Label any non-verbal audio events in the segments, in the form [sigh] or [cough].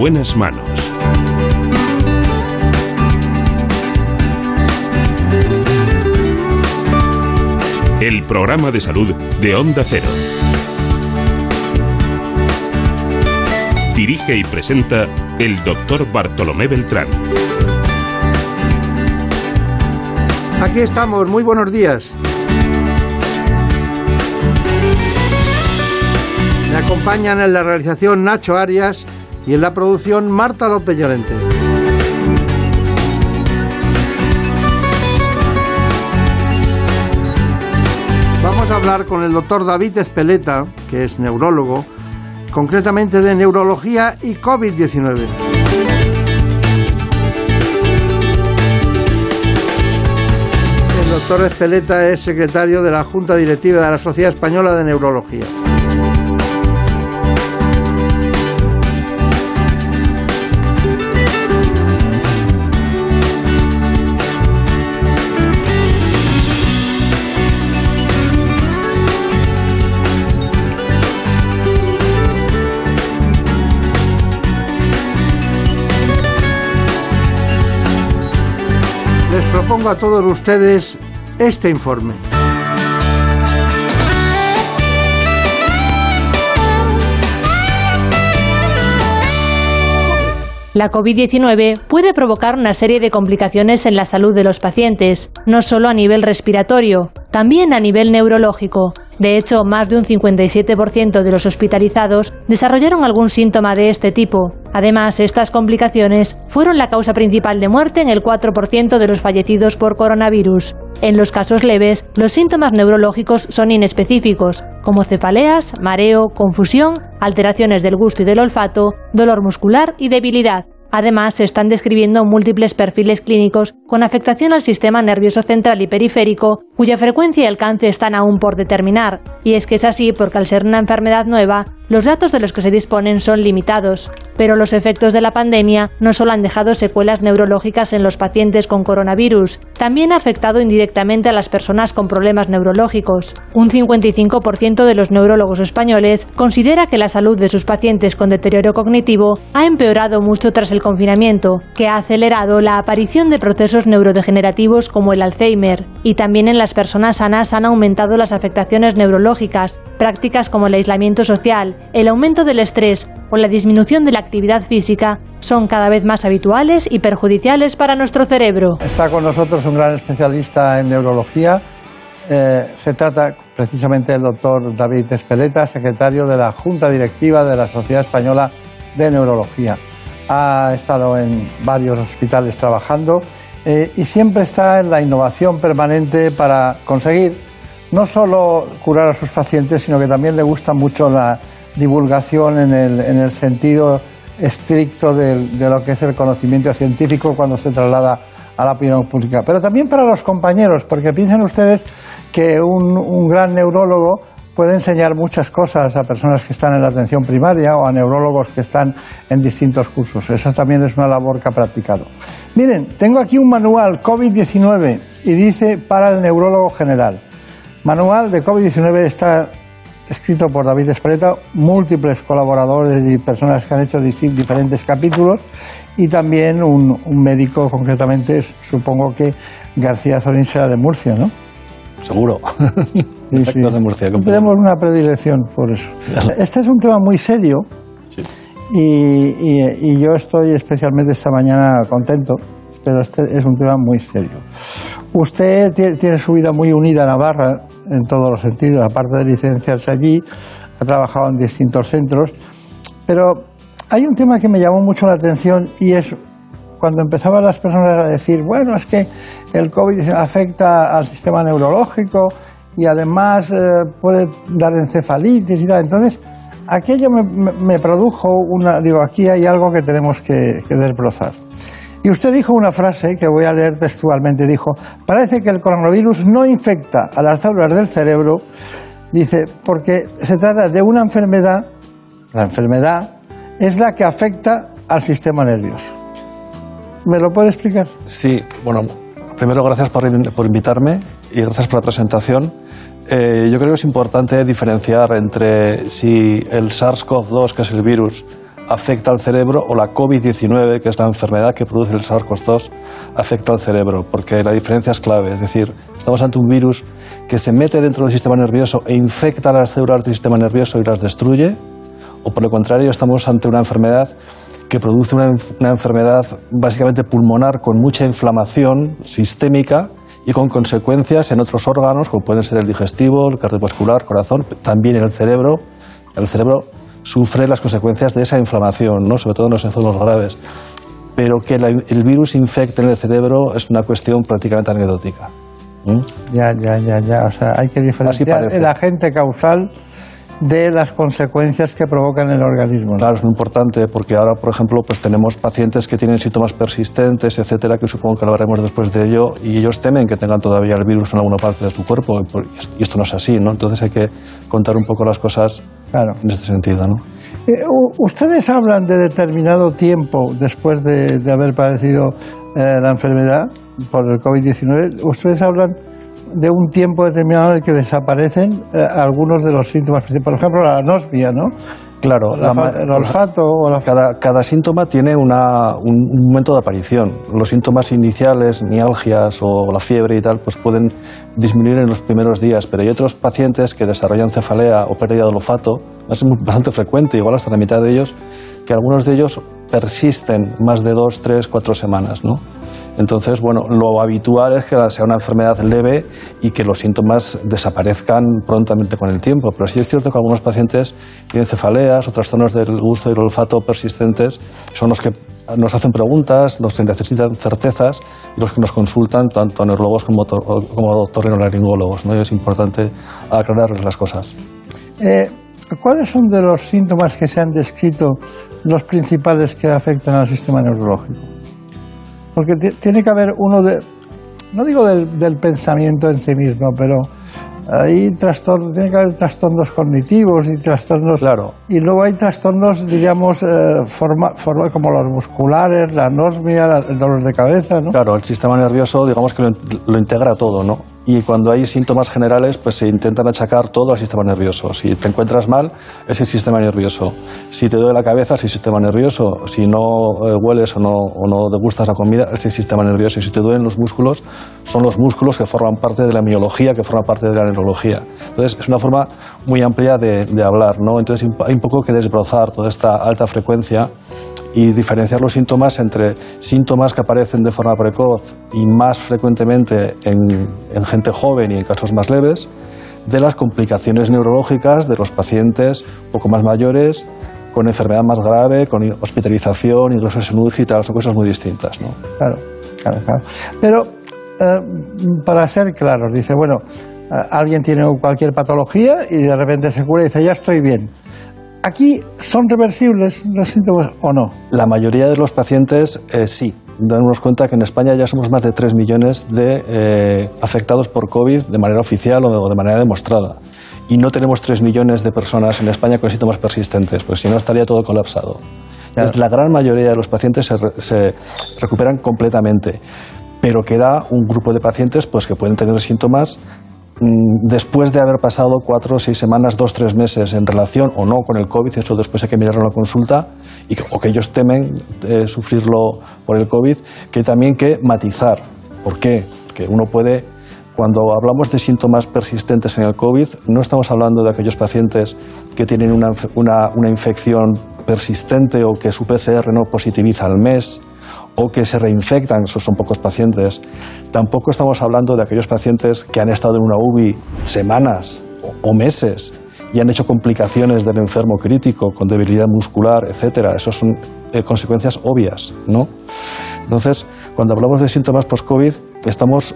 En buenas manos. El programa de salud de Onda Cero. Dirige y presenta el doctor Bartolomé Beltrán. Aquí estamos, muy buenos días. Me acompañan en la realización Nacho Arias y en la producción Marta López Llorente. Vamos a hablar con el doctor David Espeleta, que es neurólogo, concretamente de neurología y COVID-19. El doctor Espeleta es secretario de la Junta Directiva de la Sociedad Española de Neurología. Propongo a todos ustedes este informe. La COVID-19 puede provocar una serie de complicaciones en la salud de los pacientes, no solo a nivel respiratorio, también a nivel neurológico. De hecho, más de un 57% de los hospitalizados desarrollaron algún síntoma de este tipo. Además, estas complicaciones fueron la causa principal de muerte en el 4% de los fallecidos por coronavirus. En los casos leves, los síntomas neurológicos son inespecíficos, como cefaleas, mareo, confusión, alteraciones del gusto y del olfato, dolor muscular y debilidad. Además, se están describiendo múltiples perfiles clínicos con afectación al sistema nervioso central y periférico, cuya frecuencia y alcance están aún por determinar. Y es que es así porque al ser una enfermedad nueva, los datos de los que se disponen son limitados. Pero los efectos de la pandemia no solo han dejado secuelas neurológicas en los pacientes con coronavirus, también ha afectado indirectamente a las personas con problemas neurológicos. Un 55% de los neurólogos españoles considera que la salud de sus pacientes con deterioro cognitivo ha empeorado mucho tras el confinamiento, que ha acelerado la aparición de procesos neurodegenerativos como el Alzheimer, y también en las personas sanas han aumentado las afectaciones neurológicas, prácticas como el aislamiento social, el aumento del estrés o la disminución de la actividad física son cada vez más habituales y perjudiciales para nuestro cerebro. Está con nosotros un gran especialista en neurología. Eh, se trata precisamente del doctor David Espeleta, secretario de la Junta Directiva de la Sociedad Española de Neurología. Ha estado en varios hospitales trabajando eh, y siempre está en la innovación permanente para conseguir no solo curar a sus pacientes, sino que también le gusta mucho la divulgación en el, en el sentido estricto de, lo que es el conocimiento científico cuando se traslada a la opinión pública. Pero también para los compañeros, porque piensen ustedes que un, un gran neurólogo puede enseñar muchas cosas a personas que están en la atención primaria o a neurólogos que están en distintos cursos. Esa también es una labor que ha practicado. Miren, tengo aquí un manual COVID-19 y dice para el neurólogo general. Manual de COVID-19 está escrito por David Espreta, múltiples colaboradores y personas que han hecho diferentes capítulos y también un, un médico, concretamente, supongo que García Zorín será de Murcia, ¿no? Seguro. [laughs] Sí, sí. de Murcia. Tenemos una predilección por eso. Este es un tema muy serio Sí. y, y- y yo estoy especialmente esta mañana contento, pero este es un tema muy serio. Usted tie- tiene su vida muy unida a Navarra en todos los sentidos, aparte de licenciarse allí, ha trabajado en distintos centros, pero hay un tema que me llamó mucho la atención y es cuando empezaban las personas a decir, bueno, es que el COVID afecta al sistema neurológico y además eh, puede dar encefalitis y tal. Entonces, aquello me, me- produjo una, digo, aquí hay algo que tenemos que, que desbrozar. Y usted dijo una frase que voy a leer textualmente, dijo, parece que el coronavirus no infecta a las células del cerebro, dice, porque se trata de una enfermedad, la enfermedad es la que afecta al sistema nervioso. ¿Me lo puede explicar? Sí, bueno, primero gracias por, por invitarme y gracias por la presentación. Eh, yo creo que es importante diferenciar entre si el SARS-CoV-2, que es el virus, afecta al cerebro o la COVID-19, que es la enfermedad que produce el SARS-CoV-2, afecta al cerebro, porque la diferencia es clave. Es decir, estamos ante un virus que se mete dentro del sistema nervioso e infecta las células del sistema nervioso y las destruye, o por el contrario, estamos ante una enfermedad que produce una, enfermedad básicamente pulmonar con mucha inflamación sistémica y con consecuencias en otros órganos, como pueden ser el digestivo, el cardiovascular, corazón, también en el cerebro. El cerebro sufre las consecuencias de esa inflamación, ¿no? sobre todo en los enfermos graves. Pero que el virus infecte en el cerebro es una cuestión prácticamente anecdótica. Ya, ya, ya, ya. O sea, hay que diferenciar el agente causal de las consecuencias que provocan en el organismo. Claro, es muy importante porque ahora, por ejemplo, pues tenemos pacientes que tienen síntomas persistentes, etcétera, que supongo que hablaremos después de ello, y ellos temen que tengan todavía el virus en alguna parte de su cuerpo, y esto no es así, ¿no? Entonces hay que contar un poco las cosas en este sentido, ¿no? Eh, ustedes hablan de determinado tiempo después de, haber padecido eh, la enfermedad por el COVID-19. Ustedes hablan de un tiempo determinado en el que desaparecen eh, algunos de los síntomas, por ejemplo la anosmia, ¿no? Claro, el olfato o la... cada, cada síntoma tiene una, un, momento de aparición. Los síntomas iniciales, mialgias o la fiebre y tal, pues pueden disminuir en los primeros días, pero hay otros pacientes que desarrollan cefalea o pérdida de olfato, es bastante frecuente, igual hasta la mitad de ellos, que algunos de ellos persisten más de dos, tres, cuatro semanas, ¿no? Entonces, bueno, lo habitual es que sea una enfermedad leve y que los síntomas desaparezcan prontamente con el tiempo. Pero sí es cierto que algunos pacientes tienen cefaleas o trastornos del gusto y el olfato persistentes, son los que nos hacen preguntas, los que necesitan certezas y los que nos consultan tanto a neurólogos como, como otorrinolaringólogos. ¿no? Y es importante aclararles las cosas. Eh, ¿Cuáles son de los síntomas que se han descrito los principales que afectan al sistema neurológico? Porque tiene que haber uno de, no digo del, pensamiento en sí mismo, pero hay trastornos, tiene que haber trastornos cognitivos y trastornos. Claro. Y luego hay trastornos, digamos, eh, forma, como los musculares, la anosmia, el dolor de cabeza, ¿no? Claro, el sistema nervioso, digamos que lo, lo integra todo, ¿no? Y cuando hay síntomas generales, pues se intentan achacar todo al sistema nervioso. Si te encuentras mal, es el sistema nervioso. Si te duele la cabeza, es el sistema nervioso. Si no eh, hueles o no, o no degustas la comida, es el sistema nervioso. Y si te duelen los músculos, son los músculos que forman parte de la miología, que forman parte de la neurología. Entonces, es una forma muy amplia de, de hablar, ¿no? Entonces, hay un poco que desbrozar toda esta alta frecuencia y diferenciar los síntomas entre síntomas que aparecen de forma precoz y más frecuentemente en, en, gente joven y en casos más leves, de las complicaciones neurológicas de los pacientes poco más mayores, con enfermedad más grave, con hospitalización, hidrosis y tal, son cosas muy distintas. ¿no? Claro, claro, claro. Pero, eh, para ser claros, dice, bueno, eh, alguien tiene cualquier patología y de repente se cura y dice, ya estoy bien ¿Aquí son reversibles los síntomas o no? La mayoría de los pacientes eh, sí. Dándonos cuenta que en España ya somos más de 3 millones de eh, afectados por COVID de manera oficial o de, manera demostrada. Y no tenemos 3 millones de personas en España con síntomas persistentes, pues si no estaría todo colapsado. La gran mayoría de los pacientes se, se recuperan completamente pero queda un grupo de pacientes pues, que pueden tener síntomas después de haber pasado cuatro seis semanas, dos, tres meses en relación o no con el COVID, eso después hay que mirarlo en la consulta, y o que ellos temen eh, sufrirlo por el COVID, que también que matizar. ¿Por qué? Porque uno puede, cuando hablamos de síntomas persistentes en el COVID, no estamos hablando de aquellos pacientes que tienen una, una, una infección persistente o que su PCR no positiviza al mes o que se reinfectan, esos son pocos pacientes. Tampoco estamos hablando de aquellos pacientes que han estado en una UBI semanas o, meses y han hecho complicaciones del enfermo crítico con debilidad muscular, etcétera. Esas son eh, consecuencias obvias, ¿no? Entonces, cuando hablamos de síntomas post-COVID, estamos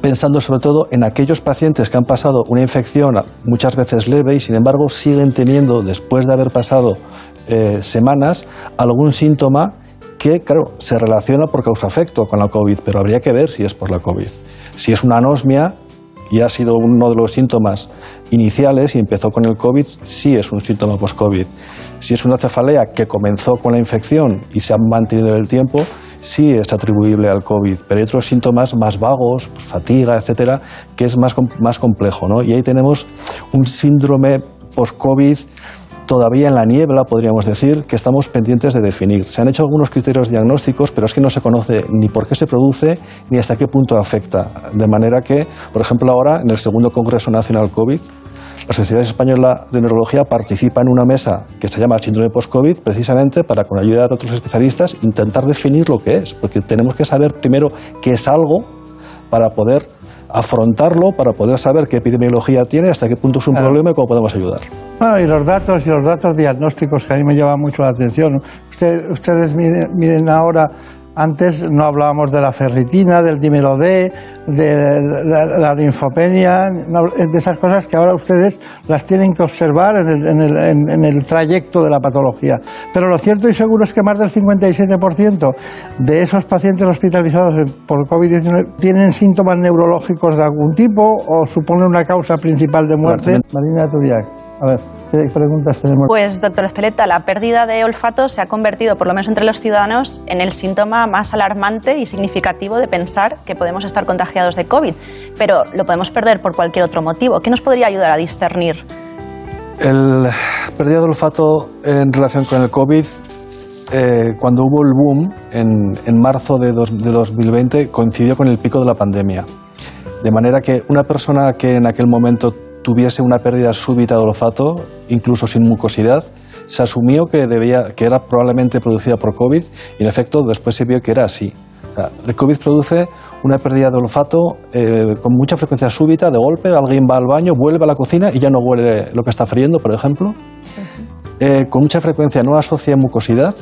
pensando sobre todo en aquellos pacientes que han pasado una infección muchas veces leve y sin embargo siguen teniendo, después de haber pasado eh, semanas, algún síntoma que, claro, se relaciona por causa-efecto con la COVID, pero habría que ver si es por la COVID. Si es una anosmia y ha sido uno de los síntomas iniciales y empezó con el COVID, sí es un síntoma post-COVID. Si es una cefalea que comenzó con la infección y se ha mantenido en el tiempo, sí es atribuible al COVID, pero hay otros síntomas más vagos, pues, fatiga, etcétera, que es más, más complejo, ¿no? Y ahí tenemos un síndrome post-COVID todavía en la niebla, podríamos decir, que estamos pendientes de definir. Se han hecho algunos criterios diagnósticos, pero es que no se conoce ni por qué se produce ni hasta qué punto afecta. De manera que, por ejemplo, ahora en el segundo Congreso Nacional COVID, la Sociedad Española de Neurología participa en una mesa que se llama síndrome post-COVID precisamente para, con ayuda de otros especialistas, intentar definir lo que es, porque tenemos que saber primero qué es algo para poder afrontarlo, para poder saber qué epidemiología tiene, hasta qué punto es un problema y cómo podemos ayudar. Bueno, y los datos y los datos diagnósticos que a mí me llaman mucho la atención. ustedes miden ahora antes no hablábamos de la ferritina, del dímero D, de la, linfopenia, de esas cosas que ahora ustedes las tienen que observar en el, en, el, en el, trayecto de la patología. Pero lo cierto y seguro es que más del 57% de esos pacientes hospitalizados por COVID-19 tienen síntomas neurológicos de algún tipo o suponen una causa principal de muerte. Marina Turiak. A ver, ¿qué preguntas tenemos? Pues, doctor Espeleta, la pérdida de olfato se ha convertido, por lo menos entre los ciudadanos, en el síntoma más alarmante y significativo de pensar que podemos estar contagiados de COVID. Pero lo podemos perder por cualquier otro motivo. ¿Qué nos podría ayudar a discernir? El pérdida de olfato en relación con el COVID eh, cuando hubo el boom en, marzo de, de, 2020 coincidió con el pico de la pandemia. De manera que una persona que en aquel momento tuviese una pérdida súbita de olfato, incluso sin mucosidad, se asumió que, debía, que era probablemente producida por COVID y en efecto después se vio que era así. el COVID produce una pérdida de olfato eh, con mucha frecuencia súbita, de golpe, alguien va al baño, vuelve a la cocina y ya no huele lo que está friendo, por ejemplo. Eh, con mucha frecuencia no asocia mucosidad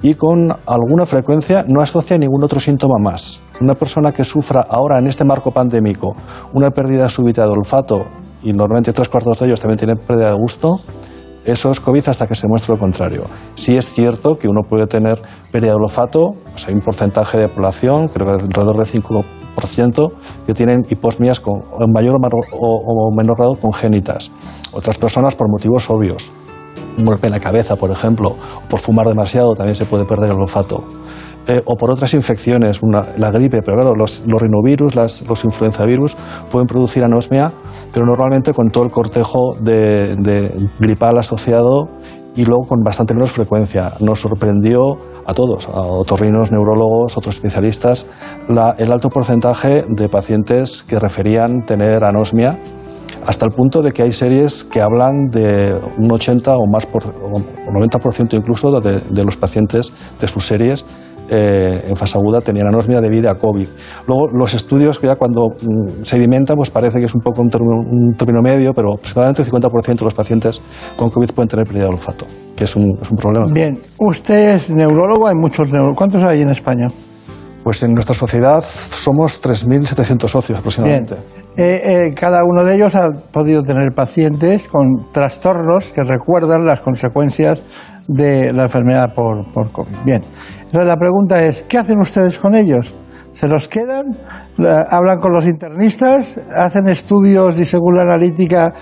y con alguna frecuencia no asocia ningún otro síntoma más. Una persona que sufra ahora en este marco pandémico una pérdida súbita de olfato y normalmente tres cuartos de ellos también tienen pérdida de gusto, eso es COVID hasta que se muestre lo contrario. Sí es cierto que uno puede tener pérdida de olfato, hay un porcentaje de población, creo que alrededor del 5%, que tienen hiposmias con, en mayor o, menor grado congénitas. Otras personas por motivos obvios, un golpe en la cabeza, por ejemplo, o por fumar demasiado también se puede perder el olfato. Eh, o por otras infecciones, la gripe, pero claro, los, rinovirus, los influenzavirus pueden producir anosmia, pero normalmente con todo el cortejo de, gripal asociado y luego con bastante menos frecuencia. Nos sorprendió a todos, a otorrinos, neurólogos, otros especialistas, el alto porcentaje de pacientes que referían tener anosmia, hasta el punto de que hay series que hablan de un 80 o más por, o 90% incluso de, de los pacientes de sus series eh, en fase aguda tenían anosmia debido a COVID. Luego, los estudios que ya cuando mm, sedimentan, pues parece que es un poco un término, medio, pero aproximadamente el 50% de los pacientes con COVID pueden tener pérdida de olfato, que es un, es un problema. Bien, usted es neurólogo, hay muchos neurólogos. ¿Cuántos hay en España? Pues en nuestra sociedad somos 3.700 socios aproximadamente. Eh, eh, cada uno de ellos ha podido tener pacientes con trastornos que recuerdan las consecuencias de la enfermedad por, por COVID. Bien, entonces la pregunta es, ¿qué hacen ustedes con ellos? ¿Se los quedan? ¿Hablan con los internistas? ¿Hacen estudios y según la analítica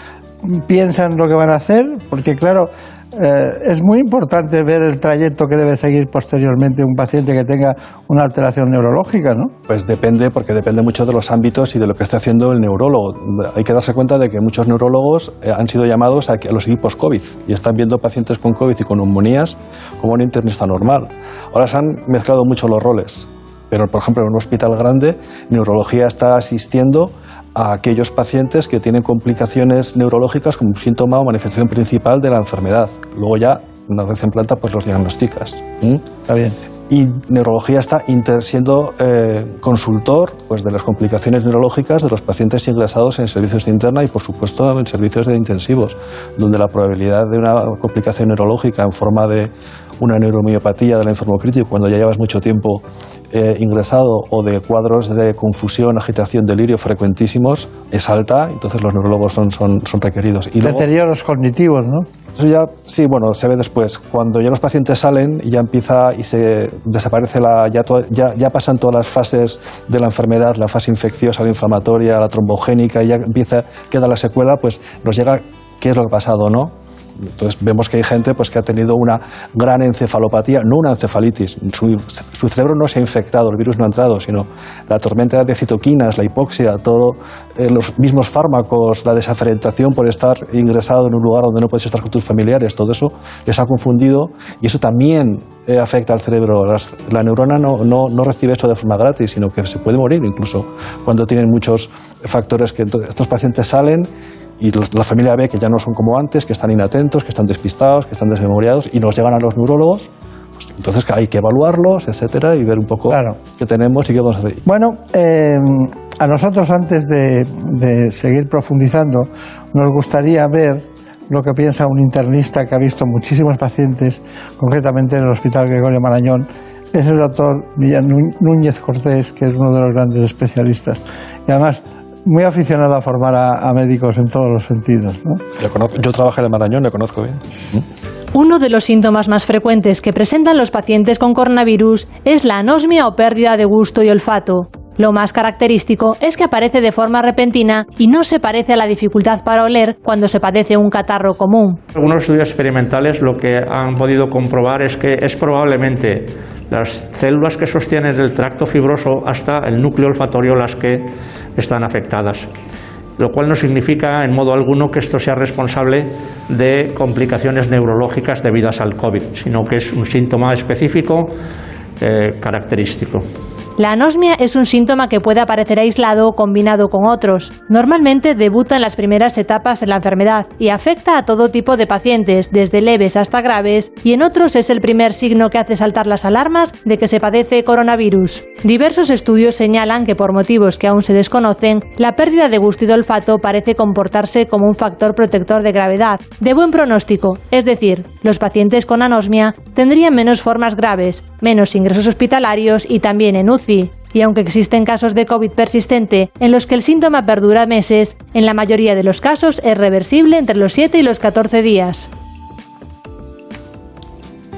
piensan lo que van a hacer? Porque claro, eh, es muy importante ver el trayecto que debe seguir posteriormente un paciente que tenga una alteración neurológica, ¿no? Pues depende, porque depende mucho de los ámbitos y de lo que está haciendo el neurólogo. Hay que darse cuenta de que muchos neurólogos eh, han sido llamados a, los equipos COVID y están viendo pacientes con COVID y con neumonías como un internista normal. Ahora se han mezclado mucho los roles, pero por ejemplo en un hospital grande, neurología está asistiendo a aquellos pacientes que tienen complicaciones neurológicas como síntoma o manifestación principal de la enfermedad. Luego ya, una vez en planta, pues los diagnosticas. Está bien. Y neurología está siendo eh, consultor pues, de las complicaciones neurológicas de los pacientes ingresados en servicios de interna y, por supuesto, en servicios de intensivos, donde la probabilidad de una complicación neurológica en forma de una neuromiopatía del enfermo crítico cuando ya llevas mucho tiempo eh, ingresado o de cuadros de confusión, agitación, delirio frecuentísimos, es alta, entonces los neurólogos son, son, son requeridos. Y Deterioros cognitivos, ¿no? Eso ya, sí, bueno, se ve después. Cuando ya los pacientes salen y ya empieza y se desaparece la. Ya, ya, ya, pasan todas las fases de la enfermedad, la fase infecciosa, la inflamatoria, la trombogénica, y ya empieza, queda la secuela, pues nos llega qué es lo que ha pasado, ¿no? Entonces vemos que hay gente pues, que ha tenido una gran encefalopatía, no una encefalitis. Su, su cerebro no se ha infectado, el virus no ha entrado, sino la tormenta de citoquinas, la hipoxia, todos eh, los mismos fármacos, la desaferentación por estar ingresado en un lugar donde no puedes estar con tus familiares, todo eso les ha confundido y eso también eh, afecta al cerebro. la neurona no, no, no, recibe eso de forma gratis, sino que se puede morir incluso cuando tienen muchos factores que estos pacientes salen y la familia ve que ya no son como antes, que están inatentos, que están despistados, que están desmemoriados y nos llegan a los neurólogos. Pues entonces hay que evaluarlos, etcétera, y ver un poco qué tenemos y qué vamos a hacer. Bueno, eh, a nosotros antes de, de seguir profundizando, nos gustaría ver lo que piensa un internista que ha visto muchísimos pacientes, concretamente en el Hospital Gregorio Marañón, es el doctor Núñez Cortés, que es uno de los grandes especialistas. Y además, muy aficionado a formar a, médicos en todos los sentidos. Yo trabajé en el Marañón, le conozco bien. Uno de los síntomas más frecuentes que presentan los pacientes con coronavirus es la anosmia o pérdida de gusto y olfato. Lo más característico es que aparece de forma repentina y no se parece a la dificultad para oler cuando se padece un catarro común. Algunos estudios experimentales lo que han podido comprobar es que es probablemente las células que sostienen el tracto fibroso hasta el núcleo olfatorio las que están afectadas lo cual no significa en modo alguno que esto sea responsable de complicaciones neurológicas debidas al COVID, sino que es un síntoma específico eh, característico. La anosmia es un síntoma que puede aparecer aislado o combinado con otros. Normalmente debuta en las primeras etapas de la enfermedad y afecta a todo tipo de pacientes, desde leves hasta graves, y en otros es el primer signo que hace saltar las alarmas de que se padece coronavirus. Diversos estudios señalan que por motivos que aún se desconocen, la pérdida de gusto y de olfato parece comportarse como un factor protector de gravedad, de buen pronóstico, es decir, los pacientes con anosmia tendrían menos formas graves, menos ingresos hospitalarios y también en UCI y aunque existen casos de COVID persistente en los que el síntoma perdura meses, en la mayoría de los casos es reversible entre los 7 y los 14 días.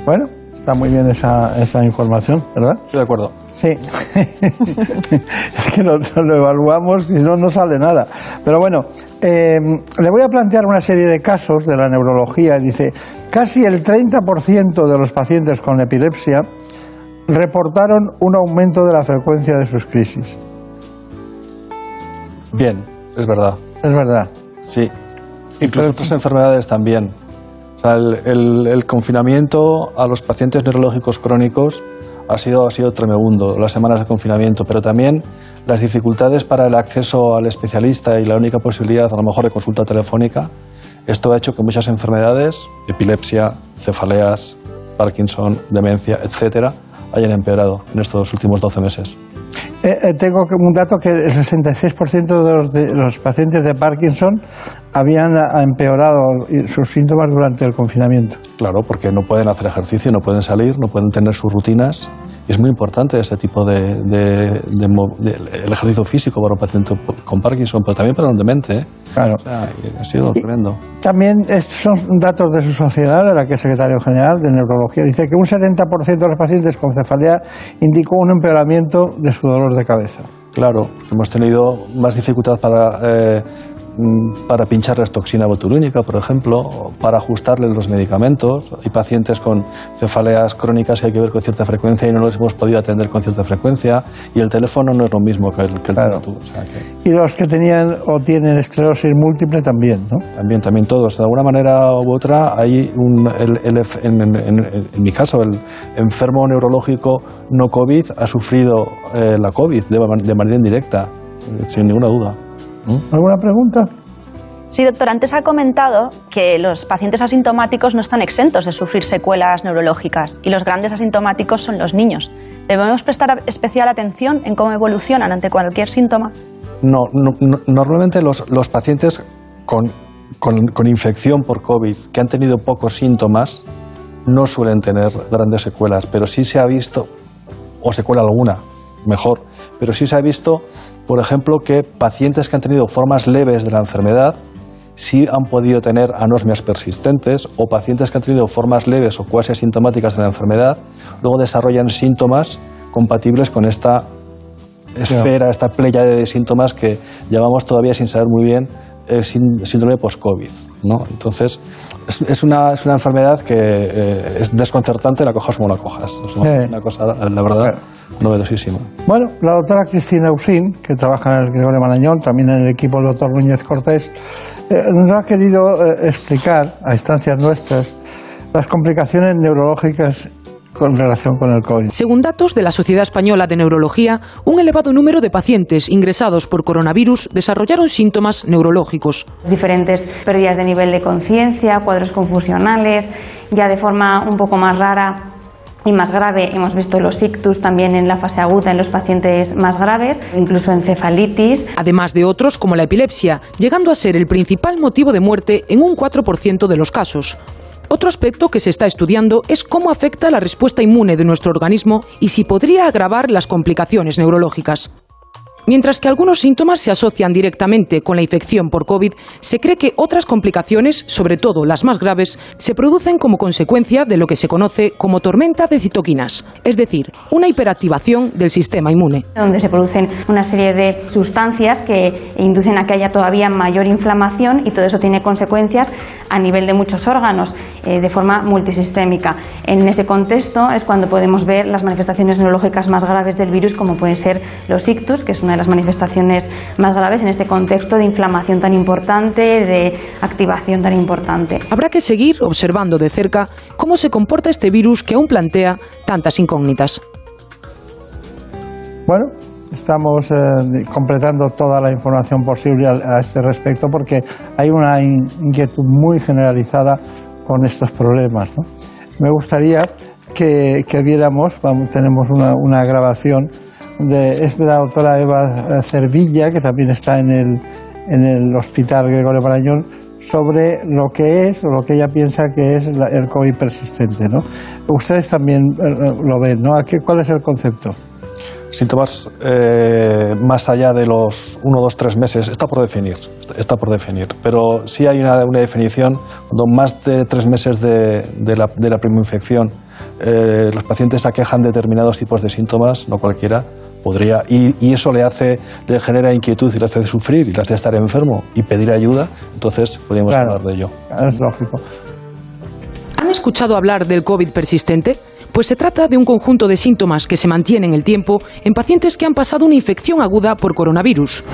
Bueno, está muy bien esa, esa información, ¿verdad? Estoy de acuerdo. Sí, [laughs] es que nosotros lo evaluamos y no, no sale nada. Pero bueno, eh, le voy a plantear una serie de casos de la neurología. Dice, casi el 30% de los pacientes con epilepsia reportaron un aumento de la frecuencia de sus crisis. Bien, es verdad. Es verdad. Sí. Incluso otras enfermedades también. O sea, el, confinamiento a los pacientes neurológicos crónicos ha sido, ha sido tremendo, las semanas de confinamiento, pero también las dificultades para el acceso al especialista y la única posibilidad, a lo mejor, de consulta telefónica. Esto ha hecho que muchas enfermedades, epilepsia, cefaleas, Parkinson, demencia, etcétera, hayan empeorado en estos últimos 12 meses. Eh, eh, tengo un dato que el 66% de los, de los, pacientes de Parkinson habían empeorado sus síntomas durante el confinamiento. Claro, porque no pueden hacer ejercicio, no pueden salir, no pueden tener sus rutinas es muy importante ese tipo de, el ejercicio físico para un paciente con Parkinson, pero también para un demente. ¿eh? Claro. ha sido tremendo. También son datos de su sociedad, de la que es secretario general de neurología. Dice que un 70% de los pacientes con cefalea indicó un empeoramiento de su dolor de cabeza. Claro, hemos tenido más dificultad para eh, para pincharles toxina botulínica, por ejemplo, para ajustarles los medicamentos. Hay pacientes con cefaleas crónicas que hay que ver con cierta frecuencia y no los hemos podido atender con cierta frecuencia. Y el teléfono no es lo mismo que el, que Y los que tenían o tienen esclerosis múltiple también, ¿no? También, también todos. De alguna manera u otra, hay un, en, mi caso, el enfermo neurológico no COVID ha sufrido eh, la COVID de manera indirecta, sin ninguna duda. ¿Mm? ¿Alguna pregunta? Sí, doctor, antes ha comentado que los pacientes asintomáticos no están exentos de sufrir secuelas neurológicas y los grandes asintomáticos son los niños. ¿Debemos prestar especial atención en cómo evolucionan ante cualquier síntoma? No, normalmente los, pacientes con, con, infección por COVID que han tenido pocos síntomas no suelen tener grandes secuelas, pero sí se ha visto, o secuela alguna, mejor, pero sí se ha visto por ejemplo, que pacientes que han tenido formas leves de la enfermedad sí han podido tener anosmias persistentes o pacientes que han tenido formas leves o cuasi asintomáticas de la enfermedad luego desarrollan síntomas compatibles con esta esfera, esta playa de síntomas que llamamos todavía sin saber muy bien eh, síndrome post-COVID. ¿no? Entonces, es, una, es, una, enfermedad que eh, es desconcertante, la cojas como la cojas. Es una, cosa, la verdad, novedosísima. Bueno, la doctora Cristina Usín, que trabaja en el Gregorio Marañón, también en el equipo del doctor Núñez Cortés, eh, nos ha querido explicar, a instancias nuestras, las complicaciones neurológicas con relación con el COVID. Según datos de la Sociedad Española de Neurología, un elevado número de pacientes ingresados por coronavirus desarrollaron síntomas neurológicos. Diferentes pérdidas de nivel de conciencia, cuadros confusionales, ya de forma un poco más rara y más grave. Hemos visto los ictus también en la fase aguda en los pacientes más graves, incluso encefalitis. Además de otros como la epilepsia, llegando a ser el principal motivo de muerte en un 4% de los casos. Otro aspecto que se está estudiando es cómo afecta la respuesta inmune de nuestro organismo y si podría agravar las complicaciones neurológicas. Mientras que algunos síntomas se asocian directamente con la infección por COVID, se cree que otras complicaciones, sobre todo las más graves, se producen como consecuencia de lo que se conoce como tormenta de citoquinas, es decir, una hiperactivación del sistema inmune. Donde se producen una serie de sustancias que inducen a que haya todavía mayor inflamación y todo eso tiene consecuencias a nivel de muchos órganos eh, de forma multisistémica. En ese contexto es cuando podemos ver las manifestaciones neurológicas más graves del virus, como pueden ser los ictus, que es una de las manifestaciones más graves en este contexto de inflamación tan importante, de activación tan importante. Habrá que seguir observando de cerca cómo se comporta este virus que aún plantea tantas incógnitas. Bueno, estamos eh, completando toda la información posible a, este respecto porque hay una inquietud muy generalizada con estos problemas. Me gustaría que, viéramos, vamos, tenemos una, una grabación es de la doctora Eva Cervilla, que también está en el, en el Hospital Gregorio Marañón, sobre lo que es o lo que ella piensa que es el COVID persistente. ¿no? Ustedes también eh, lo ven, ¿no? ¿Cuál es el concepto? Síntomas eh, más allá de los 1, 2, 3 meses, está por definir, está por definir. Pero sí hay una, una definición, cuando más de tres meses de, de, la, de la eh, los pacientes aquejan determinados tipos de síntomas, no cualquiera, podría, y, y, eso le hace, le genera inquietud y le hace sufrir y le hace estar enfermo y pedir ayuda, entonces podríamos hablar de ello. Es lógico. ¿Han escuchado hablar del COVID persistente? Pues se trata de un conjunto de síntomas que se mantienen en el tiempo en pacientes que han pasado una infección aguda por coronavirus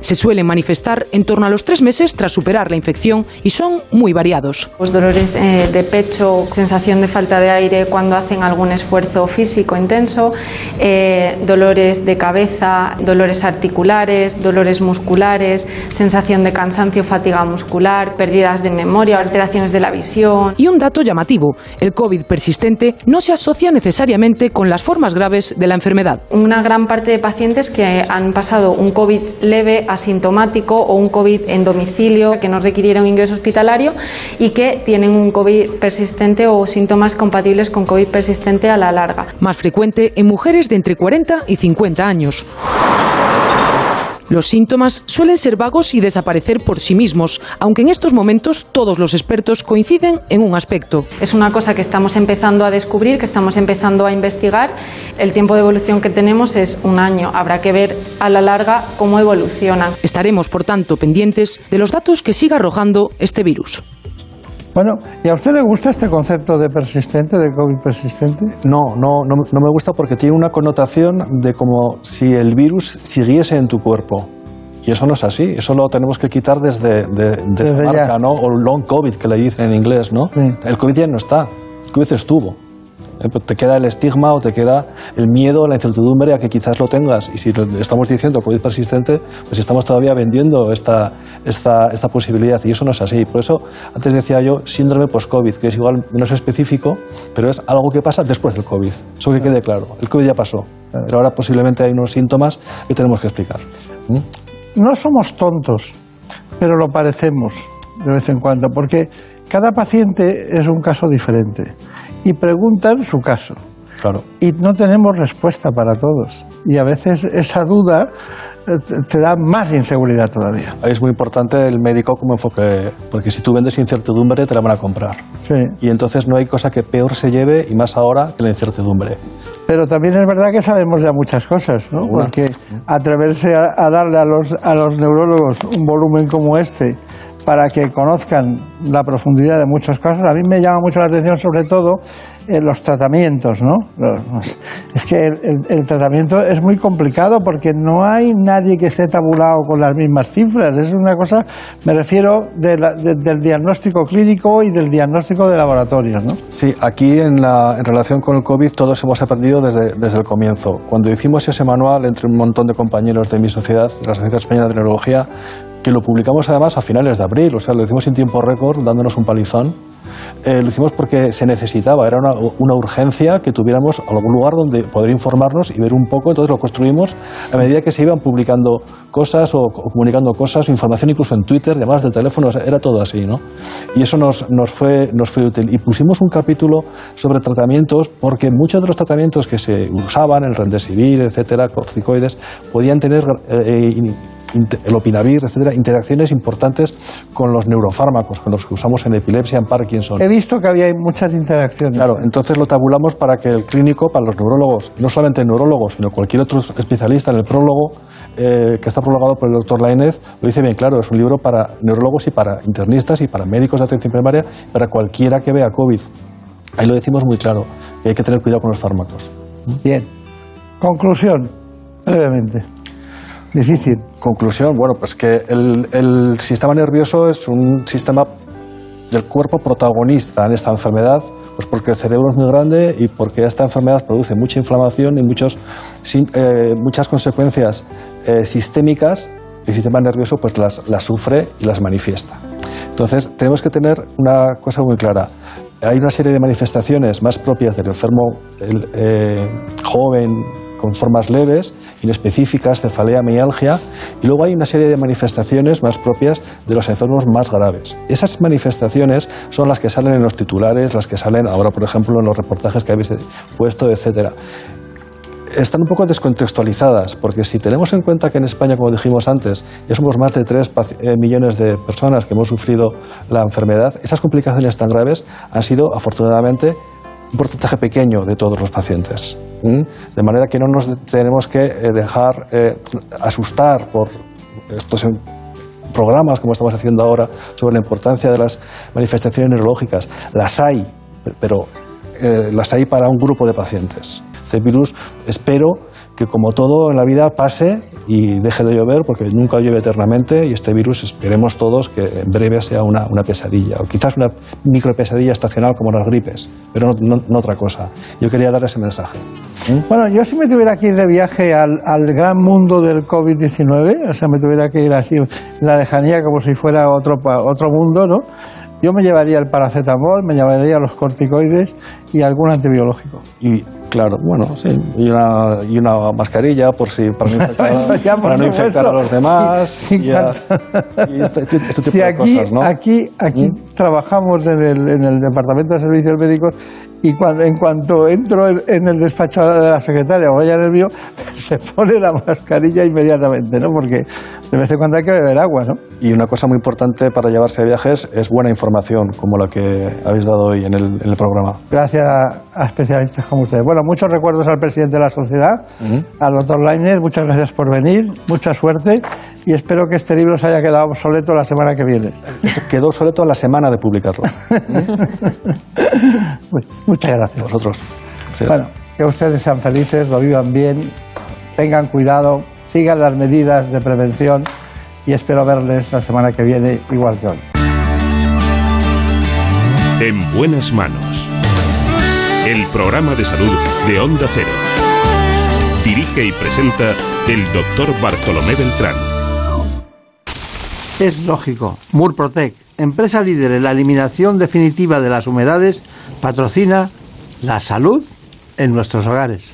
se suelen manifestar en torno a los tres meses tras superar la infección y son muy variados. Pues dolores eh, de pecho, sensación de falta de aire cuando hacen algún esfuerzo físico intenso, eh, dolores de cabeza, dolores articulares, dolores musculares, sensación de cansancio, fatiga muscular, pérdidas de memoria, alteraciones de la visión. Y un dato llamativo, el COVID persistente no se asocia necesariamente con las formas graves de la enfermedad. Una gran parte de pacientes que han pasado un COVID leve asintomático o un COVID en domicilio que no requiriera un ingreso hospitalario y que tienen un COVID persistente o síntomas compatibles con COVID persistente a la larga. Más frecuente en mujeres de entre 40 y 50 años. Los síntomas suelen ser vagos y desaparecer por sí mismos, aunque en estos momentos todos los expertos coinciden en un aspecto. Es una cosa que estamos empezando a descubrir, que estamos empezando a investigar. El tiempo de evolución que tenemos es un año. Habrá que ver a la larga cómo evolucionan. Estaremos, por tanto, pendientes de los datos que siga arrojando este virus. Bueno, ¿y a usted le gusta este concepto de persistente, de COVID persistente? No, no, no, no, me gusta porque tiene una connotación de como si el virus siguiese en tu cuerpo. Y eso no es así, eso lo tenemos que quitar desde, de, desde marca, ¿no? O long COVID, que le dicen en inglés, ¿no? El COVID ya no está, el COVID estuvo. Eh, pues te queda el estigma o te queda el miedo, la incertidumbre a que quizás lo tengas. Y si estamos diciendo COVID persistente, pues estamos todavía vendiendo esta, esta, esta posibilidad. Y eso no es así. Por eso, antes decía yo, síndrome post-COVID, que es igual menos específico, pero es algo que pasa después del COVID. Eso que quede claro. El COVID ya pasó. Pero ahora posiblemente hay unos síntomas que tenemos que explicar. ¿Mm? No somos tontos, pero lo parecemos de vez en cuando, porque cada paciente es un caso diferente y preguntan su caso. Claro. Y no tenemos respuesta para todos. Y a veces esa duda eh, te da más inseguridad todavía. Es muy importante el médico como enfoque, porque si tú vendes incertidumbre te la van a comprar. Sí. Y entonces no hay cosa que peor se lleve, y más ahora, que la incertidumbre. Pero también es verdad que sabemos ya muchas cosas, ¿no? Porque atreverse a, darle a los, a los neurólogos un volumen como este para que conozcan la profundidad de muchos casos. A mí me llama mucho la atención sobre todo en los tratamientos, ¿no? Es que el, tratamiento es muy complicado porque no hay nadie que esté tabulado con las mismas cifras. Es una cosa, me refiero del diagnóstico clínico y del diagnóstico de laboratorios, ¿no? Sí, aquí en, la, en relación con el COVID todos hemos aprendido desde, desde el comienzo. Cuando hicimos ese manual entre un montón de compañeros de mi sociedad, la Sociedad Española de Neurología, que lo publicamos además a finales de abril, o sea, lo hicimos en tiempo récord, dándonos un palizón. Eh, lo hicimos porque se necesitaba, era una, una, urgencia que tuviéramos algún lugar donde poder informarnos y ver un poco, entonces lo construimos a medida que se iban publicando cosas o, comunicando cosas, información incluso en Twitter, llamadas de teléfono, era todo así, ¿no? Y eso nos, nos, fue, nos fue útil. Y pusimos un capítulo sobre tratamientos porque muchos de los tratamientos que se usaban, el rendesivir, etcétera, corticoides, podían tener... Eh, eh, el opinavir, etcétera, interacciones importantes con los neurofármacos, con los que usamos en epilepsia, en Parkinson. He visto que había muchas interacciones. Claro, entonces lo tabulamos para que el clínico, para los neurólogos, no solamente neurólogos, sino cualquier otro especialista en el prólogo, eh, que está prologado por el doctor Lainez, lo dice bien claro, es un libro para neurólogos y para internistas y para médicos de atención primaria, para cualquiera que vea COVID. Ahí lo decimos muy claro, que hay que tener cuidado con los fármacos. Bien. Conclusión, brevemente. Difícil. Conclusión, bueno, pues que el, sistema nervioso es un sistema del cuerpo protagonista en esta enfermedad, pues porque el cerebro es muy grande y porque esta enfermedad produce mucha inflamación y muchos, eh, muchas consecuencias eh, sistémicas, el sistema nervioso pues las, las, sufre y las manifiesta. Entonces tenemos que tener una cosa muy clara. Hay una serie de manifestaciones más propias del enfermo eh, joven, con formas leves, inespecíficas, cefalea, mialgia, y luego hay una serie de manifestaciones más propias de los enfermos más graves. Esas manifestaciones son las que salen en los titulares, las que salen ahora, por ejemplo, en los reportajes que habéis puesto, etcétera están un poco descontextualizadas, porque si tenemos en cuenta que en España, como dijimos antes, ya somos más de 3 eh, millones de personas que hemos sufrido la enfermedad, esas complicaciones tan graves han sido, afortunadamente, un porcentaje pequeño de todos los pacientes. De manera que no nos tenemos que eh, dejar eh, asustar por estos programas como estamos haciendo ahora sobre la importancia de las manifestaciones neurológicas. Las hay, pero eh, las hay para un grupo de pacientes. Este virus espero que como todo en la vida pase y deje de llover, porque nunca llueve eternamente y este virus esperemos todos que en breve sea una, pesadilla, o quizás una micro pesadilla estacional como las gripes, pero no, otra cosa. Yo quería dar ese mensaje. ¿Mm? Bueno, yo si me tuviera que ir de viaje al, gran mundo del COVID-19, o sea, me tuviera que ir así en la lejanía como si fuera otro, otro mundo, ¿no? Yo me llevaría el paracetamol, me llevaría los corticoides y algún antibiológico. Y claro, bueno, sí, y una, y una mascarilla por si para no [laughs] infectar, para no infectar a los demás. y, este, este, tipo de aquí, cosas, ¿no? Aquí, aquí ¿Mm? trabajamos en el, en el departamento de servicios médicos y cuando, en cuanto entro en, el despacho de la secretaria o vaya nervio, [laughs] se pone la mascarilla inmediatamente, ¿no? Porque de vez en cuando hay que beber agua, ¿no? Y una cosa muy importante para llevarse a viajes es buena información, como la que habéis dado hoy en el, programa. Gracias a especialistas como ustedes. Bueno, muchos recuerdos al presidente de la sociedad, al doctor Lainez, muchas gracias por venir, mucha suerte y espero que este libro se haya quedado obsoleto la semana que viene. Quedó obsoleto la semana de publicarlo. [laughs] Muchas gracias. Vosotros. Bueno, que ustedes sean felices, lo vivan bien, tengan cuidado, sigan las medidas de prevención y espero verles la semana que viene igual que hoy. En buenas manos. El programa de salud de Onda Cero. Dirige y presenta el doctor Bartolomé Beltrán. Es lógico. Murprotec, empresa líder en la eliminación definitiva de las humedades, patrocina la salud en nuestros hogares.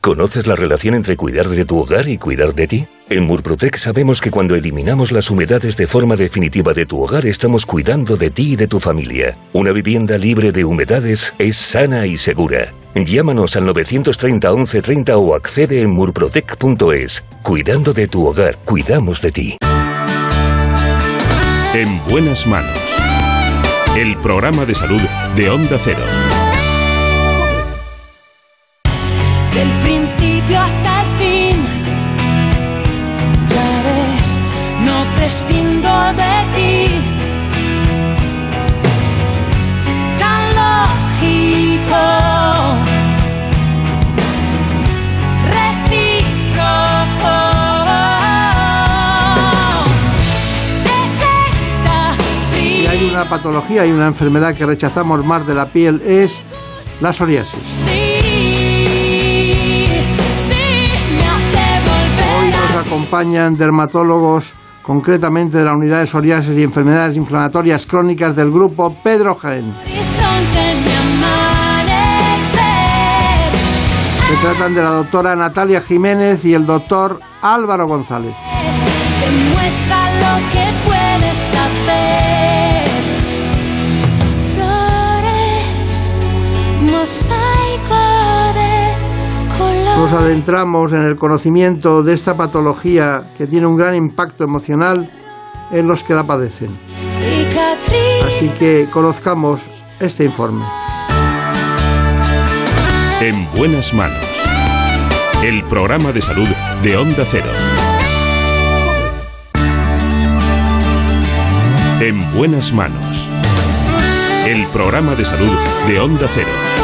¿Conoces la relación entre cuidar de tu hogar y cuidar de ti? En Murprotec sabemos que cuando eliminamos las humedades de forma definitiva de tu hogar estamos cuidando de ti y de tu familia. Una vivienda libre de humedades es sana y segura. Llámanos al 930 1130 o accede en murprotec.es. Cuidando de tu hogar, cuidamos de ti. En buenas manos. El programa de salud de Onda Cero. del principio hasta el fin. Ya ves, no prescindo de ti. Una patología y una enfermedad que rechazamos más de la piel es la psoriasis. Hoy nos acompañan dermatólogos, concretamente de la unidad de psoriasis y enfermedades inflamatorias crónicas del grupo Pedro Jaén. Se tratan de la doctora Natalia Jiménez y el doctor Álvaro González. Demuestra lo que Nos adentramos en el conocimiento de esta patología que tiene un gran impacto emocional en los que la padecen. Así que conozcamos este informe. En buenas manos. El programa de salud de Onda Cero. En buenas manos. El programa de salud de Onda Cero.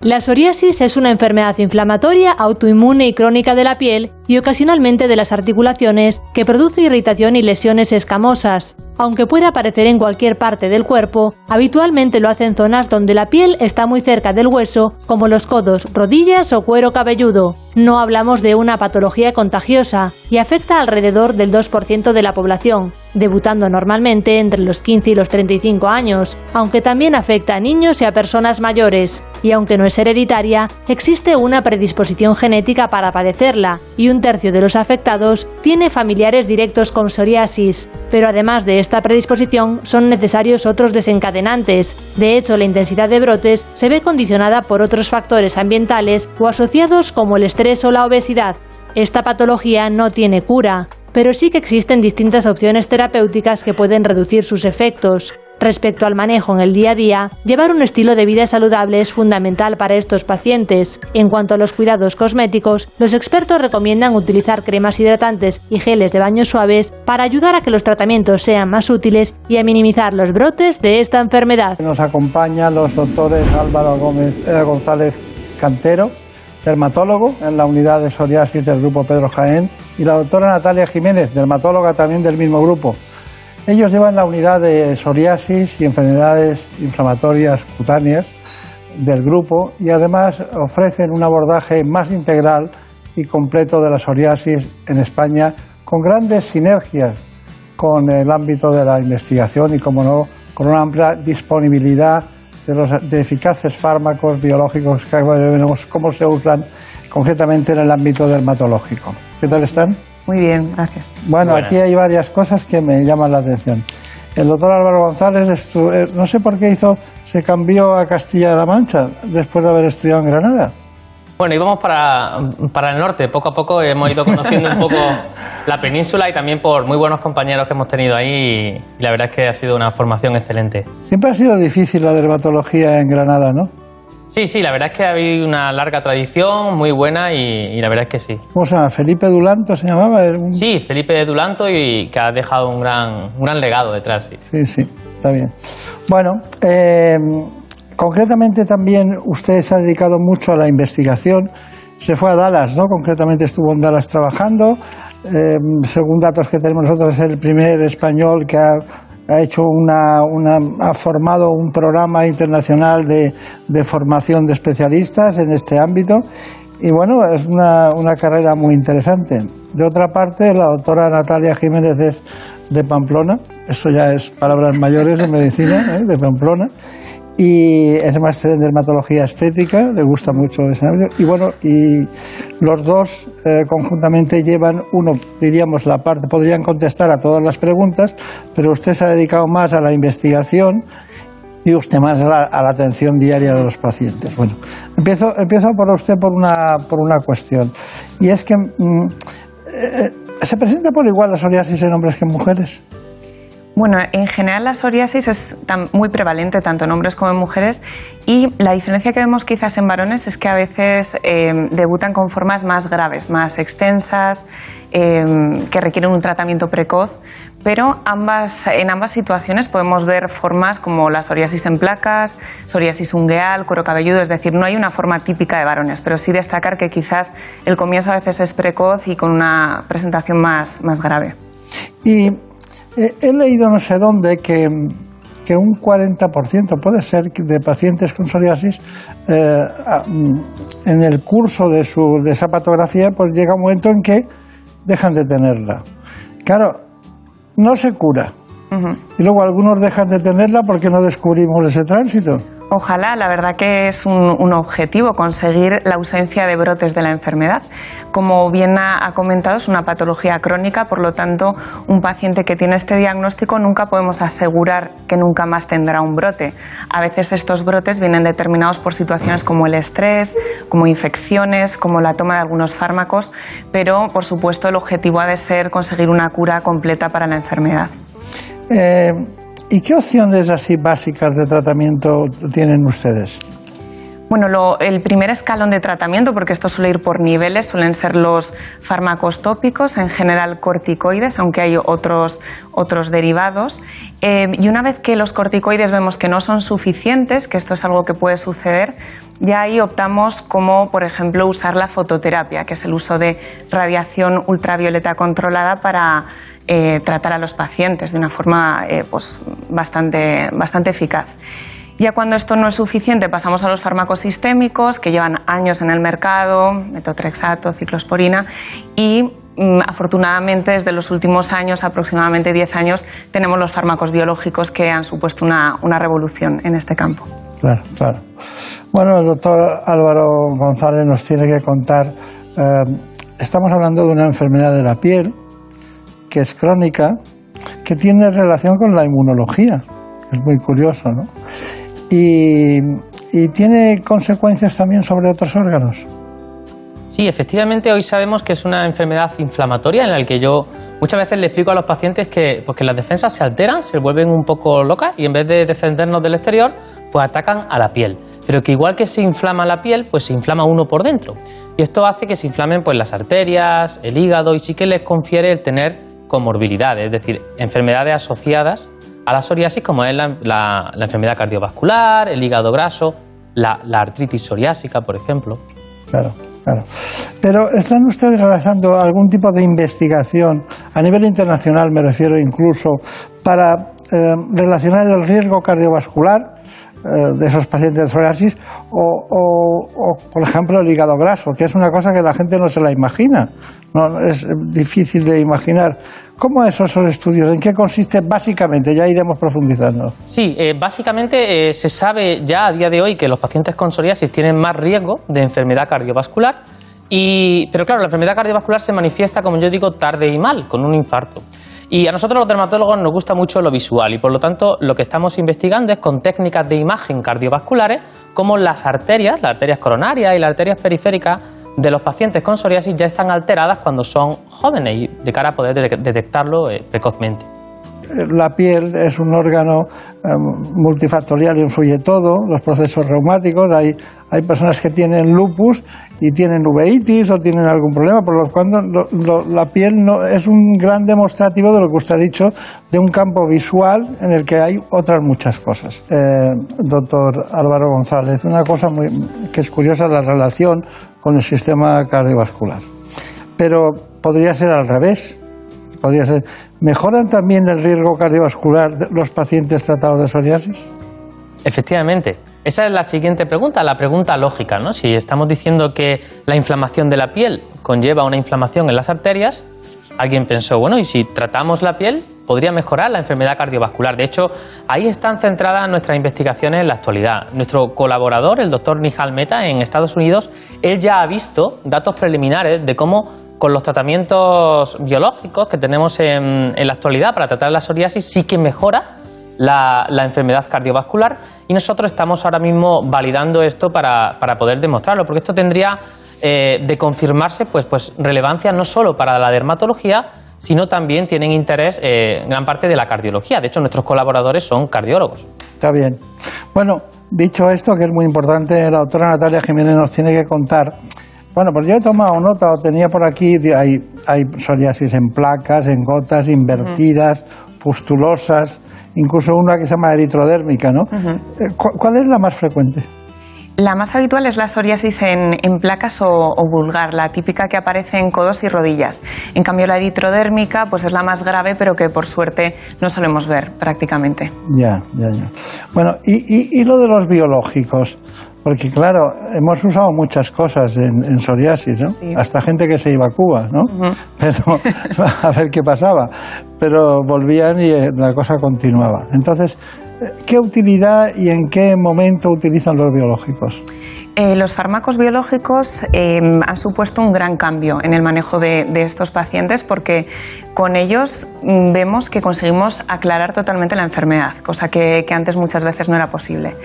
La psoriasis es una enfermedad inflamatoria, autoinmune y crónica de la piel y ocasionalmente de las articulaciones que produce irritación y lesiones escamosas. Aunque puede aparecer en cualquier parte del cuerpo, habitualmente lo hace en zonas donde la piel está muy cerca del hueso, como los codos, rodillas o cuero cabelludo. No hablamos de una patología contagiosa y afecta alrededor del 2% de la población, debutando normalmente entre los 15 y los 35 años, aunque también afecta a niños y a personas mayores. Y aunque no es hereditaria, existe una predisposición genética para padecerla, y un tercio de los afectados tiene familiares directos con psoriasis. Pero además de esta predisposición, son necesarios otros desencadenantes. De hecho, la intensidad de brotes se ve condicionada por otros factores ambientales o asociados como el estrés o la obesidad. Esta patología no tiene cura, pero sí que existen distintas opciones terapéuticas que pueden reducir sus efectos. Respecto al manejo en el día a día, llevar un estilo de vida saludable es fundamental para estos pacientes. En cuanto a los cuidados cosméticos, los expertos recomiendan utilizar cremas hidratantes y geles de baño suaves para ayudar a que los tratamientos sean más útiles y a minimizar los brotes de esta enfermedad. Nos acompañan los doctores Álvaro Gómez, eh, González Cantero, dermatólogo en la unidad de psoriasis del grupo Pedro Jaén, y la doctora Natalia Jiménez, dermatóloga también del mismo grupo. Ellos llevan la unidad de psoriasis y enfermedades inflamatorias cutáneas del grupo y además ofrecen un abordaje más integral y completo de la psoriasis en España con grandes sinergias con el ámbito de la investigación y, como no, con una amplia disponibilidad de, eficaces fármacos biológicos que veremos cómo se usan concretamente en el ámbito dermatológico. ¿Qué tal están? Muy bien, gracias. Bueno, aquí hay varias cosas que me llaman la atención. El doctor Álvaro González, estu- eh, no sé por qué hizo, se cambió a Castilla-La Mancha después de haber estudiado en Granada. Bueno, íbamos para, para el norte. Poco a poco hemos ido conociendo un poco la península y también por muy buenos compañeros que hemos tenido ahí. Y la verdad es que ha sido una formación excelente. Siempre ha sido difícil la dermatología en Granada, ¿no? Sí, sí, la verdad es que ha habido una larga tradición, muy buena y, y la verdad es que sí. ¿Cómo se llama? ¿Felipe Dulanto se llamaba? Un- Sí, Felipe Dulanto y que ha dejado un gran, un gran legado detrás. Sí. Sí, sí, está bien. Bueno, eh, concretamente también usted se ha dedicado mucho a la investigación. Se fue a Dallas, ¿no? Concretamente estuvo en Dallas trabajando. Eh, según datos que tenemos nosotros, es el primer español que ha, ha hecho una, ha formado un programa internacional de, de formación de especialistas en este ámbito. Y bueno, es una, una carrera muy interesante. De otra parte, la doctora Natalia Jiménez es de Pamplona, eso ya es palabras mayores en medicina, ¿eh? de Pamplona, y es máster en dermatología estética, le gusta mucho ese ámbito. Y bueno, y los dos eh, conjuntamente llevan, uno, diríamos, la parte, podrían contestar a todas las preguntas, pero usted se ha dedicado más a la investigación y usted más a la, a la atención diaria de los pacientes. Bueno, empiezo, empiezo por usted por una, por una cuestión, y es que mm, eh, se presenta por igual la psoriasis en hombres que en mujeres. Bueno, en general la psoriasis es muy prevalente tanto en hombres como en mujeres y la diferencia que vemos quizás en varones es que a veces eh, debutan con formas más graves, más extensas, eh, que requieren un tratamiento precoz, pero ambas, en ambas situaciones podemos ver formas como la psoriasis en placas, psoriasis ungueal, cuero cabelludo, es decir, no hay una forma típica de varones, pero sí destacar que quizás el comienzo a veces es precoz y con una presentación más, más grave. Y eh, he leído no sé dónde que, que un 40% puede ser de pacientes con psoriasis eh, mm, en el curso de, su, de esa patografía pues llega un momento en que dejan de tenerla. Claro, no se cura. Y luego algunos dejan de tenerla porque no descubrimos ese tránsito. Ojalá, la verdad que es un, objetivo conseguir la ausencia de brotes de la enfermedad. Como bien ha, ha comentado, es una patología crónica, por lo tanto, un paciente que tiene este diagnóstico nunca podemos asegurar que nunca más tendrá un brote. A veces estos brotes vienen determinados por situaciones como el estrés, como infecciones, como la toma de algunos fármacos, pero por supuesto el objetivo ha de ser conseguir una cura completa para la enfermedad. Eh, ¿Y qué opciones así básicas de tratamiento tienen ustedes? Bueno, lo- el primer escalón de tratamiento, porque esto suele ir por niveles, suelen ser los fármacos tópicos, en general corticoides, aunque hay otros, otros derivados. Eh, y una vez que los corticoides vemos que no son suficientes, que esto es algo que puede suceder, ya ahí optamos como, por ejemplo, usar la fototerapia, que es el uso de radiación ultravioleta controlada para eh, tratar a los pacientes de una forma eh, pues, bastante, bastante eficaz. Ya cuando esto no es suficiente, pasamos a los fármacos sistémicos que llevan años en el mercado, metotrexato, ciclosporina, y mm, afortunadamente desde los últimos años, aproximadamente 10 años, tenemos los fármacos biológicos que han supuesto una, una revolución en este campo. Claro, claro. Bueno, el doctor Álvaro González nos tiene que contar, eh, estamos hablando de una enfermedad de la piel que es crónica, que tiene relación con la inmunología. Es muy curioso, ¿no? Y, y tiene consecuencias también sobre otros órganos. Sí, efectivamente hoy sabemos que es una enfermedad inflamatoria en la que yo muchas veces le explico a los pacientes que, pues que las defensas se alteran, se vuelven un poco locas y en vez de defendernos del exterior, pues atacan a la piel. Pero que igual que se inflama la piel, pues se inflama uno por dentro. Y esto hace que se inflamen pues las arterias, el hígado y sí que les confiere el tener comorbilidades, es decir, enfermedades asociadas a la psoriasis como es la, la- enfermedad cardiovascular, el hígado graso, la, la artritis psoriásica, por ejemplo. Claro, claro. Pero ¿están ustedes realizando algún tipo de investigación, a nivel internacional me refiero incluso, para eh, relacionar el riesgo cardiovascular eh, de esos pacientes de psoriasis o, o- o, por ejemplo, el hígado graso, que es una cosa que la gente no se la imagina? No, es difícil de imaginar. ¿Cómo es esos estudios? ¿En qué consiste básicamente? Ya iremos profundizando. Sí, eh, básicamente eh, se sabe ya a día de hoy que los pacientes con psoriasis tienen más riesgo de enfermedad cardiovascular, y, pero claro, la enfermedad cardiovascular se manifiesta, como yo digo, tarde y mal, con un infarto. Y a nosotros los dermatólogos nos gusta mucho lo visual y por lo tanto lo que estamos investigando es con técnicas de imagen cardiovasculares cómo las arterias, las arterias coronarias y las arterias periféricas de los pacientes con psoriasis ya están alteradas cuando son jóvenes y de cara a poder de- detectarlo eh, precozmente. La piel es un órgano eh, multifactorial, influye todo, los procesos reumáticos. Hay, hay personas que tienen lupus y tienen uveitis o tienen algún problema, por lo cual la piel no, es un gran demostrativo de lo que usted ha dicho, de un campo visual en el que hay otras muchas cosas. Eh, doctor Álvaro González, una cosa que es curiosa, la relación con el sistema cardiovascular. Pero podría ser al revés. Podría ser. ¿Mejoran también el riesgo cardiovascular de los pacientes tratados de psoriasis? Efectivamente. Esa es la siguiente pregunta, la pregunta lógica, ¿no? Si estamos diciendo que la inflamación de la piel conlleva una inflamación en las arterias, alguien pensó, bueno, ¿y si tratamos la piel podría mejorar la enfermedad cardiovascular? De hecho, ahí están centradas nuestras investigaciones en la actualidad. Nuestro colaborador, el doctor Nihal Mehta, en Estados Unidos, él ya ha visto datos preliminares de cómo con los tratamientos biológicos que tenemos en, en la actualidad para tratar la psoriasis sí que mejora la, la enfermedad cardiovascular y nosotros estamos ahora mismo validando esto para, para poder demostrarlo, porque esto tendría eh, de confirmarse pues, pues relevancia no solo para la dermatología, sino también tienen interés eh, en gran parte de la cardiología. De hecho, nuestros colaboradores son cardiólogos. Está bien. Bueno, dicho esto, que es muy importante, la doctora Natalia Jiménez nos tiene que contar. Bueno, pues yo he tomado nota, o tenía por aquí, hay, hay psoriasis en placas, en gotas, invertidas, pustulosas, incluso una que se llama eritrodérmica, ¿no? Eh, ¿cu- ¿Cuál es la más frecuente? La más habitual es la psoriasis en, en placas o, o vulgar, la típica que aparece en codos y rodillas. En cambio, la eritrodérmica pues es la más grave, pero que por suerte no solemos ver prácticamente. Ya, ya, ya. Bueno, y, y, y lo de los biológicos, porque claro, hemos usado muchas cosas en, en psoriasis, ¿no? Hasta gente que se iba a Cuba, ¿no? [laughs] Pero [laughs] a ver qué pasaba. Pero volvían y eh, la cosa continuaba. Entonces, ¿qué utilidad y en qué momento utilizan los biológicos? Eh, los fármacos biológicos eh, han supuesto un gran cambio en el manejo de, de estos pacientes porque con ellos mm, vemos que conseguimos aclarar totalmente la enfermedad, cosa que, que antes muchas veces no era posible.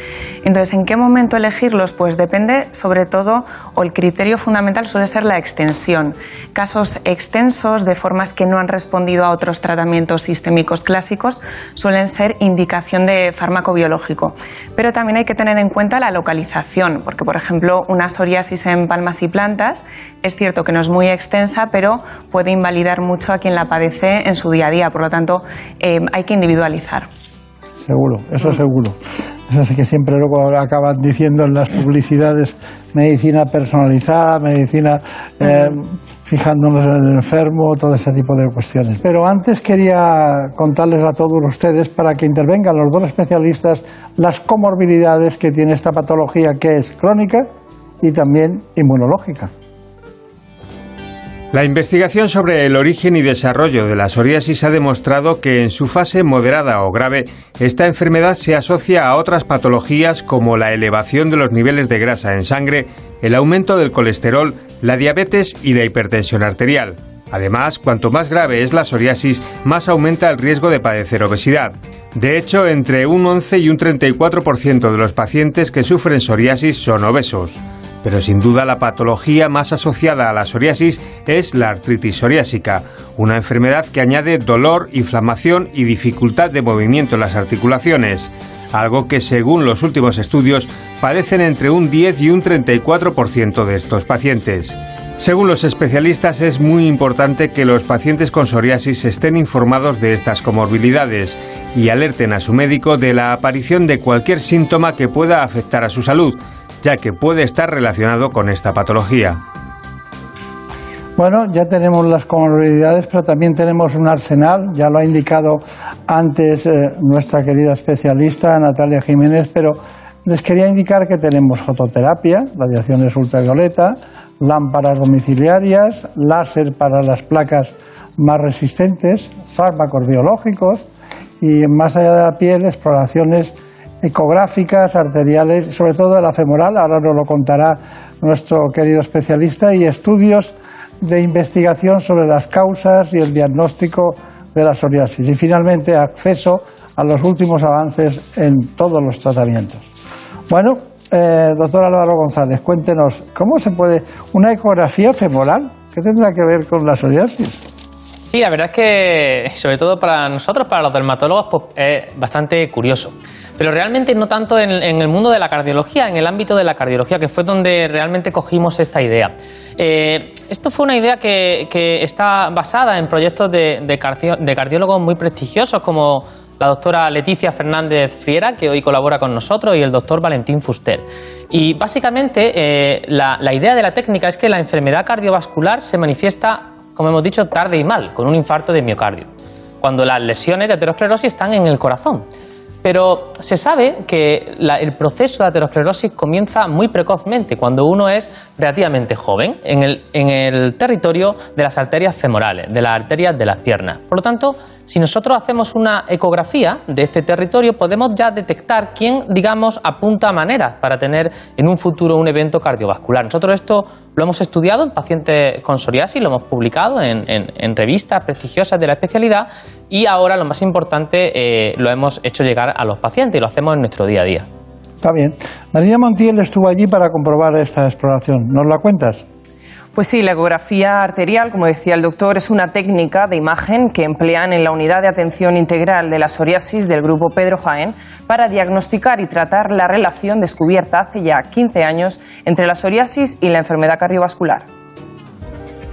Entonces, ¿en qué momento elegirlos? Pues depende sobre todo, o el criterio fundamental suele ser la extensión. Casos extensos de formas que no han respondido a otros tratamientos sistémicos clásicos suelen ser indicación de fármaco biológico. Pero también hay que tener en cuenta la localización, porque por ejemplo una psoriasis en palmas y plantas es cierto que no es muy extensa, pero puede invalidar mucho a quien la padece en su día a día. Por lo tanto, eh, hay que individualizar. Seguro, eso seguro. Eso sí que siempre luego acaban diciendo en las publicidades medicina personalizada, medicina eh, fijándonos en el enfermo, todo ese tipo de cuestiones. Pero antes quería contarles a todos ustedes, para que intervengan los dos especialistas, las comorbilidades que tiene esta patología que es crónica y también inmunológica. La investigación sobre el origen y desarrollo de la psoriasis ha demostrado que en su fase moderada o grave, esta enfermedad se asocia a otras patologías como la elevación de los niveles de grasa en sangre, el aumento del colesterol, la diabetes y la hipertensión arterial. Además, cuanto más grave es la psoriasis, más aumenta el riesgo de padecer obesidad. De hecho, entre un 11 y un 34% de los pacientes que sufren psoriasis son obesos. Pero sin duda la patología más asociada a la psoriasis es la artritis psoriásica, una enfermedad que añade dolor, inflamación y dificultad de movimiento en las articulaciones, algo que según los últimos estudios padecen entre un 10 y un 34% de estos pacientes. Según los especialistas es muy importante que los pacientes con psoriasis estén informados de estas comorbilidades y alerten a su médico de la aparición de cualquier síntoma que pueda afectar a su salud, ya que puede estar relacionado con esta patología. Bueno, ya tenemos las comorbilidades, pero también tenemos un arsenal, ya lo ha indicado antes eh, nuestra querida especialista Natalia Jiménez, pero les quería indicar que tenemos fototerapia, radiaciones ultravioleta, lámparas domiciliarias, láser para las placas más resistentes, fármacos biológicos y más allá de la piel, exploraciones ecográficas, arteriales, sobre todo de la femoral, ahora nos lo contará nuestro querido especialista, y estudios de investigación sobre las causas y el diagnóstico de la psoriasis. Y finalmente, acceso a los últimos avances en todos los tratamientos. Bueno, eh, doctor Álvaro González, cuéntenos, ¿cómo se puede una ecografía femoral? ¿Qué tendrá que ver con la psoriasis? Sí, la verdad es que, sobre todo para nosotros, para los dermatólogos, pues, es bastante curioso. Pero realmente no tanto en, el mundo de la cardiología, en el ámbito de la cardiología, que fue donde realmente cogimos esta idea. Eh, esto fue una idea que, está basada en proyectos de, cardiólogos muy prestigiosos como la doctora Leticia Fernández Friera, que hoy colabora con nosotros, y el doctor Valentín Fuster. Y básicamente eh, la idea de la técnica es que la enfermedad cardiovascular se manifiesta, como hemos dicho, tarde y mal, con un infarto de miocardio, cuando las lesiones de aterosclerosis están en el corazón. Pero se sabe que el proceso de aterosclerosis comienza muy precozmente, cuando uno es relativamente joven, en el territorio de las arterias femorales, de las arterias de las piernas. Por lo tanto, si nosotros hacemos una ecografía de este territorio, podemos ya detectar quién, digamos, apunta maneras para tener en un futuro un evento cardiovascular. Nosotros esto lo hemos estudiado en pacientes con psoriasis, lo hemos publicado en revistas prestigiosas de la especialidad y ahora lo más importante eh, lo hemos hecho llegar a los pacientes y lo hacemos en nuestro día a día. Está bien. María Montiel estuvo allí para comprobar esta exploración. ¿Nos la cuentas? Pues sí, la ecografía arterial, como decía el doctor, es una técnica de imagen que emplean en la unidad de atención integral de la psoriasis del grupo Pedro Jaén para diagnosticar y tratar la relación descubierta hace ya 15 años entre la psoriasis y la enfermedad cardiovascular.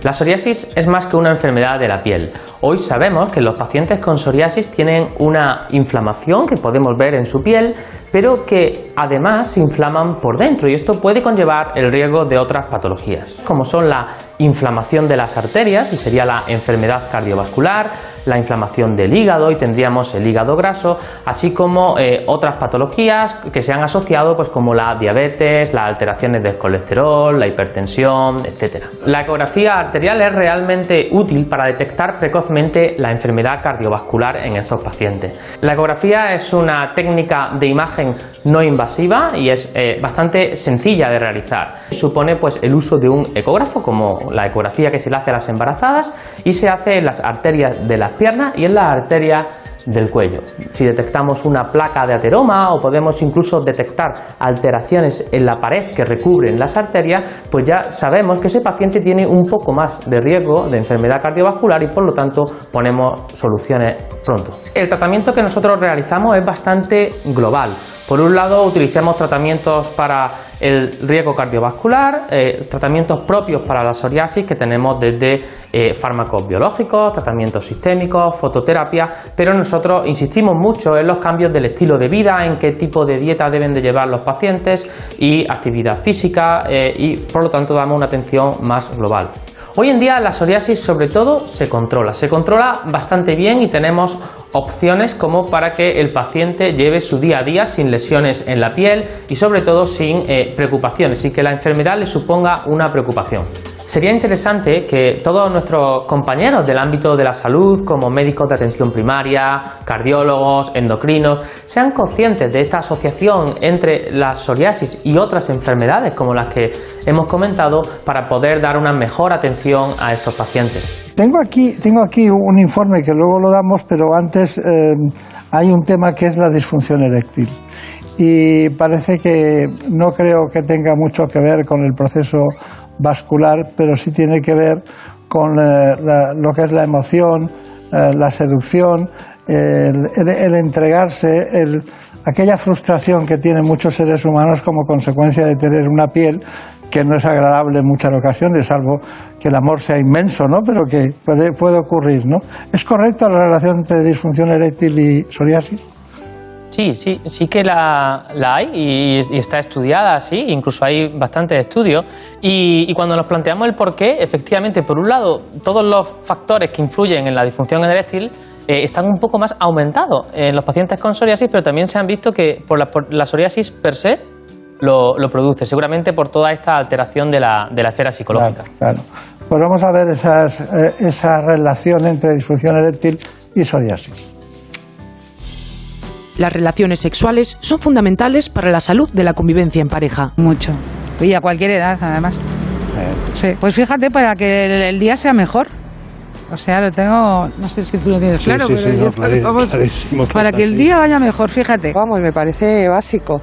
La psoriasis es más que una enfermedad de la piel. Hoy sabemos que los pacientes con psoriasis tienen una inflamación que podemos ver en su piel, pero que además se inflaman por dentro y esto puede conllevar el riesgo de otras patologías, como son la inflamación de las arterias y sería la enfermedad cardiovascular, la inflamación del hígado y tendríamos el hígado graso, así como eh, otras patologías que se han asociado pues como la diabetes, las alteraciones del colesterol, la hipertensión, etc. La ecografía arterial es realmente útil para detectar precozmente la enfermedad cardiovascular en estos pacientes. La ecografía es una técnica de imagen no invasiva y es eh, bastante sencilla de realizar. Supone pues el uso de un ecógrafo como la ecografía que se le hace a las embarazadas y se hace en las arterias de las piernas y en las arterias del cuello. Si detectamos una placa de ateroma o podemos incluso detectar alteraciones en la pared que recubren las arterias, pues ya sabemos que ese paciente tiene un poco más de riesgo de enfermedad cardiovascular y por lo tanto ponemos soluciones pronto. El tratamiento que nosotros realizamos es bastante global. Por un lado, utilicemos tratamientos para el riesgo cardiovascular, eh, tratamientos propios para la psoriasis que tenemos desde eh, fármacos biológicos, tratamientos sistémicos, fototerapia, pero nosotros insistimos mucho en los cambios del estilo de vida, en qué tipo de dieta deben de llevar los pacientes y actividad física eh, y por lo tanto damos una atención más global. Hoy en día la psoriasis sobre todo se controla, se controla bastante bien y tenemos opciones como para que el paciente lleve su día a día sin lesiones en la piel y sobre todo sin eh, preocupaciones, sin que la enfermedad le suponga una preocupación. Sería interesante que todos nuestros compañeros del ámbito de la salud, como médicos de atención primaria, cardiólogos, endocrinos, sean conscientes de esta asociación entre la psoriasis y otras enfermedades como las que hemos comentado para poder dar una mejor atención a estos pacientes. Tengo aquí, tengo aquí un informe que luego lo damos, pero antes eh, hay un tema que es la disfunción eréctil. Y parece que no creo que tenga mucho que ver con el proceso vascular, pero sí tiene que ver con eh, lo que es la emoción, eh, la seducción, el, entregarse, el- aquella frustración que tienen muchos seres humanos como consecuencia de tener una piel que no es agradable en muchas ocasiones, salvo que el amor sea inmenso, ¿no? Pero que puede, puede ocurrir, ¿no? ¿Es correcta la relación entre disfunción eréctil y psoriasis? Sí, sí, sí que la, hay y, está estudiada, sí, incluso hay bastantes estudios. Y, y cuando nos planteamos el por qué, efectivamente, por un lado, todos los factores que influyen en la disfunción eréctil eh, están un poco más aumentados en los pacientes con psoriasis, pero también se han visto que por la, por la psoriasis per se lo, produce, seguramente por toda esta alteración de la, esfera psicológica. Claro. Pues vamos a ver esas, eh, esa relación entre disfunción eréctil y psoriasis. Las relaciones sexuales son fundamentales para la salud de la convivencia en pareja. Mucho. Y a cualquier edad, además. Sí, pues fíjate, para que el, día sea mejor. O sea, lo tengo, no sé si tú lo tienes Sí, claro, sí, pero sí, no, clari- vamos, para que el día vaya mejor, fíjate. Vamos, me parece básico.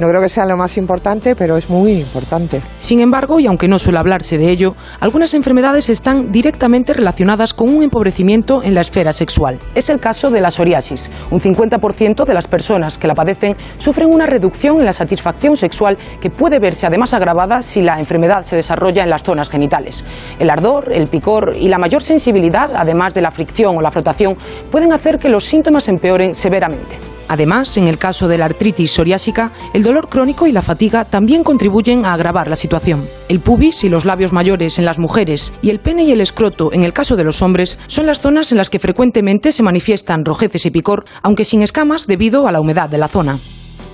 No creo que sea lo más importante, pero es muy importante. Sin embargo, y aunque no suele hablarse de ello, algunas enfermedades están directamente relacionadas con un empobrecimiento en la esfera sexual. Es el caso de la psoriasis. Un 50% de las personas que la padecen sufren una reducción en la satisfacción sexual que puede verse además agravada si la enfermedad se desarrolla en las zonas genitales. El ardor, el picor y la mayor sensibilidad, además de la fricción o la frotación, pueden hacer que los síntomas empeoren severamente. Además, en el caso de la artritis psoriásica, el dolor crónico y la fatiga también contribuyen a agravar la situación. El pubis y los labios mayores en las mujeres y el pene y el escroto en el caso de los hombres son las zonas en las que frecuentemente se manifiestan rojeces y picor, aunque sin escamas debido a la humedad de la zona.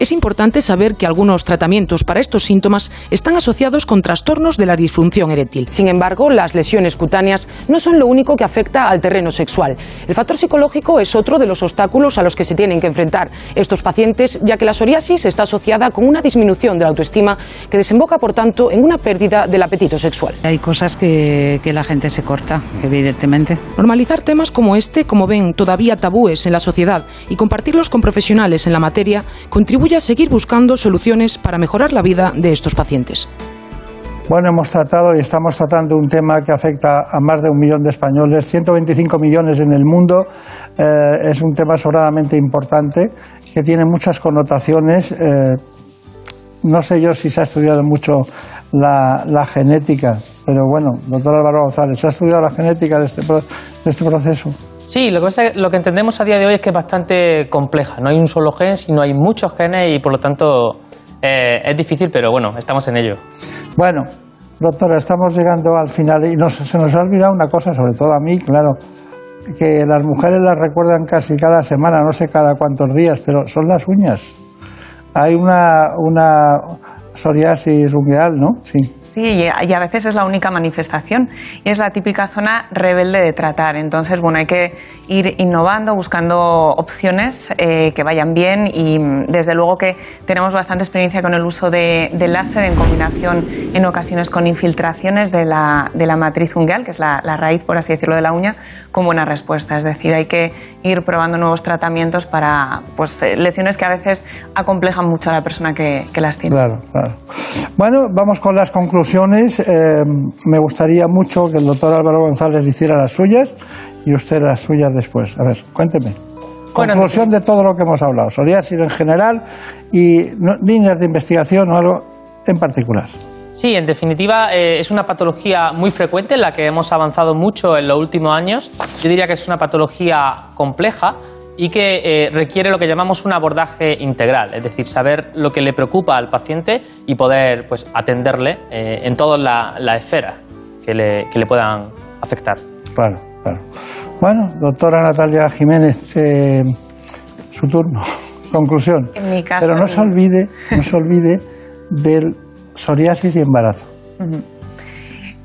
Es importante saber que algunos tratamientos para estos síntomas están asociados con trastornos de la disfunción eréctil. Sin embargo, las lesiones cutáneas no son lo único que afecta al terreno sexual. El factor psicológico es otro de los obstáculos a los que se tienen que enfrentar estos pacientes, ya que la psoriasis está asociada con una disminución de la autoestima que desemboca, por tanto, en una pérdida del apetito sexual. Hay cosas que, que la gente se corta, evidentemente. Normalizar temas como este, como ven, todavía tabúes en la sociedad y compartirlos con profesionales en la materia contribuye a seguir buscando soluciones para mejorar la vida de estos pacientes. Bueno, hemos tratado y estamos tratando un tema que afecta a más de un millón de españoles, 125 millones en el mundo. Eh, es un tema sobradamente importante que tiene muchas connotaciones. Eh, no sé yo si se ha estudiado mucho la, la genética, pero bueno, doctor Álvaro González, ¿se ha estudiado la genética de este, de este proceso? Sí, lo que, pasa lo que entendemos a día de hoy es que es bastante compleja. No hay un solo gen, sino hay muchos genes y por lo tanto eh, es difícil, pero bueno, estamos en ello. Bueno, doctora, estamos llegando al final y nos- se nos ha olvidado una cosa, sobre todo a mí, claro, que las mujeres las recuerdan casi cada semana, no sé cada cuántos días, pero son las uñas. Hay una, una psoriasis ungueal, ¿no? Sí. Sí, y a veces es la única manifestación y es la típica zona rebelde de tratar. Entonces, bueno, hay que ir innovando, buscando opciones eh, que vayan bien y mm, desde luego que tenemos bastante experiencia con el uso de, del láser en combinación en ocasiones con infiltraciones de la, de la matriz ungueal, que es la, la raíz, por así decirlo, de la uña, con buena respuesta. Es decir, hay que ir probando nuevos tratamientos para pues, eh, lesiones que a veces acomplejan mucho a la persona que, que las tiene. Claro, claro. Bueno, vamos con las conclusiones. Eh, me gustaría mucho que el doctor Álvaro González hiciera las suyas y usted las suyas después. A ver, cuénteme. Conclusión de todo lo que hemos hablado. Psoriasis en general y no- líneas de investigación o algo en particular. Sí, en definitiva eh, es una patología muy frecuente en la que hemos avanzado mucho en los últimos años. Yo diría que es una patología compleja y que eh, requiere lo que llamamos un abordaje integral, es decir, saber lo que le preocupa al paciente y poder pues, atenderle eh, en todas las la esferas que le, que le puedan afectar. Claro, claro. Bueno, doctora Natalia Jiménez, eh, su turno. [laughs] Conclusión. En mi caso, Pero no se olvide, no se olvide del psoriasis y embarazo. Ujú.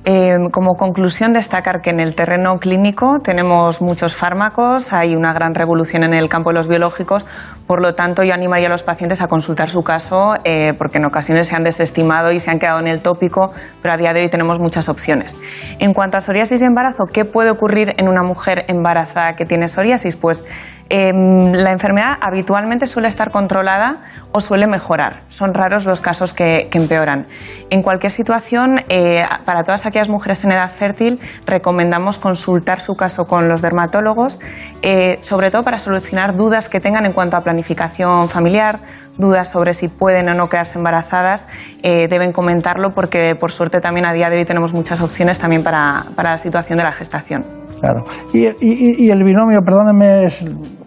Eh, como conclusión, destacar que en el terreno clínico tenemos muchos fármacos, hay una gran revolución en el campo de los biológicos, por lo tanto yo animaría a los pacientes a consultar su caso eh, porque en ocasiones se han desestimado y se han quedado en el tópico, pero a día de hoy tenemos muchas opciones. En cuanto a psoriasis y embarazo, ¿qué puede ocurrir en una mujer embarazada que tiene psoriasis? Pues eh, la enfermedad habitualmente suele estar controlada o suele mejorar. Son raros los casos que, que empeoran. En cualquier situación, eh, para todas aquellas mujeres en edad fértil, recomendamos consultar su caso con los dermatólogos, eh, sobre todo para solucionar dudas que tengan en cuanto a planificación familiar, dudas sobre si pueden o no quedarse embarazadas, eh, deben comentarlo porque por suerte también a día de hoy tenemos muchas opciones también para, para la situación de la gestación. Claro. Y, el binomio, perdónenme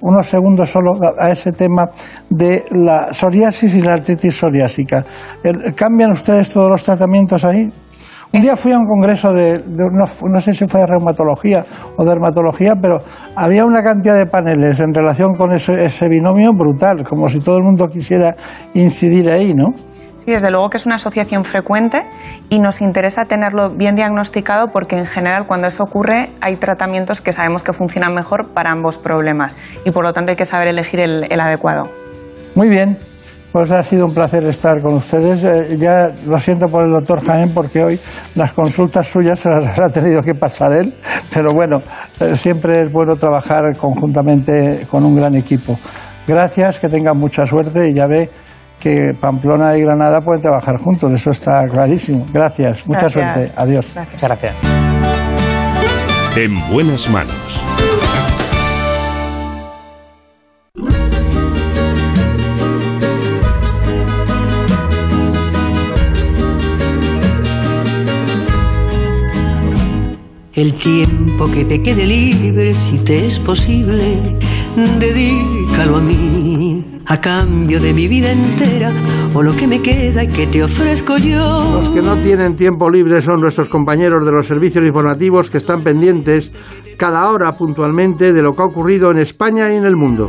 unos segundos solo a, a ese tema de la psoriasis y la artritis psoriásica. El- ¿Cambian ustedes todos los tratamientos ahí? Un día fui a un congreso de, de no, no sé si fue de reumatología o dermatología, pero había una cantidad de paneles en relación con ese, ese binomio brutal, como si todo el mundo quisiera incidir ahí, ¿no? Sí, desde luego que es una asociación frecuente y nos interesa tenerlo bien diagnosticado porque en general cuando eso ocurre hay tratamientos que sabemos que funcionan mejor para ambos problemas y por lo tanto hay que saber elegir el, el adecuado. Muy bien, pues ha sido un placer estar con ustedes. Eh, ya lo siento por el doctor Jaén porque hoy las consultas suyas se [laughs] las habrá tenido que pasar él, pero bueno, eh, siempre es bueno trabajar conjuntamente con un gran equipo. Gracias, que tengan mucha suerte y ya ve que Pamplona y Granada pueden trabajar juntos, eso está clarísimo. Gracias, mucha Gracias. suerte, adiós. Muchas gracias. En buenas manos. El tiempo que te quede libre, si te es posible, dedícalo a mí, a cambio de mi vida entera, o lo que me queda y que te ofrezco yo. Los que no tienen tiempo libre son nuestros compañeros de los servicios informativos que están pendientes cada hora puntualmente de lo que ha ocurrido en España y en el mundo.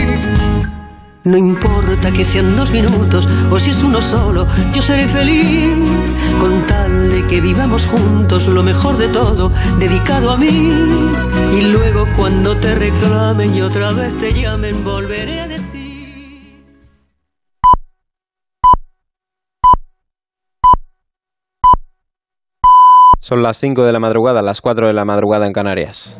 No importa que sean dos minutos o si es uno solo, yo seré feliz con tal de que vivamos juntos lo mejor de todo, dedicado a mí. Y luego cuando te reclamen y otra vez te llamen, volveré a decir. Son las 5 de la madrugada, las 4 de la madrugada en Canarias.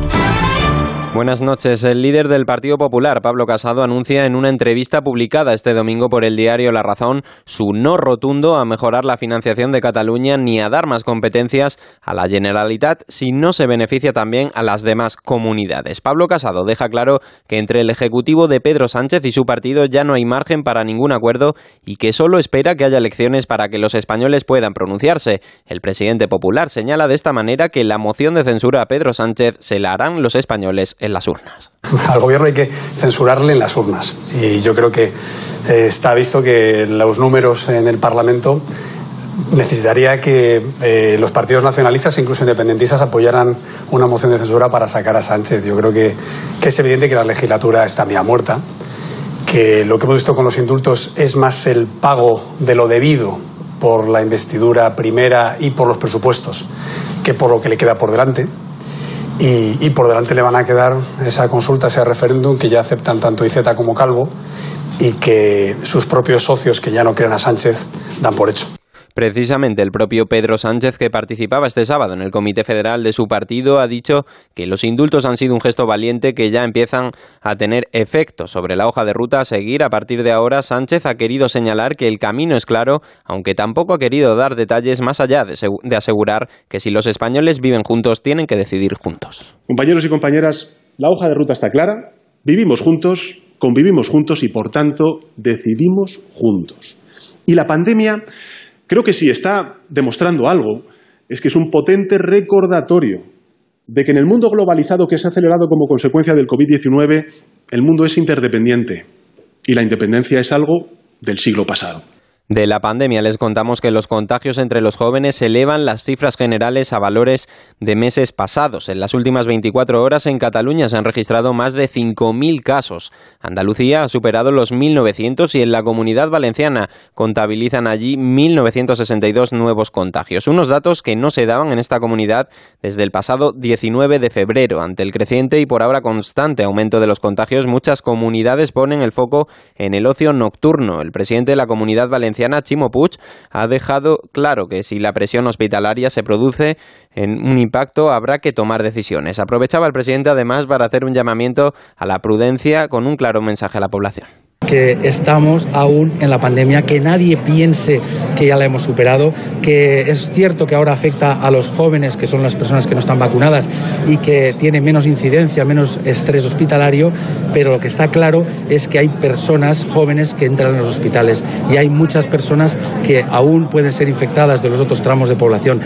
Buenas noches. El líder del Partido Popular, Pablo Casado, anuncia en una entrevista publicada este domingo por el diario La Razón su no rotundo a mejorar la financiación de Cataluña ni a dar más competencias a la Generalitat si no se beneficia también a las demás comunidades. Pablo Casado deja claro que entre el Ejecutivo de Pedro Sánchez y su partido ya no hay margen para ningún acuerdo y que solo espera que haya elecciones para que los españoles puedan pronunciarse. El presidente popular señala de esta manera que la moción de censura a Pedro Sánchez se la harán los españoles en las urnas. [laughs] Al gobierno hay que censurarle en las urnas. Y yo creo que eh, está visto que los números en el Parlamento necesitaría que eh, los partidos nacionalistas, incluso independentistas, apoyaran una moción de censura para sacar a Sánchez. Yo creo que, es evidente que la legislatura está media muerta, que lo que hemos visto con los indultos es más el pago de lo debido por la investidura primera y por los presupuestos que por lo que le queda por delante. Y, por delante le van a quedar esa consulta, ese referéndum que ya aceptan tanto Iceta como Calvo y que sus propios socios que ya no creen a Sánchez dan por hecho. Precisamente el propio Pedro Sánchez, que participaba este sábado en el Comité Federal de su partido, ha dicho que los indultos han sido un gesto valiente que ya empiezan a tener efecto sobre la hoja de ruta a seguir. A partir de ahora, Sánchez ha querido señalar que el camino es claro, aunque tampoco ha querido dar detalles más allá de, asegurar que si los españoles viven juntos, tienen que decidir juntos. Compañeros y compañeras, la hoja de ruta está clara, vivimos juntos, convivimos juntos y, por tanto, decidimos juntos. Y la pandemia Creo que si está demostrando algo es que es un potente recordatorio de que en el mundo globalizado que se ha acelerado como consecuencia del COVID-19, el mundo es interdependiente y la independencia es algo del siglo pasado. De la pandemia les contamos que los contagios entre los jóvenes elevan las cifras generales a valores de meses pasados. En las últimas 24 horas en Cataluña se han registrado más de 5.000 casos. Andalucía ha superado los 1.900 y en la comunidad valenciana contabilizan allí 1.962 nuevos contagios. Unos datos que no se daban en esta comunidad desde el pasado 19 de febrero. Ante el creciente y por ahora constante aumento de los contagios, muchas comunidades ponen el foco en el ocio nocturno. El presidente de la comunidad valenciana Chimo Puig, ha dejado claro que si la presión hospitalaria se produce en un impacto, habrá que tomar decisiones. Aprovechaba el presidente además para hacer un llamamiento a la prudencia con un claro mensaje a la población que estamos aún en la pandemia, que nadie piense que ya la hemos superado, que es cierto que ahora afecta a los jóvenes, que son las personas que no están vacunadas y que tienen menos incidencia, menos estrés hospitalario, pero lo que está claro es que hay personas jóvenes que entran en los hospitales y hay muchas personas que aún pueden ser infectadas de los otros tramos de población.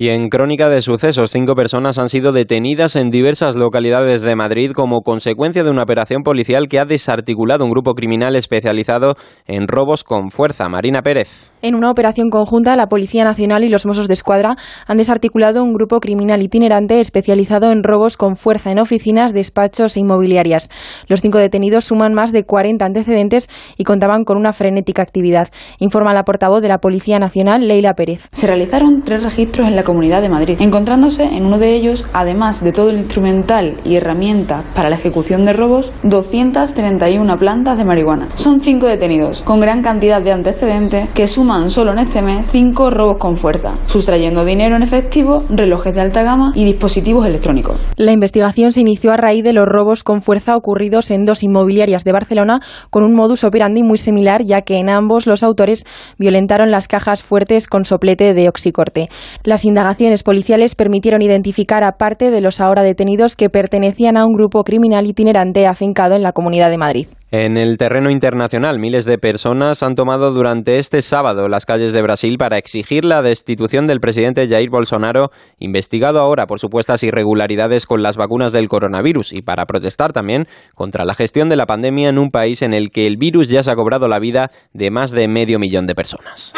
Y en crónica de sucesos, cinco personas han sido detenidas en diversas localidades de Madrid como consecuencia de una operación policial que ha desarticulado un grupo criminal especializado en robos con fuerza. Marina Pérez. En una operación conjunta, la Policía Nacional y los Mossos de Escuadra han desarticulado un grupo criminal itinerante especializado en robos con fuerza en oficinas, despachos e inmobiliarias. Los cinco detenidos suman más de 40 antecedentes y contaban con una frenética actividad, informa la portavoz de la Policía Nacional, Leila Pérez. Se realizaron tres registros en la Comunidad de Madrid, encontrándose en uno de ellos, además de todo el instrumental y herramienta para la ejecución de robos, 231 plantas de marihuana. Son cinco detenidos, con gran cantidad de antecedentes que suman solo en este mes cinco robos con fuerza, sustrayendo dinero en efectivo, relojes de alta gama y dispositivos electrónicos. La investigación se inició a raíz de los robos con fuerza ocurridos en dos inmobiliarias de Barcelona con un modus operandi muy similar, ya que en ambos los autores violentaron las cajas fuertes con soplete de oxicorte. Las indagaciones policiales permitieron identificar a parte de los ahora detenidos que pertenecían a un grupo criminal itinerante afincado en la Comunidad de Madrid. En el terreno internacional, miles de personas han tomado durante este sábado las calles de Brasil para exigir la destitución del presidente Jair Bolsonaro, investigado ahora por supuestas irregularidades con las vacunas del coronavirus, y para protestar también contra la gestión de la pandemia en un país en el que el virus ya se ha cobrado la vida de más de medio millón de personas.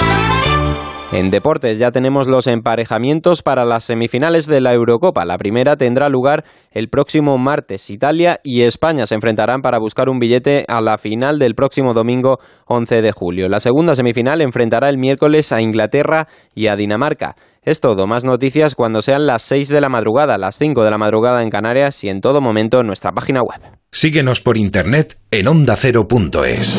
En deportes ya tenemos los emparejamientos para las semifinales de la Eurocopa. La primera tendrá lugar el próximo martes. Italia y España se enfrentarán para buscar un billete a la final del próximo domingo 11 de julio. La segunda semifinal enfrentará el miércoles a Inglaterra y a Dinamarca. Es todo, más noticias cuando sean las 6 de la madrugada, las 5 de la madrugada en Canarias y en todo momento en nuestra página web. Síguenos por internet en ondacero.es.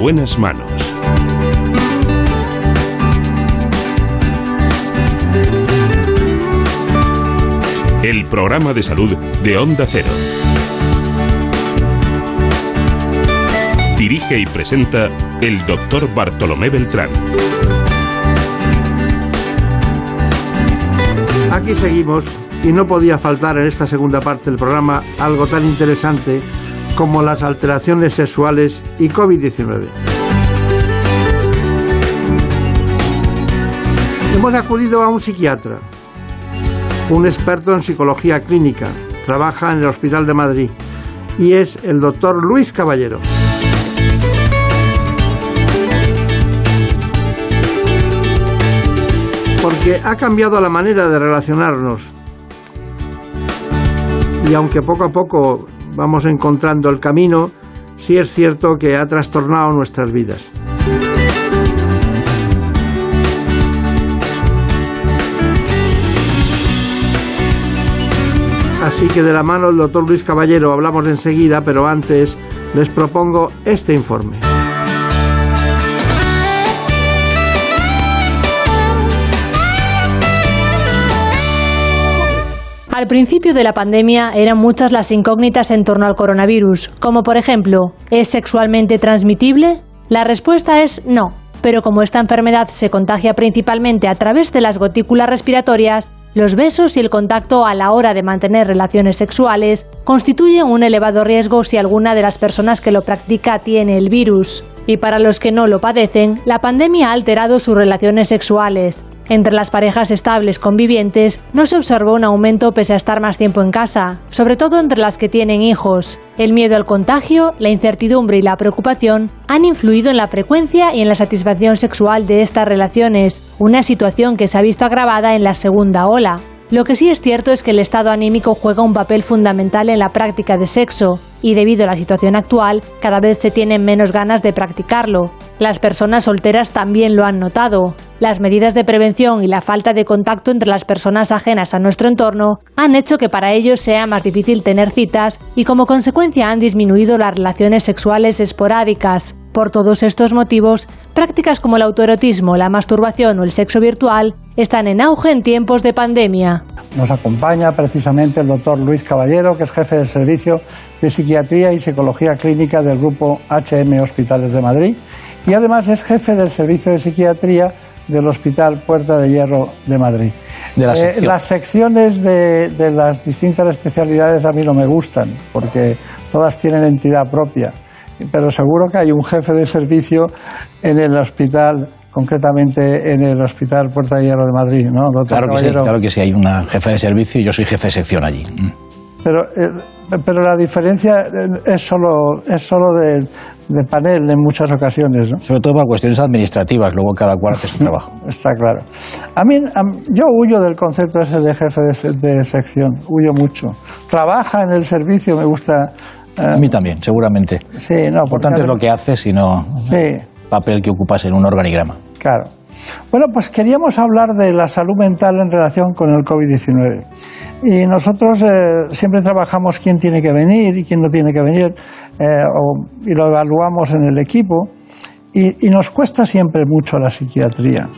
Buenas manos. El programa de salud de Onda Cero. Dirige y presenta el doctor Bartolomé Beltrán. Aquí seguimos y no podía faltar en esta segunda parte del programa algo tan interesante como las alteraciones sexuales y COVID-19. Hemos acudido a un psiquiatra, un experto en psicología clínica, trabaja en el Hospital de Madrid y es el doctor Luis Caballero. Porque ha cambiado la manera de relacionarnos y aunque poco a poco vamos encontrando el camino, sí es cierto que ha trastornado nuestras vidas. Así que de la mano del doctor Luis Caballero hablamos enseguida, pero antes les propongo este informe. Al principio de la pandemia eran muchas las incógnitas en torno al coronavirus, como por ejemplo, ¿es sexualmente transmitible? La respuesta es no, pero como esta enfermedad se contagia principalmente a través de las gotículas respiratorias, los besos y el contacto a la hora de mantener relaciones sexuales constituyen un elevado riesgo si alguna de las personas que lo practica tiene el virus. Y para los que no lo padecen, la pandemia ha alterado sus relaciones sexuales. Entre las parejas estables convivientes no se observó un aumento pese a estar más tiempo en casa, sobre todo entre las que tienen hijos. El miedo al contagio, la incertidumbre y la preocupación han influido en la frecuencia y en la satisfacción sexual de estas relaciones, una situación que se ha visto agravada en la segunda ola. Lo que sí es cierto es que el estado anímico juega un papel fundamental en la práctica de sexo, y debido a la situación actual, cada vez se tienen menos ganas de practicarlo. Las personas solteras también lo han notado. Las medidas de prevención y la falta de contacto entre las personas ajenas a nuestro entorno han hecho que para ellos sea más difícil tener citas y como consecuencia han disminuido las relaciones sexuales esporádicas. Por todos estos motivos, prácticas como el autoerotismo, la masturbación o el sexo virtual están en auge en tiempos de pandemia. Nos acompaña precisamente el doctor Luis Caballero, que es jefe del Servicio de Psiquiatría y Psicología Clínica del Grupo HM Hospitales de Madrid y además es jefe del Servicio de Psiquiatría del Hospital Puerta de Hierro de Madrid. De la Eh, las secciones de, de las distintas especialidades a mí no me gustan, porque todas tienen entidad propia, pero seguro que hay un jefe de servicio en el hospital, concretamente en el Hospital Puerta de Hierro de Madrid, ¿no, doctor Claro que sí, claro que sí, hay una jefa de servicio y yo soy jefe de sección allí. Pero eh, pero la diferencia eh, es solo, es solo de, de panel en muchas ocasiones. ¿no? Sobre todo para cuestiones administrativas, luego cada cual hace su [laughs] trabajo. Está claro. A mí, a yo huyo del concepto ese de jefe de, de sección, huyo mucho. Trabaja en el servicio, me gusta. Eh, A mí también, seguramente. Sí, no, Lo importante es lo que haces y no Sí. papel que ocupas en un organigrama. Claro. Bueno, pues queríamos hablar de la salud mental en relación con el COVID-19. Y nosotros eh, siempre trabajamos quién tiene que venir y quién no tiene que venir, eh, o- y lo evaluamos en el equipo. Y, y nos cuesta siempre mucho la psiquiatría.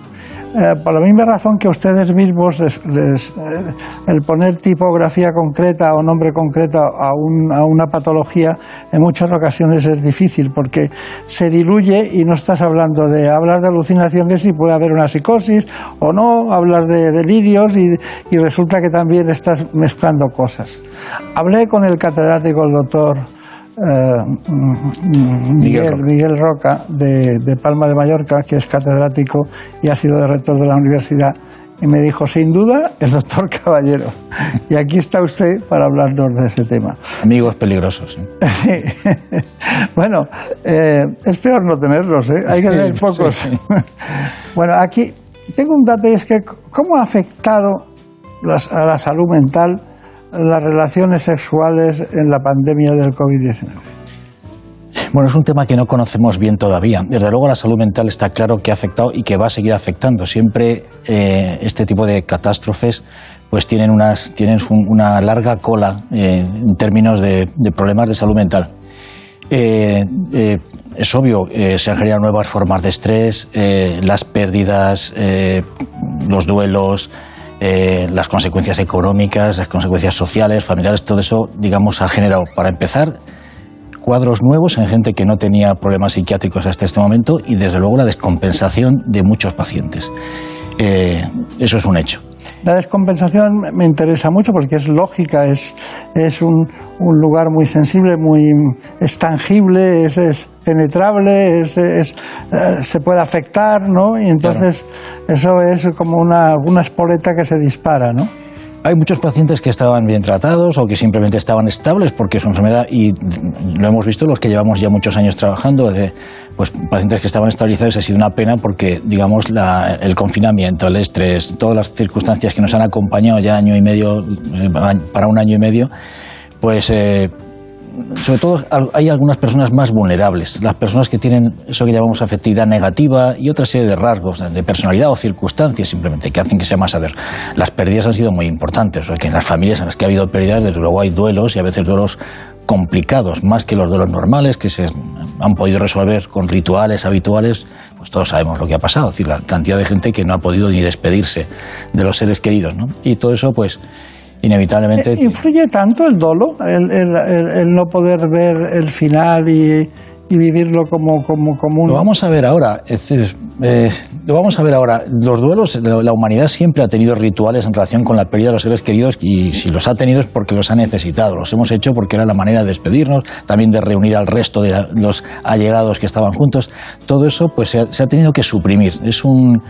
Eh, por la misma razón que ustedes mismos, les- eh, el poner tipografía concreta o nombre concreto a, un- a una patología en muchas ocasiones es difícil porque se diluye y no estás hablando de hablar de alucinaciones y puede haber una psicosis o no, hablar de delirios y, y resulta que también estás mezclando cosas. Hablé con el catedrático, el doctor Miguel, Miguel Roca de, de Palma de Mallorca, que es catedrático y ha sido rector de la universidad, y me dijo, sin duda, el doctor Caballero. [laughs] Y aquí está usted para hablarnos de ese tema. Amigos peligrosos. ¿eh? [laughs] Sí. Bueno, eh, es peor no tenerlos, ¿eh? hay que tener pocos. sí, sí. [laughs] Bueno, aquí tengo un dato y es que cómo ha afectado las- a la salud mental las relaciones sexuales en la pandemia del COVID-19. Bueno, es un tema que no conocemos bien todavía. Desde luego la salud mental está claro que ha afectado y que va a seguir afectando. Siempre eh, este tipo de catástrofes pues tienen, unas, tienen un- una larga cola eh, en términos de, problemas de salud mental. Eh, es obvio, se han generado nuevas formas de estrés, las pérdidas, los duelos, eh, las consecuencias económicas, las consecuencias sociales, familiares, todo eso, digamos, ha generado, para empezar, cuadros nuevos en gente que no tenía problemas psiquiátricos hasta este momento y, desde luego, la descompensación de muchos pacientes. Eh, eso es un hecho. La descompensación me interesa mucho porque es lógica, es, es un, un lugar muy sensible, muy es tangible, es, es penetrable, es, es, eh, se puede afectar, ¿no? Y entonces eso es como una, una espoleta que se dispara, ¿no? Hay muchos pacientes que estaban bien tratados o que simplemente estaban estables porque su enfermedad, y lo hemos visto los que llevamos ya muchos años trabajando, de, pues pacientes que estaban estabilizados ha sido una pena porque, digamos, la- el confinamiento, el estrés, todas las circunstancias que nos han acompañado ya año y medio, eh, para un año y medio, pues eh, sobre todo hay algunas personas más vulnerables, las personas que tienen eso que llamamos afectividad negativa y otra serie de rasgos de personalidad o circunstancias simplemente que hacen que sea más adverso. Las pérdidas han sido muy importantes, o sea, que en las familias en las que ha habido pérdidas, desde luego hay duelos y a veces duelos complicados, más que los duelos normales que se han podido resolver con rituales habituales, pues todos sabemos lo que ha pasado, es decir, la cantidad de gente que no ha podido ni despedirse de los seres queridos, ¿no? Y todo eso, pues, inevitablemente... Eh, ¿Influye tanto el dolo, el, el- el- el no poder ver el final y, y vivirlo como, como, como un... Lo vamos a ver ahora. Es eh, lo vamos a ver ahora. Los duelos, la humanidad siempre ha tenido rituales en relación con la pérdida de los seres queridos y si los ha tenido es porque los ha necesitado. Los hemos hecho porque era la manera de despedirnos, también de reunir al resto de los allegados que estaban juntos. Todo eso pues se ha, se ha tenido que suprimir. Es un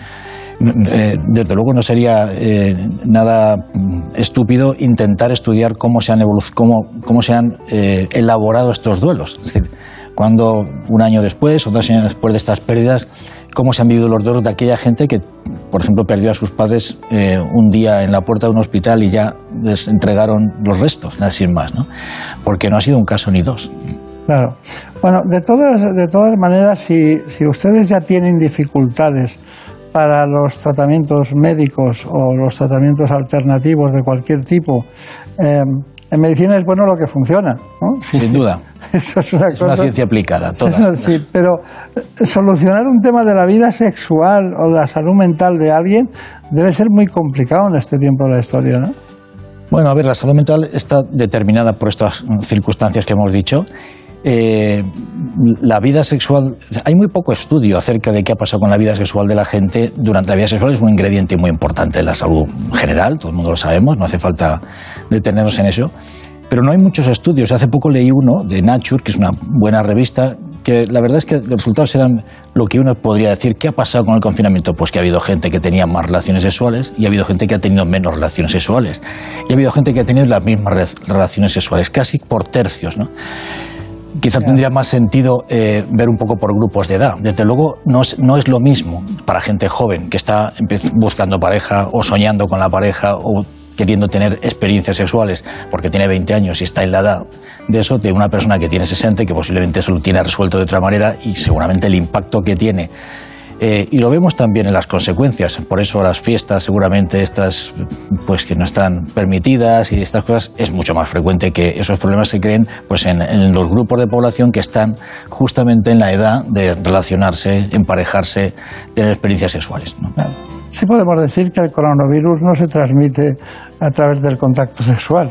eh, desde luego no sería eh, nada mm, estúpido intentar estudiar cómo se han, cómo, cómo se han eh, elaborado estos duelos. Es decir, cuando un año después o dos años después de estas pérdidas, cómo se han vivido los duelos de aquella gente que, por ejemplo, perdió a sus padres un día en la puerta de un hospital y ya les entregaron los restos, sin más, ¿no? Porque no ha sido un caso ni dos. Claro. Bueno, de todas, de todas maneras, si, si ustedes ya tienen dificultades para los tratamientos médicos o los tratamientos alternativos de cualquier tipo, eh, en medicina es bueno lo que funciona. ¿no? Sí, Sin sí. duda. [laughs] Eso es una Es una cosa- ciencia aplicada, [laughs] todas. Sí, pero eh, solucionar un tema de la vida sexual o de la salud mental de alguien debe ser muy complicado en este tiempo de la historia, ¿no? Bueno, a ver, la salud mental está determinada por estas circunstancias que hemos dicho. Eh, la vida sexual, hay muy poco estudio acerca de qué ha pasado con la vida sexual de la gente durante la vida sexual, es un ingrediente muy importante de la salud general, todo el mundo lo sabemos, no hace falta detenernos en eso. Pero no hay muchos estudios. Hace poco leí uno de Nature, que es una buena revista, que la verdad es que los resultados eran lo que uno podría decir. ¿Qué ha pasado con el confinamiento? Pues que ha habido gente que tenía más relaciones sexuales y ha habido gente que ha tenido menos relaciones sexuales. Y ha habido gente que ha tenido las mismas re- relaciones sexuales, casi por tercios, ¿no? Quizá tendría más sentido eh, ver un poco por grupos de edad. Desde luego, no es, no es lo mismo para gente joven que está buscando pareja o soñando con la pareja o queriendo tener experiencias sexuales porque tiene 20 años y está en la edad de eso, de una persona que tiene 60 y que posiblemente eso lo tiene resuelto de otra manera y seguramente el impacto que tiene eh, y lo vemos también en las consecuencias. Por eso las fiestas, seguramente estas, pues que no están permitidas y estas cosas, es mucho más frecuente que esos problemas se creen, pues en, los grupos de población que están justamente en la edad de relacionarse, emparejarse, tener experiencias sexuales. ¿no? Sí podemos decir que el coronavirus no se transmite a través del contacto sexual.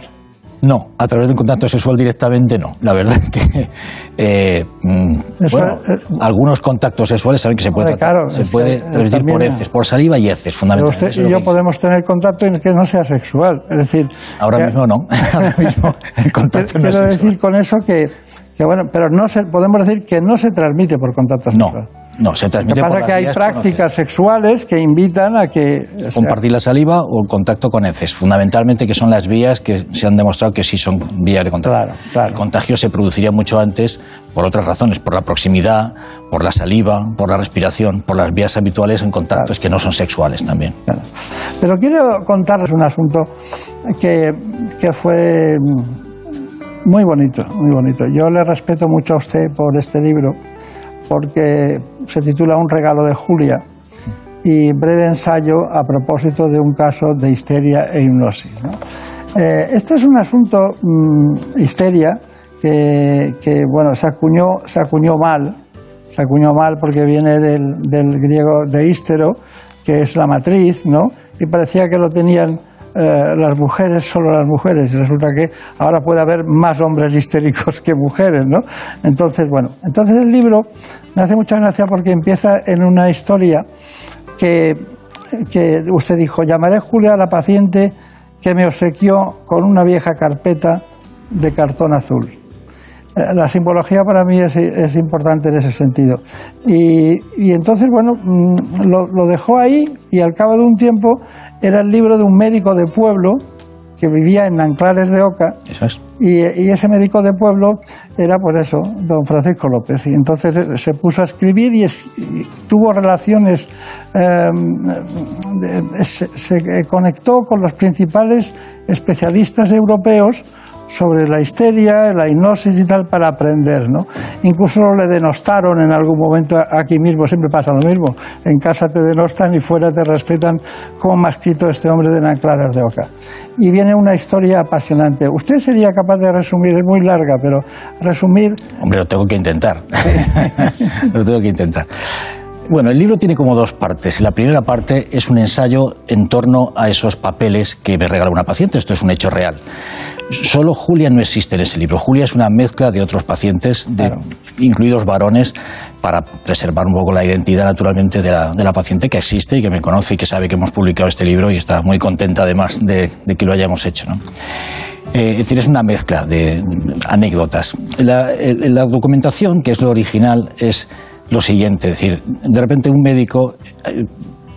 No, a través del contacto sexual directamente no. La verdad que [laughs] eh, mm, Eso, bueno, eh, algunos contactos sexuales saben que se puede, claro, se es que, puede eh, transmitir por heces, por saliva y heces, fundamentalmente. usted es y yo podemos tener contacto en que no sea sexual. Es decir, Ahora mismo no. [laughs] Ahora [laughs] mismo el contacto no quiero es decir con eso que, que, bueno, pero no se, podemos decir que no se transmite por contacto sexual. No, se Lo que transmite pasa es que hay prácticas sexuales que invitan a que o sea, compartir la saliva o el contacto con heces, fundamentalmente que son las vías que se han demostrado que sí son vías de contagio. El contagio se produciría mucho antes por otras razones, por la proximidad, por la saliva, por la respiración, por las vías habituales en contactos que no son sexuales también. Pero quiero contarles un asunto que, que fue muy bonito, muy bonito. Yo le respeto mucho a usted por este libro, porque se titula Un regalo de Julia y breve ensayo a propósito de un caso de histeria e hipnosis. ¿no? Eh, este es un asunto, mm, histeria, que, bueno, se acuñó, se acuñó mal, se acuñó mal porque viene del, del griego de ístero, que es la matriz, ¿no? Y parecía que lo tenían eh, las mujeres, solo las mujeres, y resulta que ahora puede haber más hombres histéricos que mujeres, ¿no? Entonces, bueno, entonces el libro me hace mucha gracia porque empieza en una historia que, que usted dijo, llamaré Julia a la paciente que me obsequió con una vieja carpeta de cartón azul. Eh, La simbología para mí es, importante en ese sentido. Y, y entonces, bueno, mm, lo dejó ahí y al cabo de un tiempo era el libro de un médico de pueblo que vivía en Anclares de Oca. Eso es. Y, y ese médico de pueblo era, pues eso, don Francisco López. Y entonces se puso a escribir y, es- y tuvo relaciones, eh, se, se conectó con los principales especialistas europeos sobre la histeria, la hipnosis y tal para aprender, ¿no? Incluso le denostaron en algún momento, aquí mismo siempre pasa lo mismo, en casa te denostan y fuera te respetan, como me ha escrito este hombre de Nanclares de Oca. Y viene una historia apasionante. Usted sería capaz de resumir, es muy larga, pero resumir Hombre, lo tengo que intentar. [laughs] lo tengo que intentar. Bueno, el libro tiene como dos partes. La primera parte es un ensayo en torno a esos papeles que me regala una paciente. Esto es un hecho real. Solo Julia no existe en ese libro. Julia es una mezcla de otros pacientes, de- incluidos varones, para preservar un poco la identidad naturalmente de la, de la paciente que existe y que me conoce y que sabe que hemos publicado este libro y está muy contenta además de, de que lo hayamos hecho. ¿no? Eh, es decir, es una mezcla de anécdotas. La, la documentación, que es lo original, es lo siguiente, es decir, de repente un médico, eh,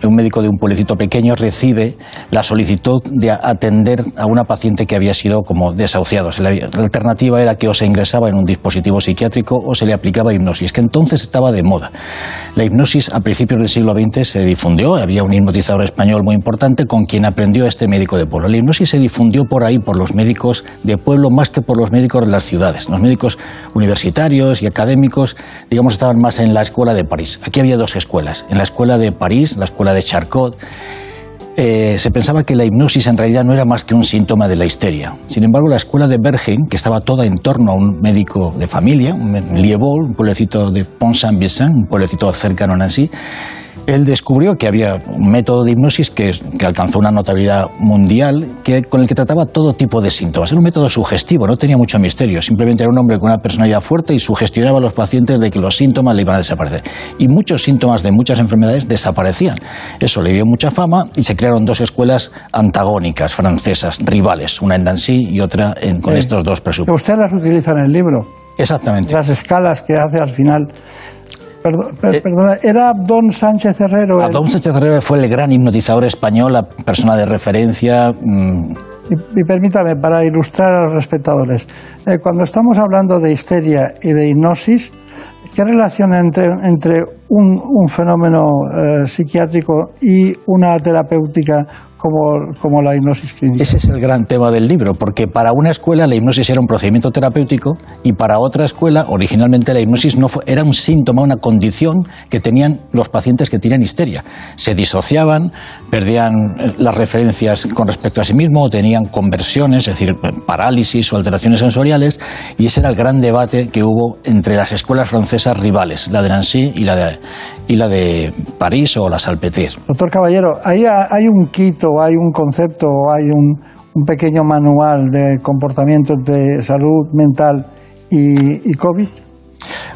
un médico de un pueblecito pequeño recibe la solicitud de atender a una paciente que había sido como desahuciado. La alternativa era que o se ingresaba en un dispositivo psiquiátrico o se le aplicaba hipnosis, que entonces estaba de moda. La hipnosis a principios del siglo XX se difundió, había un hipnotizador español muy importante con quien aprendió este médico de pueblo. La hipnosis se difundió por ahí, por los médicos de pueblo, más que por los médicos de las ciudades. Los médicos universitarios y académicos, digamos, estaban más en la escuela de París. Aquí había dos escuelas. En la escuela de París, la escuela de Charcot, eh, se pensaba que la hipnosis en realidad no era más que un síntoma de la histeria. Sin embargo, la escuela de Bergen, que estaba toda en torno a un médico de familia, un Liebol, un pueblecito de Pont-Saint-Vicent, un pueblecito cercano a Nancy, él descubrió que había un método de hipnosis que, que alcanzó una notabilidad mundial que, con el que trataba todo tipo de síntomas. Era un método sugestivo, no tenía mucho misterio. Simplemente era un hombre con una personalidad fuerte y sugestionaba a los pacientes de que los síntomas le iban a desaparecer. Y muchos síntomas de muchas enfermedades desaparecían. Eso le dio mucha fama y se crearon dos escuelas antagónicas francesas, rivales, una en Nancy y otra en- con Sí. estos dos presupuestos. usted las utiliza en el libro. Exactamente. Las escalas que hace al final. Perdón, per- perdona, era Don Sánchez Herrero. el- Adón Sánchez Herrera fue el gran hipnotizador español, la persona de referencia. mm, Y, y permítame, para ilustrar a los espectadores, eh, cuando estamos hablando de histeria y de hipnosis, ¿qué relación entre, entre un, un fenómeno eh, psiquiátrico y una terapéutica como, como la hipnosis clínica? Ese es el gran tema del libro, porque para una escuela la hipnosis era un procedimiento terapéutico y para otra escuela, originalmente la hipnosis no fue- era un síntoma, una condición que tenían los pacientes que tenían histeria. Se disociaban, perdían eh, las referencias con respecto a sí mismo, o tenían conversiones, es decir, parálisis o alteraciones sensoriales, y ese era el gran debate que hubo entre las escuelas francesas rivales, la de Nancy y la de, y la de París o la Salpêtrière. Doctor Caballero, ¿hay, hay un kit o hay un concepto hay un, un pequeño manual de comportamiento de salud mental y, y COVID?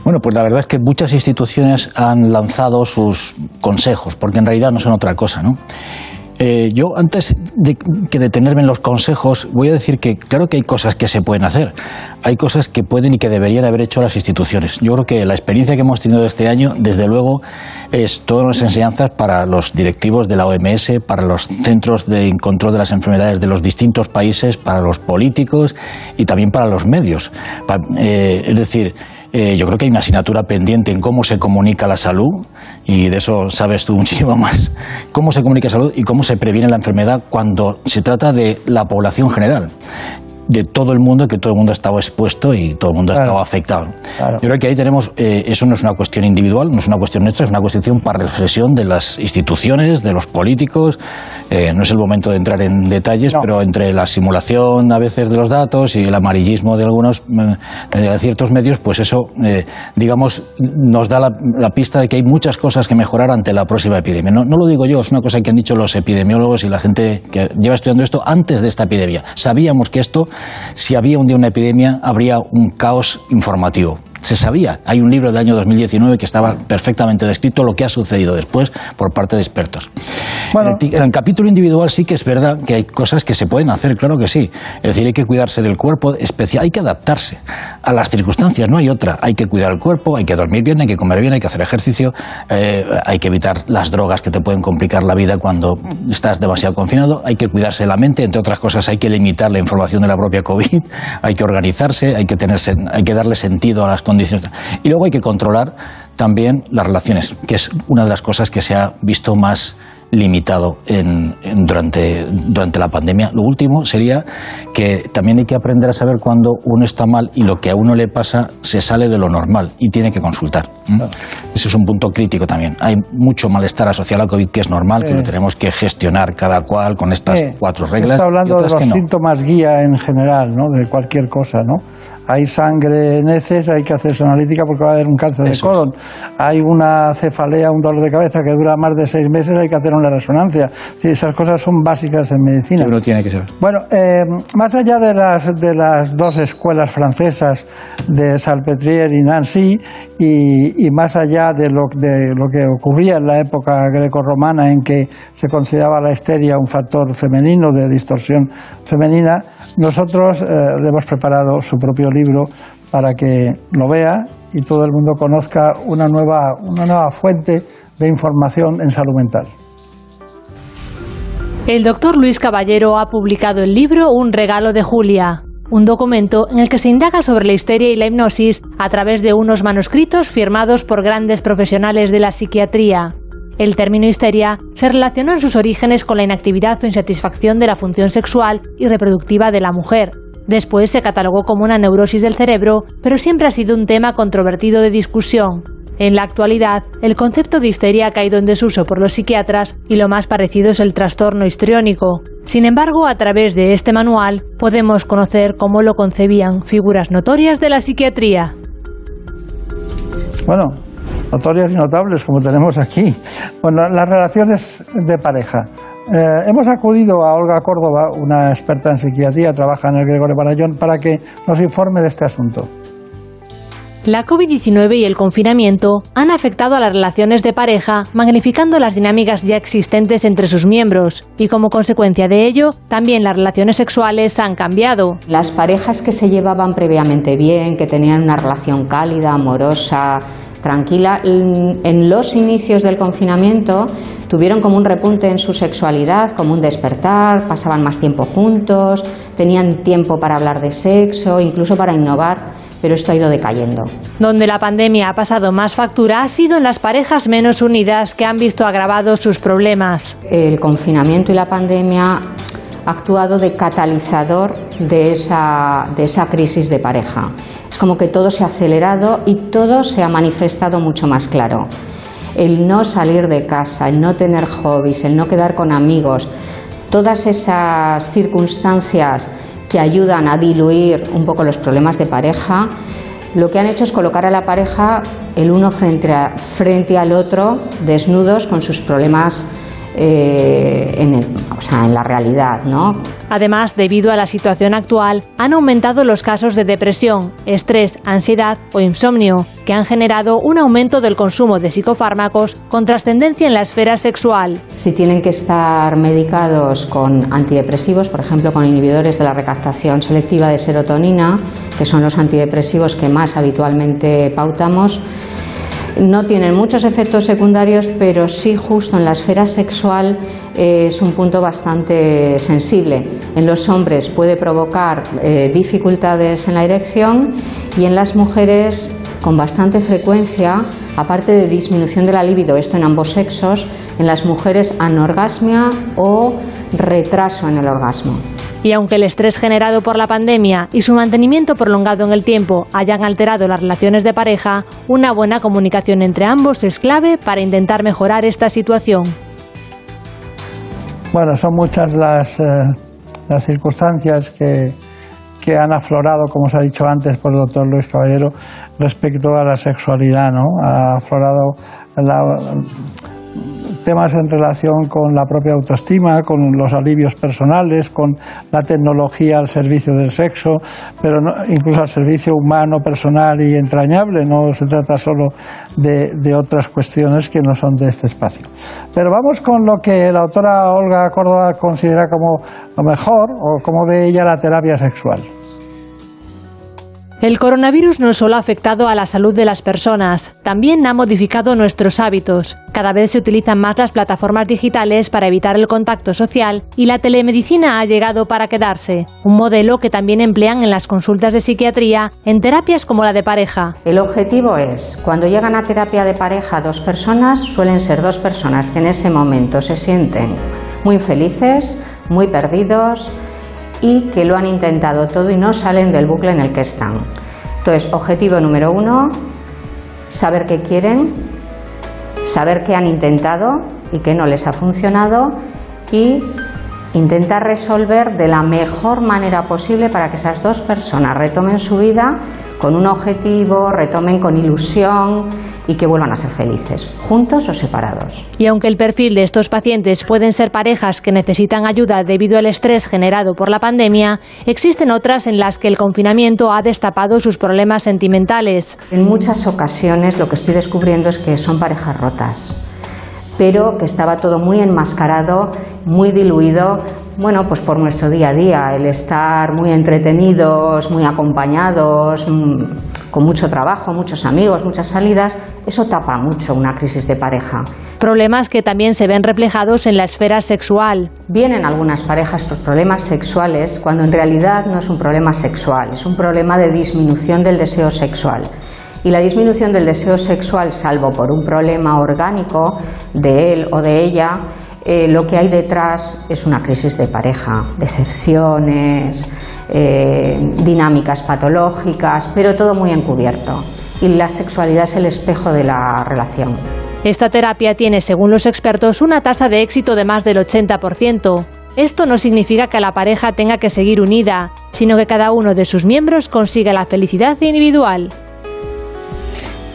Bueno, pues la verdad es que muchas instituciones han lanzado sus consejos, porque en realidad no son otra cosa, ¿no? Eh, yo, antes de que detenerme en los consejos, voy a decir que claro que hay cosas que se pueden hacer, hay cosas que pueden y que deberían haber hecho las instituciones. Yo creo que la experiencia que hemos tenido este año, desde luego, es todas las enseñanzas para los directivos de la OMS, para los centros de control de las enfermedades de los distintos países, para los políticos y también para los medios. Eh, es decir, eh, yo creo que hay una asignatura pendiente en cómo se comunica la salud y de eso sabes tú [laughs] muchísimo más. Cómo se comunica la salud y cómo se previene la enfermedad cuando se trata de la población general de todo el mundo, que todo el mundo ha estado expuesto y todo el mundo ha Claro. estado afectado. Yo creo que ahí tenemos, eh, eso no es una cuestión individual, no es una cuestión nuestra, es una cuestión para reflexión de las instituciones, de los políticos. Eh, no es el momento de entrar en detalles, pero entre la simulación a veces de los datos y el amarillismo de algunos mm, de ciertos medios, pues eso, eh, digamos, nos da la, la pista de que hay muchas cosas que mejorar ante la próxima epidemia. No, no lo digo yo, es una cosa que han dicho los epidemiólogos y la gente que lleva estudiando esto antes de esta epidemia. Sabíamos que esto, si había un día una epidemia, habría un caos informativo. Se sabía. Hay un libro del año 2019 que estaba perfectamente descrito lo que ha sucedido después por parte de expertos. En, el, en el capítulo individual sí que es verdad que hay cosas que se pueden hacer, claro que sí. Es decir, hay que cuidarse del cuerpo, especial, hay que adaptarse a las circunstancias, no hay otra. Hay que cuidar el cuerpo, hay que dormir bien, hay que comer bien, hay que hacer ejercicio, eh, hay que evitar las drogas que te pueden complicar la vida cuando estás demasiado confinado, hay que cuidarse la mente, entre otras cosas hay que limitar la información de la propia COVID, hay que organizarse, hay que, tener, hay que darle sentido a las condiciones. Y luego hay que controlar también las relaciones, que es una de las cosas que se ha visto más limitado en- en- durante, durante la pandemia. Lo último sería que también hay que aprender a saber cuando uno está mal y lo que a uno le pasa se sale de lo normal y tiene que consultar. ¿m? Ese es un punto crítico también. Hay mucho malestar asociado a COVID que es normal, que Eh. lo tenemos que gestionar cada cual con estas Eh, cuatro reglas. Está hablando de los que no. síntomas guía en general, ¿no? De cualquier cosa, ¿no? Hay sangre en heces, hay que hacerse analítica porque va a haber un cáncer de colon. Hay una cefalea, un dolor de cabeza que dura más de seis meses, hay que hacer una resonancia. Es decir, esas cosas son básicas en medicina. Uno tiene que saber. Bueno, eh, más allá de las, de las dos escuelas francesas de Salpêtrière y Nancy, y, y más allá de lo, de lo que ocurría en la época grecorromana en que se consideraba la histeria un factor femenino de distorsión femenina, nosotros eh, hemos preparado su propio libro para que lo vea y todo el mundo conozca una nueva, una nueva fuente de información en salud mental. El doctor Luis Caballero ha publicado el libro Un regalo de Julia, un documento en el que se indaga sobre la histeria y la hipnosis a través de unos manuscritos firmados por grandes profesionales de la psiquiatría. El término histeria se relacionó en sus orígenes con la inactividad o insatisfacción de la función sexual y reproductiva de la mujer. Después se catalogó como una neurosis del cerebro, pero siempre ha sido un tema controvertido de discusión. En la actualidad, el concepto de histeria ha caído en desuso por los psiquiatras y lo más parecido es el trastorno histriónico. Sin embargo, a través de este manual podemos conocer cómo lo concebían figuras notorias de la psiquiatría. Bueno, notorias y notables como tenemos aquí. Bueno, las relaciones de pareja. Eh, hemos acudido a Olga Córdoba, una experta en psiquiatría, trabaja en el Gregorio Barallón, para que nos informe de este asunto. La COVID-19 y el confinamiento han afectado a las relaciones de pareja, magnificando las dinámicas ya existentes entre sus miembros, y como consecuencia de ello, también las relaciones sexuales han cambiado. Las parejas que se llevaban previamente bien, que tenían una relación cálida, amorosa, tranquila, en los inicios del confinamiento tuvieron como un repunte en su sexualidad, como un despertar, pasaban más tiempo juntos, tenían tiempo para hablar de sexo, incluso para innovar pero esto ha ido decayendo. Donde la pandemia ha pasado más factura ha sido en las parejas menos unidas que han visto agravados sus problemas. El confinamiento y la pandemia actuado de catalizador de esa, de esa crisis de pareja. Es como que todo se ha acelerado y todo se ha manifestado mucho más claro. El no salir de casa, el no tener hobbies, el no quedar con amigos, todas esas circunstancias que ayudan a diluir un poco los problemas de pareja, lo que han hecho es colocar a la pareja el uno frente, frente al otro, desnudos con sus problemas eh, en, o sea, en la realidad, ¿no? Además, debido a la situación actual, han aumentado los casos de depresión, estrés, ansiedad o insomnio, que han generado un aumento del consumo de psicofármacos con trascendencia en la esfera sexual. Si tienen que estar medicados con antidepresivos, por ejemplo, con inhibidores de la recaptación selectiva de serotonina, que son los antidepresivos que más habitualmente pautamos, no tienen muchos efectos secundarios, pero sí justo en la esfera sexual eh, es un punto bastante sensible. En los hombres puede provocar eh, dificultades en la erección y en las mujeres con bastante frecuencia, aparte de disminución de la libido, esto en ambos sexos, en las mujeres anorgasmia o retraso en el orgasmo. Y aunque el estrés generado por la pandemia y su mantenimiento prolongado en el tiempo hayan alterado las relaciones de pareja, una buena comunicación entre ambos es clave para intentar mejorar esta situación. Bueno, son muchas las, eh, las circunstancias que, que han aflorado, como se ha dicho antes por el doctor Luis Caballero, respecto a la sexualidad, ¿no? Ha aflorado la, temas en relación con la propia autoestima, con los alivios personales, con la tecnología al servicio del sexo, pero incluso al servicio humano, personal y entrañable. No se trata solo de, de, otras cuestiones que no son de este espacio. Pero vamos con lo que la autora Olga Córdoba considera como lo mejor o como ve ella la terapia sexual. El coronavirus no solo ha afectado a la salud de las personas, también ha modificado nuestros hábitos. Cada vez se utilizan más las plataformas digitales para evitar el contacto social y la telemedicina ha llegado para quedarse, un modelo que también emplean en las consultas de psiquiatría en terapias como la de pareja. El objetivo es, cuando llegan a terapia de pareja dos personas, suelen ser dos personas que en ese momento se sienten muy felices, muy perdidos, y que lo han intentado todo y no salen del bucle en el que están. Entonces, objetivo número uno, saber qué quieren, saber qué han intentado y qué no les ha funcionado y intentar resolver de la mejor manera posible para que esas dos personas retomen su vida con un objetivo, retomen con ilusión y que vuelvan a ser felices, juntos o separados. Y aunque el perfil de estos pacientes pueden ser parejas que necesitan ayuda debido al estrés generado por la pandemia, existen otras en las que el confinamiento ha destapado sus problemas sentimentales. En muchas ocasiones lo que estoy descubriendo es que son parejas rotas pero que estaba todo muy enmascarado, muy diluido, bueno, pues por nuestro día a día, el estar muy entretenidos, muy acompañados, mm, con mucho trabajo, muchos amigos, muchas salidas, eso tapa mucho una crisis de pareja. Problemas que también se ven reflejados en la esfera sexual. Vienen algunas parejas por problemas sexuales cuando en realidad no es un problema sexual, es un problema de disminución del deseo sexual y la disminución del deseo sexual, salvo por un problema orgánico de él o de ella, eh, lo que hay detrás es una crisis de pareja, decepciones, eh, dinámicas patológicas, pero todo muy encubierto. Y la sexualidad es el espejo de la relación. Esta terapia tiene, según los expertos, una tasa de éxito de más del 80%. Esto no significa que la pareja tenga que seguir unida, sino que cada uno de sus miembros consiga la felicidad individual.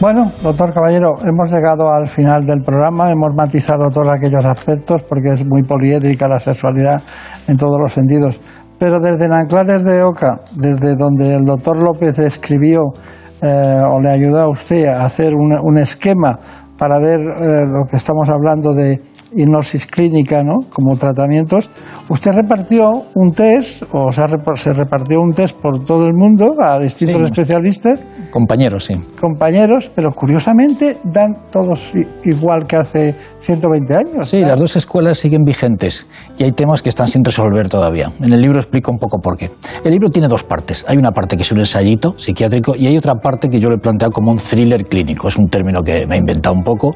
Bueno, doctor Caballero, hemos llegado al final del programa, hemos matizado todos aquellos aspectos porque es muy poliédrica la sexualidad en todos los sentidos. Pero desde Nanclares de Oca, desde donde el doctor López escribió eh, o le ayudó a usted a hacer un, esquema para ver eh, lo que estamos hablando de hipnosis clínica, ¿no? Como tratamientos. Usted repartió un test, o sea, se repartió un test por todo el mundo a distintos Sí. especialistas, Compañeros, sí. compañeros, pero curiosamente dan todos igual que hace 120 años. Sí, las dos escuelas siguen vigentes y hay temas que están sin resolver todavía. En el libro explico un poco por qué. El libro tiene dos partes. Hay una parte que es un ensayito psiquiátrico y hay otra parte que yo lo he planteado como un thriller clínico. Es un término que me he inventado un poco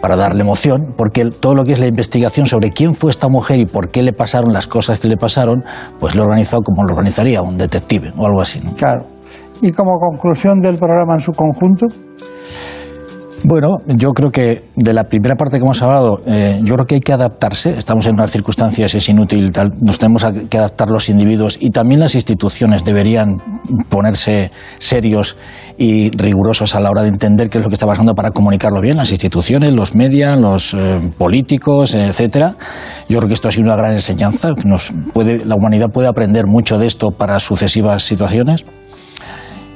para darle emoción, porque todo lo que la investigación sobre quién fue esta mujer y por qué le pasaron las cosas que le pasaron, pues lo he organizado como lo organizaría un detective o algo así. Claro. Y como conclusión del programa en su conjunto, Bueno, yo creo que de la primera parte que hemos hablado, eh, yo creo que hay que adaptarse. Estamos en unas circunstancias, es inútil, tal, nos tenemos que adaptar los individuos y también las instituciones deberían ponerse serios y rigurosos a la hora de entender qué es lo que está pasando para comunicarlo bien. Las instituciones, los medios, los eh, políticos, etcétera. Yo creo que esto ha sido una gran enseñanza. Nos puede, la humanidad puede aprender mucho de esto para sucesivas situaciones.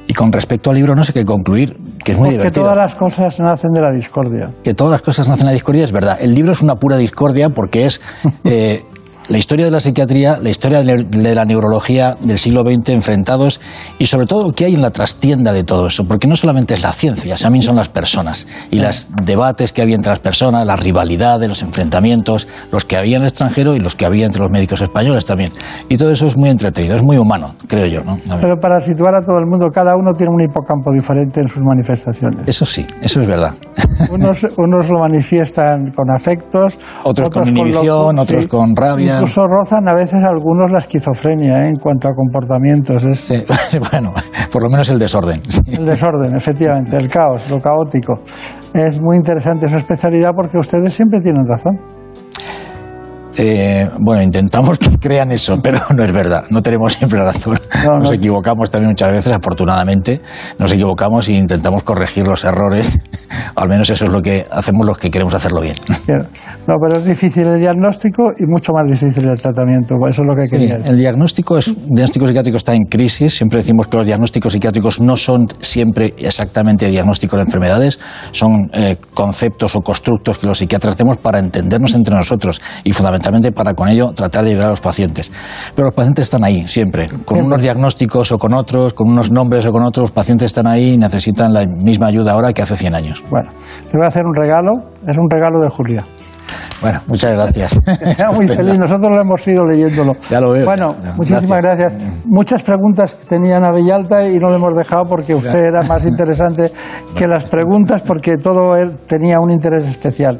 Y con respecto al libro, no sé qué concluir, que es muy pues que divertido todas las cosas nacen de la discordia. que todas las cosas nacen en la discordia es verdad. El libro es una pura discordia porque es eh, [laughs] la historia de la psiquiatría, la historia de la- neurología del siglo XX enfrentados y sobre todo qué hay en la trastienda de todo eso. Porque no solamente es la ciencia, también son las personas y los debates que había entre las personas, la rivalidad de los enfrentamientos, los que había en el extranjero y los que había entre los médicos españoles también. Y todo eso es muy entretenido, es muy humano, creo yo. ¿no? Pero para situar a todo el mundo, cada uno tiene un hipocampo diferente en sus manifestaciones. Eso sí, eso es verdad. Unos, unos lo manifiestan con afectos, Otros con lo- inhibición, otros con rabia. Incluso rozan a veces algunos la esquizofrenia ¿eh? en cuanto a comportamientos. Es [laughs] bueno, por lo menos el desorden. el desorden, efectivamente, el caos, lo caótico. Es muy interesante su especialidad porque ustedes siempre tienen razón. Eh, bueno, intentamos que crean eso, [laughs] pero no es verdad. No tenemos siempre razón. No, nos no. equivocamos también muchas veces, afortunadamente. Nos equivocamos e intentamos corregir los errores. [laughs] Al menos eso es lo que hacemos los que queremos hacerlo bien. Bien. No, pero es difícil el diagnóstico y mucho más difícil el tratamiento. Eso es lo que Sí, quería decir. el diagnóstico es el diagnóstico psiquiátrico está en crisis. Siempre decimos que los diagnósticos psiquiátricos no son siempre exactamente diagnósticos de enfermedades, son eh, conceptos o constructos que los psiquiatras hacemos para entendernos entre nosotros y fundamentalmente para con ello tratar de ayudar a los pacientes. Pero los pacientes están ahí siempre, con unos diagnósticos o con otros, con unos nombres o con otros. Los pacientes están ahí y necesitan la misma ayuda ahora que hace 100 años. Bueno, le voy a hacer un regalo. Es un regalo de Julia. Bueno, muchas gracias. [laughs] Sea muy feliz. Nosotros lo hemos ido leyéndolo. Ya lo veo. Bueno, Ya, ya. muchísimas gracias. Muchas preguntas que tenían a Villalta y no le hemos dejado porque usted era más [laughs] interesante que las preguntas porque todo él tenía un interés especial.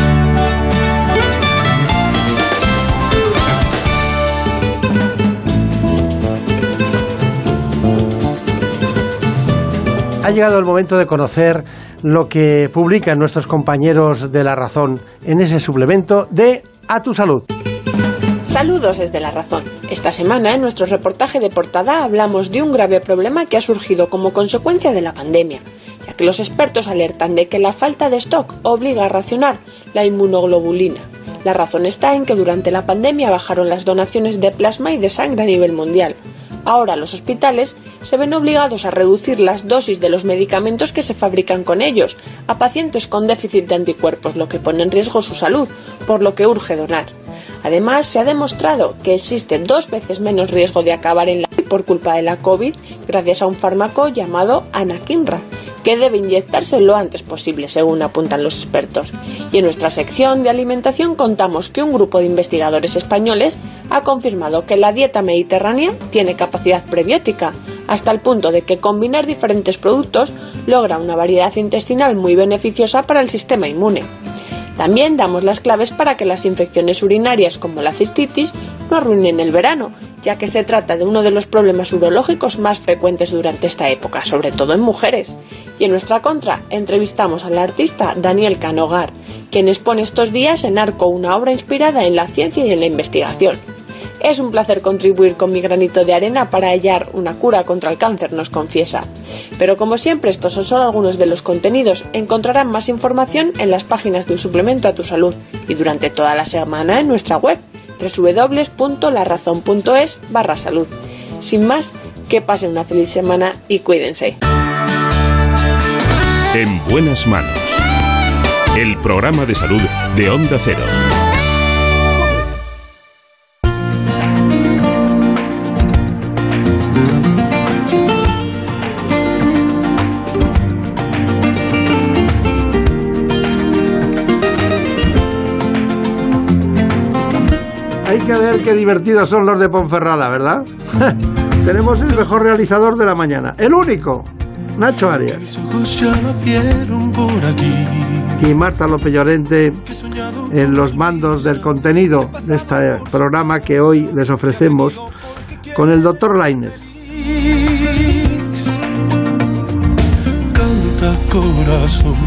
Ha llegado el momento de conocer lo que publican nuestros compañeros de La Razón en ese suplemento de A tu Salud. Saludos desde La Razón. Esta semana en nuestro reportaje de portada hablamos de un grave problema que ha surgido como consecuencia de la pandemia, ya que los expertos alertan de que la falta de stock obliga a racionar la inmunoglobulina. La razón está en que durante la pandemia bajaron las donaciones de plasma y de sangre a nivel mundial. Ahora los hospitales se ven obligados a reducir las dosis de los medicamentos que se fabrican con ellos a pacientes con déficit de anticuerpos, lo que pone en riesgo su salud, por lo que urge donar. Además, se ha demostrado que existe dos veces menos riesgo de acabar en la por culpa de la COVID gracias a un fármaco llamado anakinra, que debe inyectarse lo antes posible, según apuntan los expertos. Y en nuestra sección de alimentación contamos que un grupo de investigadores españoles ha confirmado que la dieta mediterránea tiene capacidad prebiótica, hasta el punto de que combinar diferentes productos logra una variedad intestinal muy beneficiosa para el sistema inmune. También damos las claves para que las infecciones urinarias como la cistitis no arruinen el verano, ya que se trata de uno de los problemas urológicos más frecuentes durante esta época, sobre todo en mujeres. Y en nuestra contra entrevistamos al artista Daniel Canogar, quien expone estos días en Arco una obra inspirada en la ciencia y en la investigación. Es un placer contribuir con mi granito de arena para hallar una cura contra el cáncer, nos confiesa. Pero como siempre, estos son solo algunos de los contenidos. Encontrarán más información en las páginas del suplemento a tu salud y durante toda la semana en nuestra web www.larazón.es barra salud. Sin más, que pasen una feliz semana y cuídense. En buenas manos. El programa de salud de Onda Cero. Ver qué divertidos son los de Ponferrada, ¿verdad? [laughs] Tenemos el mejor realizador de la mañana, el único, Nacho Arias. Y Marta López Llorente en los mandos del contenido de este programa que hoy les ofrecemos con el doctor Lainez.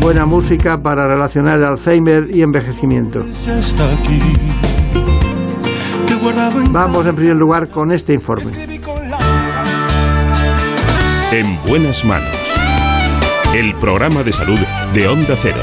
Buena música para relacionar el Alzheimer y envejecimiento. Vamos en primer lugar con este informe. En buenas manos. El programa de salud de Onda Cero.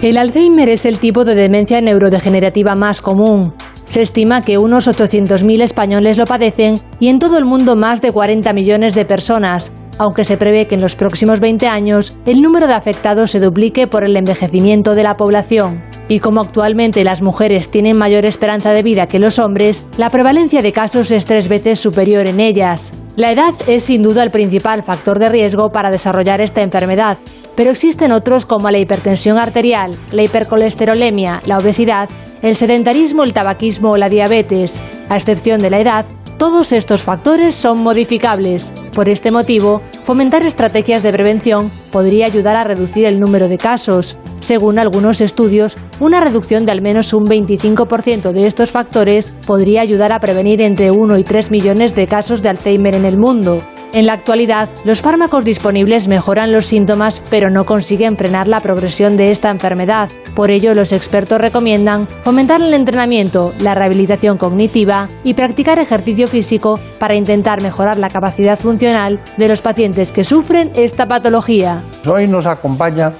El Alzheimer es el tipo de demencia neurodegenerativa más común. Se estima que unos 800.000 españoles lo padecen y en todo el mundo más de 40 millones de personas, aunque se prevé que en los próximos 20 años el número de afectados se duplique por el envejecimiento de la población. Y como actualmente las mujeres tienen mayor esperanza de vida que los hombres, la prevalencia de casos es tres veces superior en ellas. La edad es sin duda el principal factor de riesgo para desarrollar esta enfermedad, pero existen otros como la hipertensión arterial, la hipercolesterolemia, la obesidad, el sedentarismo, el tabaquismo o la diabetes. A excepción de la edad, todos estos factores son modificables. Por este motivo, fomentar estrategias de prevención podría ayudar a reducir el número de casos. Según algunos estudios, una reducción de al menos un 25% de estos factores podría ayudar a prevenir entre 1 y 3 millones de casos de Alzheimer en el mundo. En la actualidad, los fármacos disponibles mejoran los síntomas, pero no consiguen frenar la progresión de esta enfermedad. Por ello, los expertos recomiendan fomentar el entrenamiento, la rehabilitación cognitiva y practicar ejercicio físico para intentar mejorar la capacidad funcional de los pacientes que sufren esta patología. Hoy nos acompaña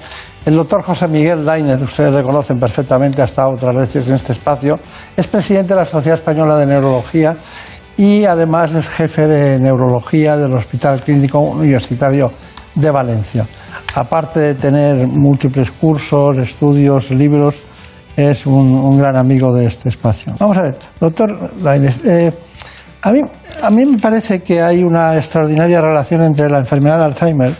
el doctor José Miguel Lainez, ustedes le conocen perfectamente, ha otras veces en este espacio, es presidente de la Sociedad Española de Neurología y además es jefe de neurología del Hospital Clínico Universitario de Valencia. Aparte de tener múltiples cursos, estudios, libros, es un, un gran amigo de este espacio. Vamos a ver, doctor Lainez, eh, a, mí, a mí me parece que hay una extraordinaria relación entre la enfermedad de Alzheimer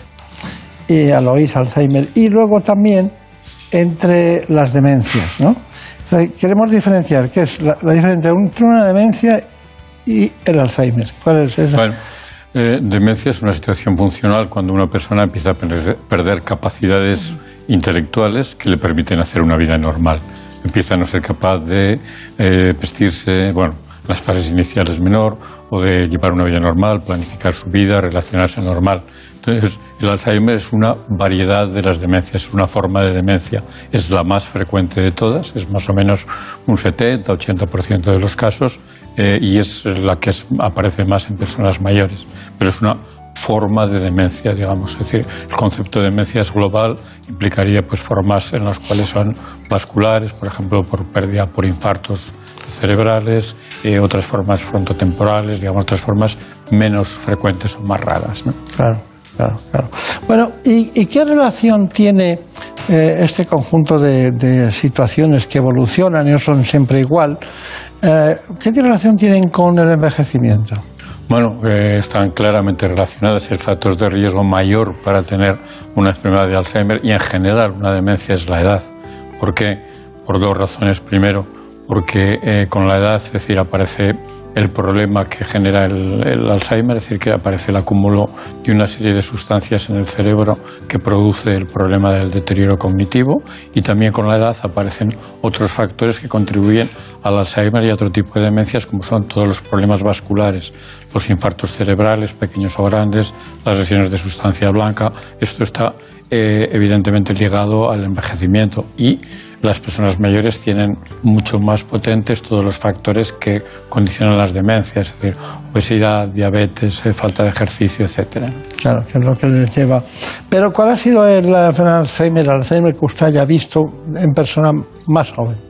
y Alois Alzheimer y luego también entre las demencias, ¿no? Queremos diferenciar qué es la, la diferencia entre una demencia y el Alzheimer. ¿Cuál es esa? Bueno, eh, demencia es una situación funcional cuando una persona empieza a perder, capacidades intelectuales que le permiten hacer una vida normal. Empieza a no ser capaz de eh, vestirse, bueno, las fases iniciales menor, o de llevar una vida normal, planificar su vida, relacionarse normal. Entonces, el Alzheimer es una variedad de las demencias, es una forma de demencia. Es la más frecuente de todas, es más o menos un 70-80% de los casos eh, y es la que aparece más en personas mayores. Pero es una forma de demencia, digamos. Es decir, el concepto de demencia es global, implicaría pues formas en las cuales son vasculares, por ejemplo, por pérdida por infartos cerebrales, eh, otras formas frontotemporales, digamos, otras formas menos frecuentes o más raras. ¿no? Claro, claro, claro. Bueno, ¿y, y qué relación tiene eh, este conjunto de, de situaciones que evolucionan y no son siempre igual? eh, ¿Qué relación tienen con el envejecimiento? Bueno, eh, están claramente relacionadas. El factor de riesgo mayor para tener una enfermedad de Alzheimer y en general una demencia es la edad. ¿Por qué? Por dos razones. Primero, porque eh, con la edad, es decir, aparece el problema que genera el, Alzheimer, es decir, que aparece el acúmulo de una serie de sustancias en el cerebro que produce el problema del deterioro cognitivo y también con la edad aparecen otros factores que contribuyen al Alzheimer y a otro tipo de demencias como son todos los problemas vasculares, los infartos cerebrales, pequeños o grandes, las lesiones de sustancia blanca. Esto está eh, evidentemente ligado al envejecimiento y las personas mayores tienen mucho más potentes todos los factores que condicionan las demencias, es decir, obesidad, diabetes, eh, falta de ejercicio, etcétera. Claro, que es lo que les lleva. Pero ¿cuál ha sido el Alzheimer, Alzheimer que usted haya visto en persona más joven?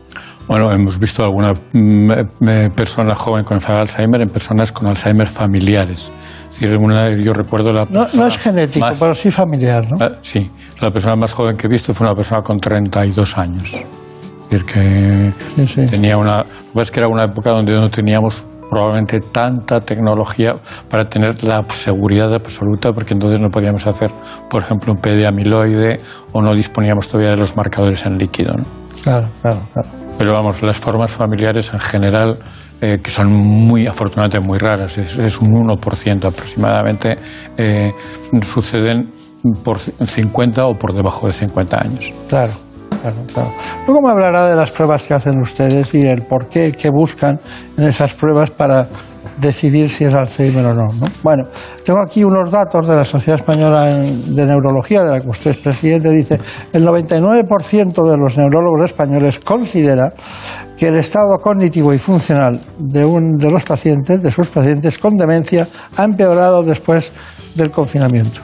Bueno, hemos visto alguna mm, eh, persona joven con enfermedad de Alzheimer en personas con Alzheimer familiares. Es decir, yo recuerdo la no, no, es genético, pero sí familiar, ¿no? Ah, sí, la persona más joven que he visto fue una persona con 32 años. Es decir, que tenía una... Pues que era una época donde no teníamos probablemente tanta tecnología para tener la seguridad absoluta, porque entonces no podíamos hacer, por ejemplo, un PD amiloide o no disponíamos todavía de los marcadores en líquido. ¿no? Claro, claro, claro. Pero vamos, las formas familiares en general, eh, que son muy, afortunadamente, muy raras, es, un 1% aproximadamente, eh, suceden por 50 o por debajo de 50 años. Claro. Claro, claro. Luego me hablará de las pruebas que hacen ustedes y el por qué, qué buscan en esas pruebas para decidir si es Alzheimer o no, Bueno, tengo aquí unos datos de la Sociedad Española de Neurología, de la que usted es presidente. Dice, el 99% de los neurólogos españoles considera que el estado cognitivo y funcional de, un, de los pacientes, de sus pacientes con demencia, ha empeorado después del confinamiento.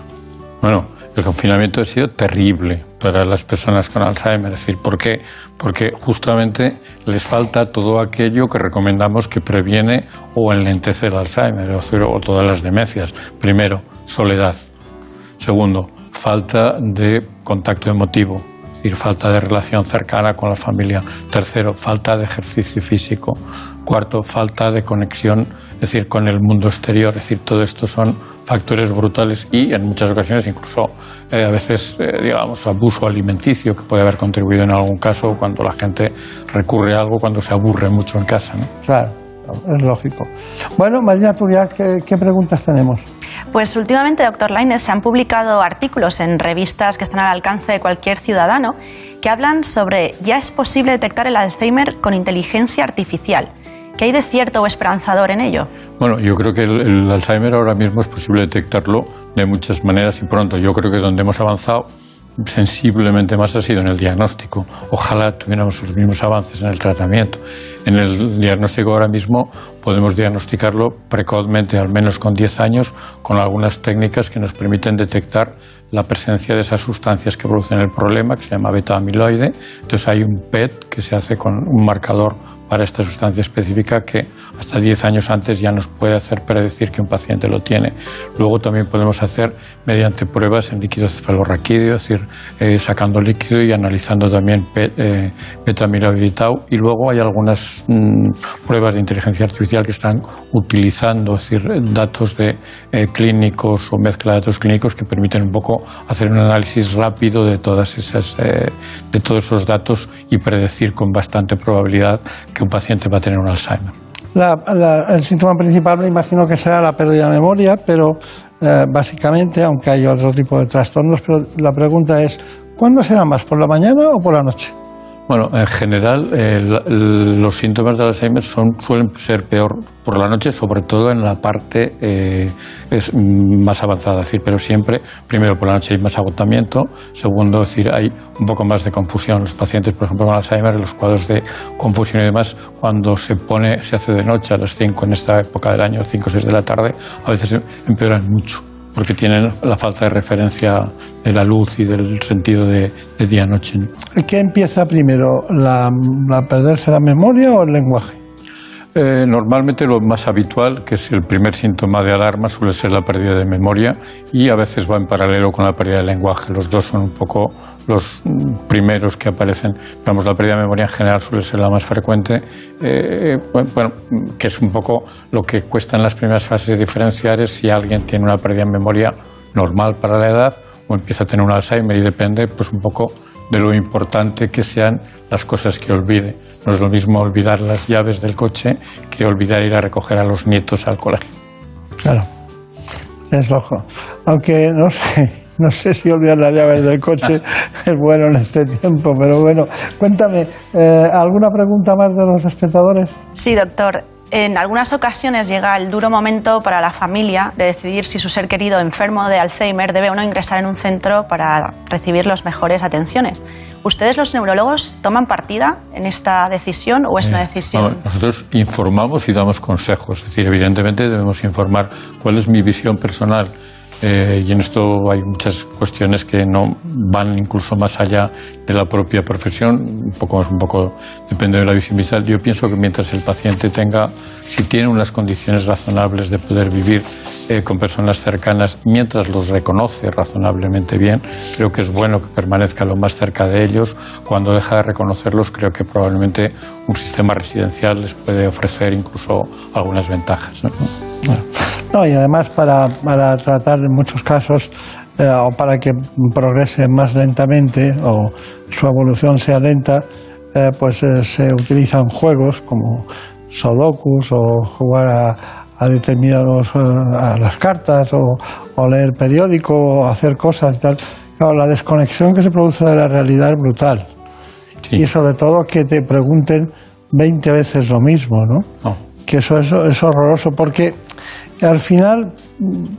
Bueno, el confinamiento ha sido terrible para las personas con Alzheimer. Es decir, ¿por qué? Porque justamente les falta todo aquello que recomendamos que previene o enlentece el Alzheimer o, todas las demencias. Primero, soledad. Segundo, falta de contacto emotivo, es decir, falta de relación cercana con la familia. Tercero, falta de ejercicio físico. Cuarto, falta de conexión, es decir, con el mundo exterior. Es decir, todo esto son factores brutales y en muchas ocasiones incluso eh, a veces, eh, digamos, abuso alimenticio que puede haber contribuido en algún caso cuando la gente recurre a algo cuando se aburre mucho en casa. ¿no? Claro, es lógico. Bueno, Marina Turia, ¿qué, preguntas tenemos? Pues últimamente, doctor Lainez, se han publicado artículos en revistas que están al alcance de cualquier ciudadano que hablan sobre ya es posible detectar el Alzheimer con inteligencia artificial. ¿Qué hay de cierto o esperanzador en ello? Bueno, yo creo que el, Alzheimer ahora mismo es posible detectarlo de muchas maneras y pronto. Yo creo que donde hemos avanzado sensiblemente más ha sido en el diagnóstico. Ojalá tuviéramos los mismos avances en el tratamiento. En el diagnóstico ahora mismo podemos diagnosticarlo precozmente, al menos con 10 años, con algunas técnicas que nos permiten detectar la presencia de esas sustancias que producen el problema, que se llama beta amiloide. Entonces hay un PET que se hace con un marcador para esta sustancia específica que hasta 10 años antes ya nos puede hacer predecir que un paciente lo tiene. Luego también podemos hacer mediante pruebas en líquido cefalorraquídeo, es decir, eh, sacando líquido y analizando también eh, beta amiloide y tau. Y luego hay algunas mm, pruebas de inteligencia artificial que están utilizando, decir, datos de eh, clínicos o mezcla de datos clínicos que permiten un poco hacer un análisis rápido de todas esas, eh, de todos esos datos y predecir con bastante probabilidad que un paciente va a tener un Alzheimer. el síntoma principal me imagino que será la pérdida de memoria, pero eh, básicamente, aunque hay otro tipo de trastornos, pero la pregunta es, ¿cuándo será más, por la mañana o por la noche? Bueno, en general los síntomas de Alzheimer son, suelen ser peor por la noche, sobre todo en la parte eh, es más avanzada, decir, pero siempre, primero por la noche hay más agotamiento, segundo, decir, hay un poco más de confusión. Los pacientes, por ejemplo, con Alzheimer, los cuadros de confusión y demás, cuando se pone, se hace de noche a las 5 en esta época del año, 5 o 6 de la tarde, a veces empeoran mucho porque tienen la falta de referencia de la luz y del sentido de, día-noche. ¿Qué empieza primero? ¿La, ¿La perderse la memoria o el lenguaje? Eh, normalmente lo más habitual, que es el primer síntoma de alarma, suele ser la pérdida de memoria y a veces va en paralelo con la pérdida de lenguaje. Los dos son un poco los primeros que aparecen. Vamos, la pérdida de memoria en general suele ser la más frecuente, eh, bueno, que es un poco lo que cuesta en las primeras fases de diferenciar es si alguien tiene una pérdida de memoria normal para la edad o empieza a tener un Alzheimer y depende pues un poco de lo importante que sean las cosas que olvide. No es lo mismo olvidar las llaves del coche que olvidar ir a recoger a los nietos al colegio. Claro, es loco. Aunque no sé, no sé si olvidar las llaves del coche [laughs] es bueno en este tiempo, pero bueno, cuéntame, eh, ¿alguna pregunta más de los espectadores? Sí, doctor. En algunas ocasiones llega el duro momento para la familia de decidir si su ser querido enfermo de Alzheimer debe o no ingresar en un centro para recibir las mejores atenciones. ¿Ustedes los neurólogos toman partida en esta decisión o es una Eh, decisión? nosotros informamos y damos consejos. Es decir, evidentemente debemos informar cuál es mi visión personal. Eh, y en esto hay muchas cuestiones que no van incluso más allá de la propia profesión. Un poco, un poco depende de la visión visual. Yo pienso que mientras el paciente tenga, si tiene unas condiciones razonables de poder vivir eh, con personas cercanas, mientras los reconoce razonablemente bien, creo que es bueno que permanezca lo más cerca de ellos. Cuando deja de reconocerlos, creo que probablemente un sistema residencial les puede ofrecer incluso algunas ventajas. ¿no? No, y además para, para tratar en muchos casos eh, o para que progrese más lentamente o su evolución sea lenta, eh, pues eh, se utilizan juegos como Sudokus o jugar a, a determinados a las cartas o, o leer periódico o hacer cosas y tal. Claro, la desconexión que se produce de la realidad es brutal. Y sobre todo que te pregunten 20 veces lo mismo, ¿no? Que eso, eso es horroroso porque al final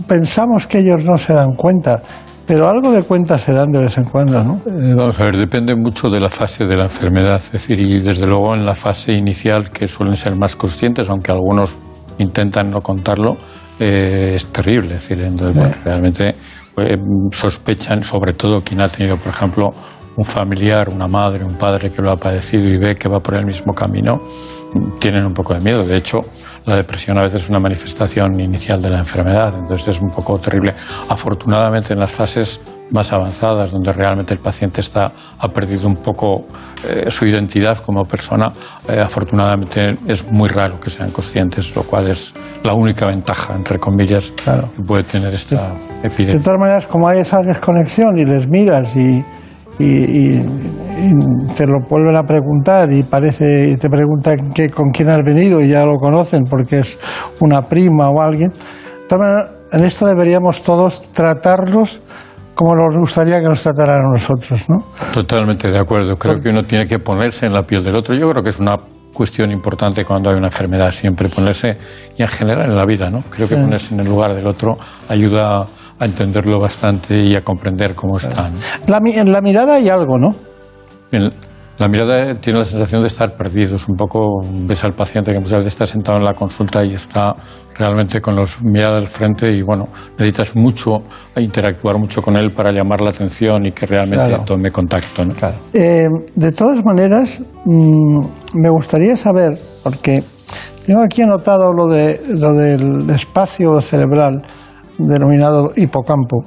pensamos que ellos no se dan cuenta, pero algo de cuenta se dan de vez en cuando, ¿no? Eh, Vamos a ver, depende mucho de la fase de la enfermedad. Es decir, y desde luego en la fase inicial, que suelen ser más conscientes, aunque algunos intentan no contarlo, eh, es terrible. Es decir, entonces, bueno, realmente eh, sospechan, sobre todo quien ha tenido, por ejemplo, un familiar, una madre, un padre que lo ha padecido y ve que va por el mismo camino, tienen un poco de miedo. De hecho, la depresión a veces es una manifestación inicial de la enfermedad, entonces es un poco terrible. Afortunadamente, en las fases más avanzadas, donde realmente el paciente está, ha perdido un poco eh, su identidad como persona, eh, afortunadamente es muy raro que sean conscientes, lo cual es la única ventaja, entre comillas, que puede tener esta De epidemia. todas maneras, como hay esa desconexión y les miras y, y- y- y te lo vuelven a preguntar y parece y te preguntan que, con quién has venido y ya lo conocen porque es una prima o alguien. Maneras, en esto deberíamos todos tratarlos como nos gustaría que nos trataran a nosotros, ¿no? Totalmente de acuerdo. Creo que uno tiene que ponerse en la piel del otro. Yo creo que es una cuestión importante cuando hay una enfermedad, siempre ponerse, y en general en la vida, ¿no? Creo que ponerse en el lugar del otro ayuda a entenderlo bastante y a comprender cómo está. ¿no? La en la mirada hay algo, ¿no? En La mirada tiene la sensación de estar perdido. Es un poco, ves al paciente que muchas veces está sentado en la consulta y está realmente con los mirada al frente y bueno, necesitas mucho interactuar mucho con él para llamar la atención y que realmente Claro. tome contacto. ¿no? Eh, de todas maneras, mm, me gustaría saber, porque tengo aquí anotado lo, de, lo del espacio cerebral denominado hipocampo.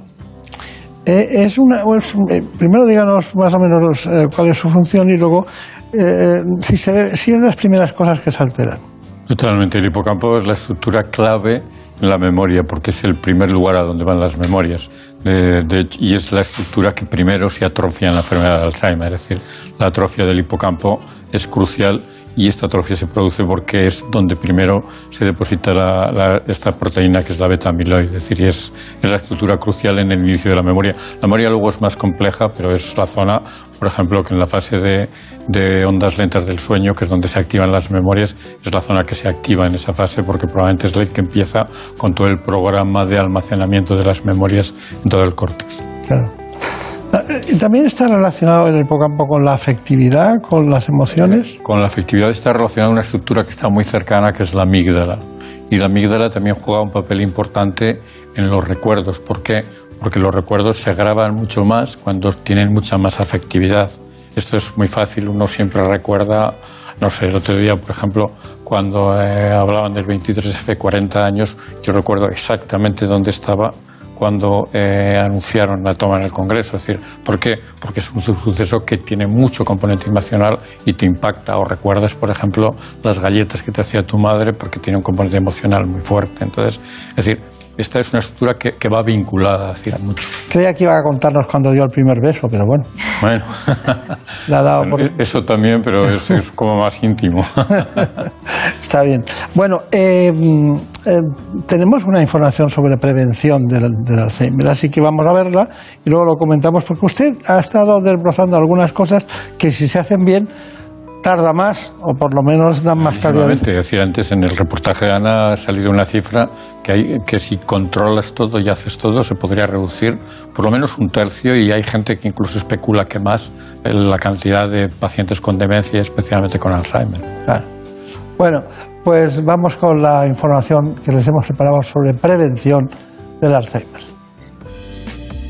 Eh, es una, eh, primero díganos más o menos eh, cuál es su función y luego eh, si, se ve- si es de las primeras cosas que se alteran. Totalmente. El hipocampo es la estructura clave en la memoria porque es el primer lugar a donde van las memorias. Y es la estructura que primero se atrofia en la enfermedad de Alzheimer. Es decir, la atrofia del hipocampo es crucial y esta atrofia se produce porque es donde primero se deposita esta proteína que es la beta amiloide. Es decir, es la estructura crucial en el inicio de la memoria. La memoria luego es más compleja, pero es la zona, por ejemplo, que en la fase de, de ondas lentas del sueño, que es donde se activan las memorias, es la zona que se activa en esa fase porque probablemente es la que empieza con todo el programa de almacenamiento de las memorias en todo el córtex. Claro. También está relacionado el hipocampo con la afectividad, con las emociones. Con la afectividad está relacionada una estructura que está muy cercana, que es la amígdala. Y la amígdala también juega un papel importante en los recuerdos. ¿Por qué? Porque los recuerdos se graban mucho más cuando tienen mucha más afectividad. Esto es muy fácil, uno siempre recuerda, no sé, el otro día, por ejemplo, cuando eh, hablaban del 23F, 40 años, yo recuerdo exactamente dónde estaba cuando eh, anunciaron la toma en el Congreso. Es decir, ¿por qué? Porque es un su- suceso que tiene mucho componente emocional y te impacta. O recuerdas, por ejemplo, las galletas que te hacía tu madre porque tiene un componente emocional muy fuerte. Entonces, es decir, esta es una estructura que, que va vinculada hacia mucho. Creía que iba a contarnos cuando dio el primer beso, pero bueno. Bueno, [laughs] La ha dado Bueno, por- eso también, pero es, es como más íntimo. [laughs] Está bien. Bueno, eh, mm, eh, tenemos una información sobre prevención del, del Alzheimer, así que vamos a verla y luego lo comentamos, porque usted ha estado desbrozando algunas cosas que si se hacen bien tarda más o por lo menos dan más calidad. es decir, antes en el reportaje de Ana ha salido una cifra que, hay, que si controlas todo y haces todo se podría reducir por lo menos un tercio y hay gente que incluso especula que más la cantidad de pacientes con demencia, especialmente con Alzheimer. Claro. Bueno, pues vamos con la información que les hemos preparado sobre prevención del Alzheimer.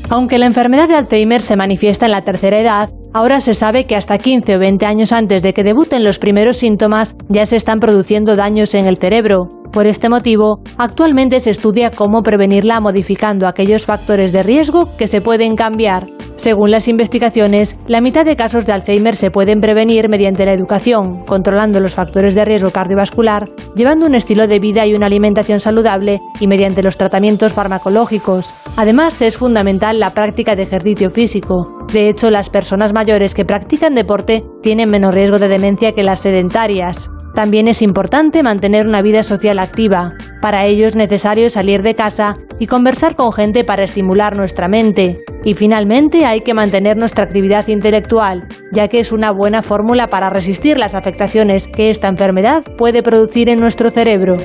Aunque la enfermedad de Alzheimer se manifiesta en la tercera edad, ahora se sabe que hasta 15 o 20 años antes de que debuten los primeros síntomas ya se están produciendo daños en el cerebro. Por este motivo, actualmente se estudia cómo prevenirla modificando aquellos factores de riesgo que se pueden cambiar. Según las investigaciones, la mitad de casos de Alzheimer se pueden prevenir mediante la educación, controlando los factores de riesgo cardiovascular, llevando un estilo de vida y una alimentación saludable y mediante los tratamientos farmacológicos. Además, es fundamental la práctica de ejercicio físico. De hecho, las personas mayores que practican deporte tienen menos riesgo de demencia que las sedentarias. También es importante mantener una vida social activa. Para ello es necesario salir de casa y conversar con gente para estimular nuestra mente. Y finalmente hay que mantener nuestra actividad intelectual, ya que es una buena fórmula para resistir las afectaciones que esta enfermedad puede producir en nuestro cerebro.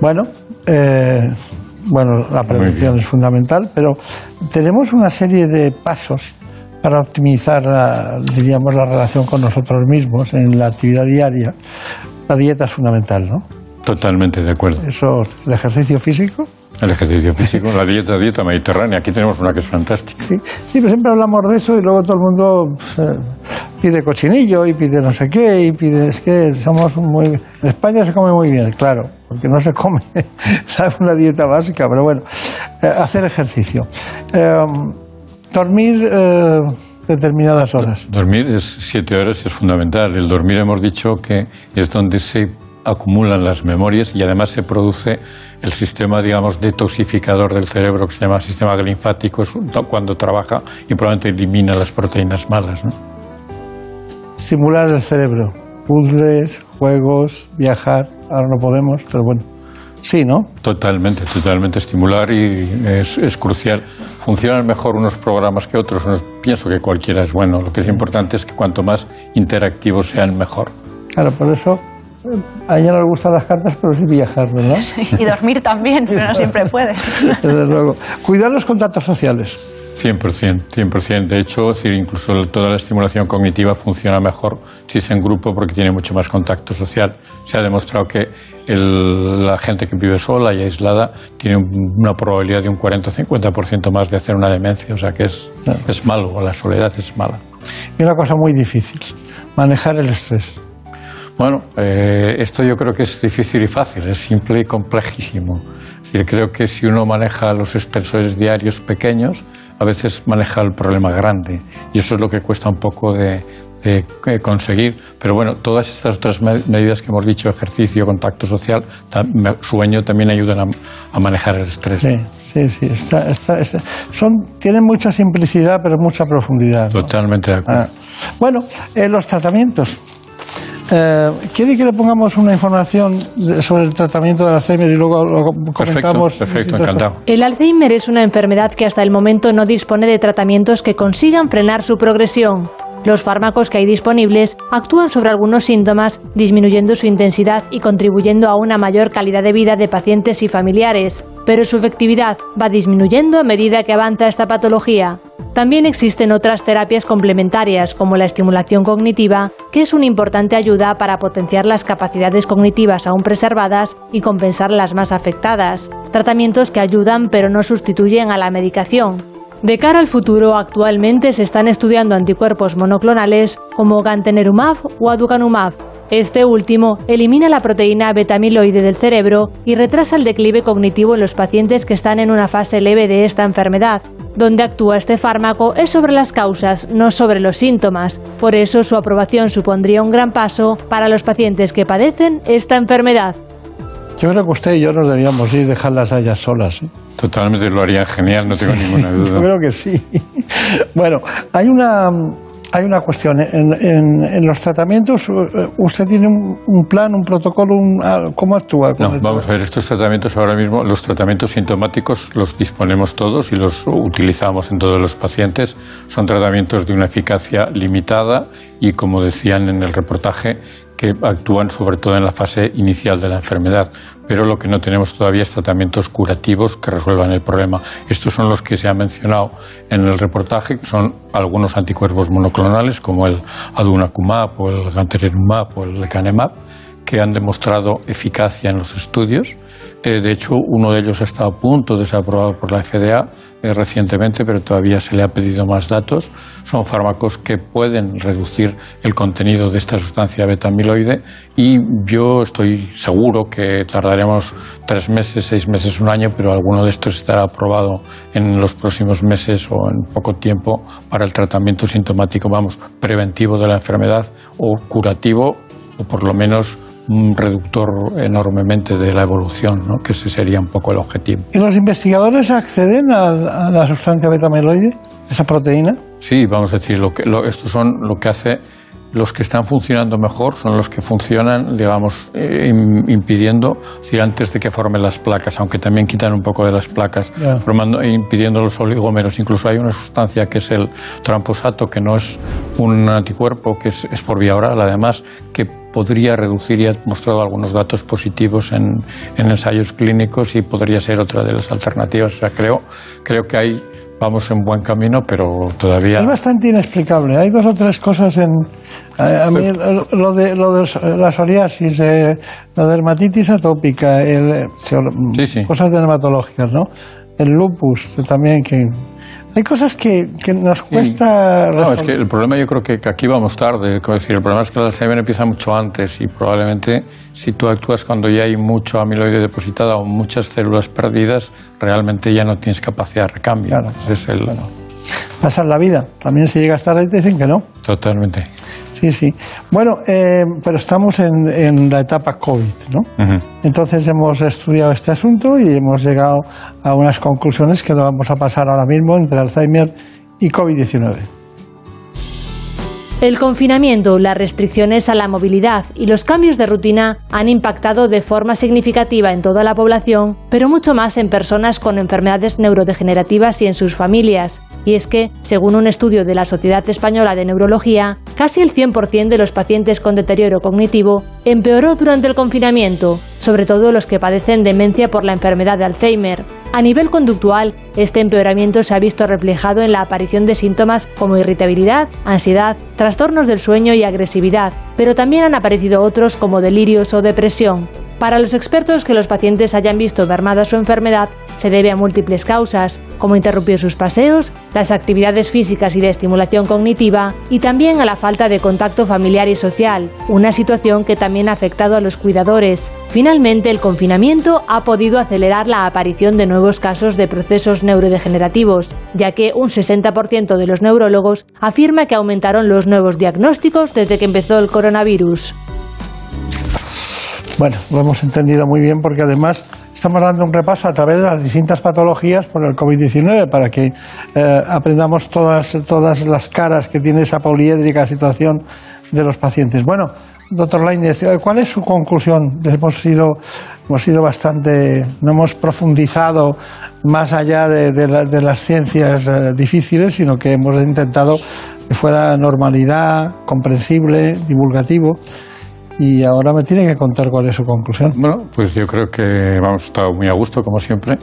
Bueno, eh, bueno, la prevención es fundamental, pero tenemos una serie de pasos para optimizar, la, diríamos, la relación con nosotros mismos en la actividad diaria. La dieta es fundamental, ¿no? Totalmente de acuerdo. Eso, el ejercicio físico. El ejercicio físico, la dieta, dieta mediterránea. Aquí tenemos una que es fantástica. Sí, sí, pero siempre hablamos de eso y luego todo el mundo pues, eh, pide cochinillo y pide no sé qué y pide. Es que somos muy. En España se come muy bien, claro, porque no se come, [laughs] ¿sabes? Una dieta básica, pero bueno, eh, hacer ejercicio. Eh, dormir eh, determinadas horas. Dormir es siete horas es fundamental. El dormir hemos dicho que es donde se acumulan las memorias y además se produce el sistema, digamos, detoxificador del cerebro que se llama sistema linfático cuando trabaja y probablemente elimina las proteínas malas. ¿no? Simular el cerebro. Puzzles, juegos, viajar. Ahora no podemos, pero bueno. Sí, ¿no? Totalmente, totalmente estimular y es, es crucial. Funcionan mejor unos programas que otros. Unos- pienso que cualquiera es bueno. Lo que es importante es que cuanto más interactivos sean, mejor. Claro, por eso a ella no le gustan las cartas, pero sí viajar, ¿verdad? [laughs] Y dormir también, pero no siempre puede. [laughs] Desde luego. Cuidar los contactos sociales. 100%, 100%. De hecho, incluso toda la estimulación cognitiva funciona mejor si es en grupo porque tiene mucho más contacto social. Se ha demostrado que el- la gente que vive sola y aislada tiene un- una probabilidad de un 40 o 50% más de hacer una demencia. O sea que es, es malo, la soledad es mala. Y una cosa muy difícil, manejar el estrés. Bueno, eh, esto yo creo que es difícil y fácil, es simple y complejísimo. Es decir, creo que si uno maneja los estresores diarios pequeños, a veces maneja el problema grande. Y eso es lo que cuesta un poco de, de, eh, conseguir. Pero bueno, todas estas otras me- medidas que hemos dicho, ejercicio, contacto social, sueño, también ayudan a, a manejar el estrés. Sí, sí, sí. Está, está- está- son, tienen mucha simplicidad, pero mucha profundidad. ¿no? Totalmente de acuerdo. Ah. Bueno, eh, los tratamientos. Eh, ¿Quiere que le pongamos una información de- sobre el tratamiento del Alzheimer y luego lo comentamos? perfecto, distintas encantado. El Alzheimer es una enfermedad que hasta el momento no dispone de tratamientos que consigan frenar su progresión. Los fármacos que hay disponibles actúan sobre algunos síntomas, disminuyendo su intensidad y contribuyendo a una mayor calidad de vida de pacientes y familiares, pero su efectividad va disminuyendo a medida que avanza esta patología. También existen otras terapias complementarias, como la estimulación cognitiva, que es una importante ayuda para potenciar las capacidades cognitivas aún preservadas y compensar las más afectadas. Tratamientos que ayudan pero no sustituyen a la medicación. De cara al futuro, actualmente se están estudiando anticuerpos monoclonales como gantenerumab o aducanumab. Este último elimina la proteína betamiloide del cerebro y retrasa el declive cognitivo en los pacientes que están en una fase leve de esta enfermedad. Donde actúa este fármaco es sobre las causas, no sobre los síntomas. Por eso su aprobación supondría un gran paso para los pacientes que padecen esta enfermedad. Yo creo que usted y yo nos debíamos ir y dejarlas a ellas solas. ¿eh? Totalmente lo harían genial, no tengo ninguna [laughs] duda. Yo creo que sí. [laughs] Bueno, hay una, hay una cuestión. En, en- en los tratamientos, eh, ¿usted tiene un, un plan, un protocolo? un- ¿Cómo actúa? con No, el- vamos a ver, estos tratamientos ahora mismo, los tratamientos sintomáticos los disponemos todos y los utilizamos en todos los pacientes. Son tratamientos de una eficacia limitada y, como decían en el reportaje, que actúan sobre todo en la fase inicial de la enfermedad. Pero lo que no tenemos todavía es tratamientos curativos que resuelvan el problema. Estos son los que se han mencionado en el reportaje, que son algunos anticuerpos monoclonales como el aducanumab o el gantenerumab o el lecanemab que han demostrado eficacia en los estudios. Eh, de hecho, uno de ellos ha estado a punto de ser aprobado por la FDA eh, recientemente, pero todavía se le ha pedido más datos. Son fármacos que pueden reducir el contenido de esta sustancia beta-amiloide y yo estoy seguro que tardaremos tres meses, seis meses, un año, pero alguno de estos estará aprobado en los próximos meses o en poco tiempo para el tratamiento sintomático, vamos, preventivo de la enfermedad o curativo o por lo menos un reductor enormemente de la evolución, ¿no? que ese sería un poco el objetivo. ¿Y los investigadores acceden a, a la sustancia beta-amiloide, esa proteína? Sí, vamos a decir, lo que, lo- estos son lo que hace, los que están funcionando mejor son los que funcionan, digamos, eh, im- impidiendo, es decir, antes de que formen las placas, aunque también quitan un poco de las placas, formando, e impidiendo los oligómeros. Incluso hay una sustancia que es el tramposato, que no es un anticuerpo, que es, es por vía oral, además, que podría reducir y ha mostrado algunos datos positivos en, en ensayos clínicos y podría ser otra de las alternativas. O sea, creo, creo que hay, vamos en buen camino, pero todavía... Es bastante inexplicable. Hay dos o tres cosas en. A, a mí lo- lo de, lo de la psoriasis, eh, la dermatitis atópica, el, eh, se- cosas dermatológicas, ¿no? El lupus eh, también, que. Hay cosas que, que nos cuesta. No, es que el problema yo creo que, que aquí vamos tarde. Es decir, el problema es que el Alzheimer empieza mucho antes y probablemente si tú actúas cuando ya hay mucho amiloide depositado o muchas células perdidas, realmente ya no tienes capacidad de recambio. Ese es el... Pasar la vida. También si llegas tarde te dicen que no. Totalmente. Sí, sí. Bueno, eh, pero estamos en, en la etapa COVID, ¿no? Entonces hemos estudiado este asunto y hemos llegado a unas conclusiones que lo vamos a pasar ahora mismo entre Alzheimer y COVID-19. El confinamiento, las restricciones a la movilidad y los cambios de rutina han impactado de forma significativa en toda la población, pero mucho más en personas con enfermedades neurodegenerativas y en sus familias. Y es que, según un estudio de la Sociedad Española de Neurología, casi el 100% de los pacientes con deterioro cognitivo empeoró durante el confinamiento, sobre todo los que padecen demencia por la enfermedad de Alzheimer. A nivel conductual, este empeoramiento se ha visto reflejado en la aparición de síntomas como irritabilidad, ansiedad, trastornos del sueño y agresividad, pero también han aparecido otros como delirios o depresión. Para los expertos que los pacientes hayan visto mermada su enfermedad se debe a múltiples causas, como interrumpir sus paseos, las actividades físicas y de estimulación cognitiva, y también a la falta de contacto familiar y social, una situación que también ha afectado a los cuidadores. Finalmente, el confinamiento ha podido acelerar la aparición de nuevos casos de procesos neurodegenerativos, ya que un 60% de los neurólogos afirma que aumentaron los nuevos diagnósticos desde que empezó el coronavirus. Bueno, lo hemos entendido muy bien porque además estamos dando un repaso a través de las distintas patologías por el COVID-19 para que eh, aprendamos todas, todas las caras que tiene esa poliédrica situación de los pacientes. Bueno, doctor Lainez, eh, ¿cuál es su conclusión? Hemos sido, hemos sido bastante, no hemos profundizado más allá de, de la- de las ciencias eh, difíciles, sino que hemos intentado que fuera normalidad, comprensible, divulgativo. Y ahora me tiene que contar cuál es su conclusión. Bueno, pues yo creo que hemos estado muy a gusto, como siempre,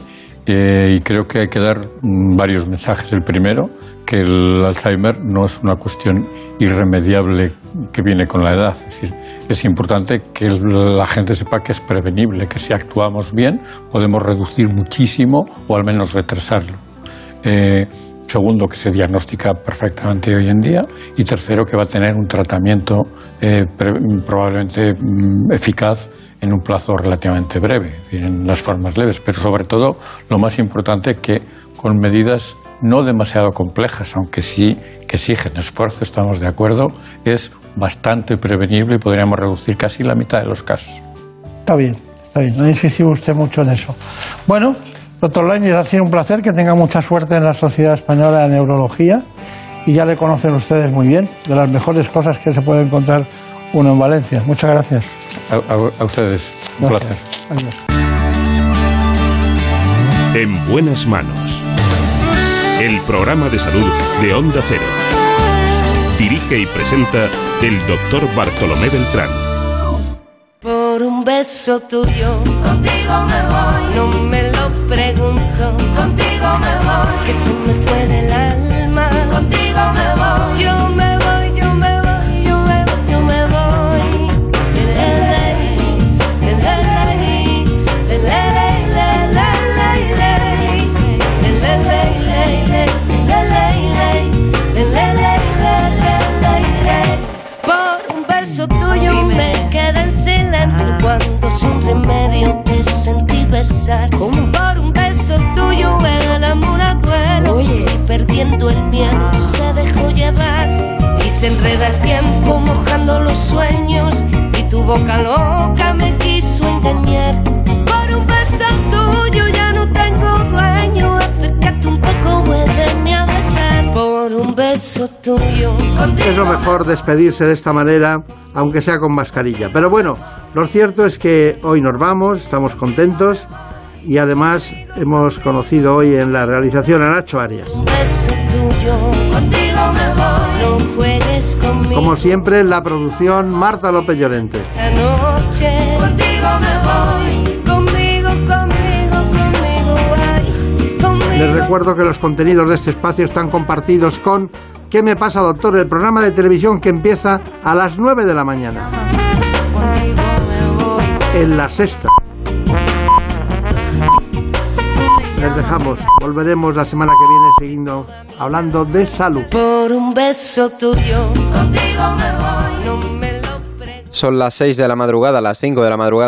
eh, y creo que hay que dar mm, varios mensajes. El primero, que el Alzheimer no es una cuestión irremediable que viene con la edad. Es decir, es importante que la gente sepa que es prevenible, que si actuamos bien podemos reducir muchísimo o al menos retrasarlo. Eh, segundo, que se diagnostica perfectamente hoy en día. Y tercero, que va a tener un tratamiento eh, probablemente mm, eficaz en un plazo relativamente breve, es decir, en las formas leves. Pero sobre todo, lo más importante, que con medidas no demasiado complejas, aunque sí que exigen esfuerzo, estamos de acuerdo, es bastante prevenible y podríamos reducir casi la mitad de los casos. Está bien, Está bien, no ha insistido usted mucho en eso. Bueno, doctor Lainez, ha sido un placer que tenga mucha suerte en la Sociedad Española de Neurología y ya le conocen ustedes muy bien, de las mejores cosas que se puede encontrar uno en Valencia. Muchas gracias. A, a- a ustedes, un placer. Adiós. En buenas manos. El programa de salud de Onda Cero. Dirige y presenta el doctor Bartolomé Beltrán. Por un beso tuyo, contigo me voy. No me Que se me fue del alma, contigo me voy. Yo me voy, yo me voy, yo me voy, yo me voy. Por un beso tuyo me quedé en silencio cuando sin remedio te sentí besar. Por perdiendo el miedo se dejó llevar y se enreda el tiempo mojando los sueños y tu boca loca me quiso engañar. Por un beso tuyo ya no tengo dueño, acércate un poco, muéveme a besar. Por un beso tuyo Es lo mejor despedirse de esta manera, aunque sea con mascarilla. Pero bueno, lo cierto es que hoy nos vamos, estamos contentos y además hemos conocido hoy en la realización a Nacho Arias. beso tuyo, contigo me voy, no juegues conmigo Como siempre, en la producción Marta López Llorente. esta noche, contigo me voy, conmigo, conmigo, conmigo, ay, conmigo. Les recuerdo que los contenidos de este espacio están compartidos con ¿Qué me pasa, doctor? El programa de televisión que empieza a las 9 de la mañana. En la sexta. Les dejamos. Volveremos la semana que viene siguiendo hablando de salud. Por un beso tuyo, contigo me voy, no me Son las 6 de la madrugada, las 5 de la madrugada.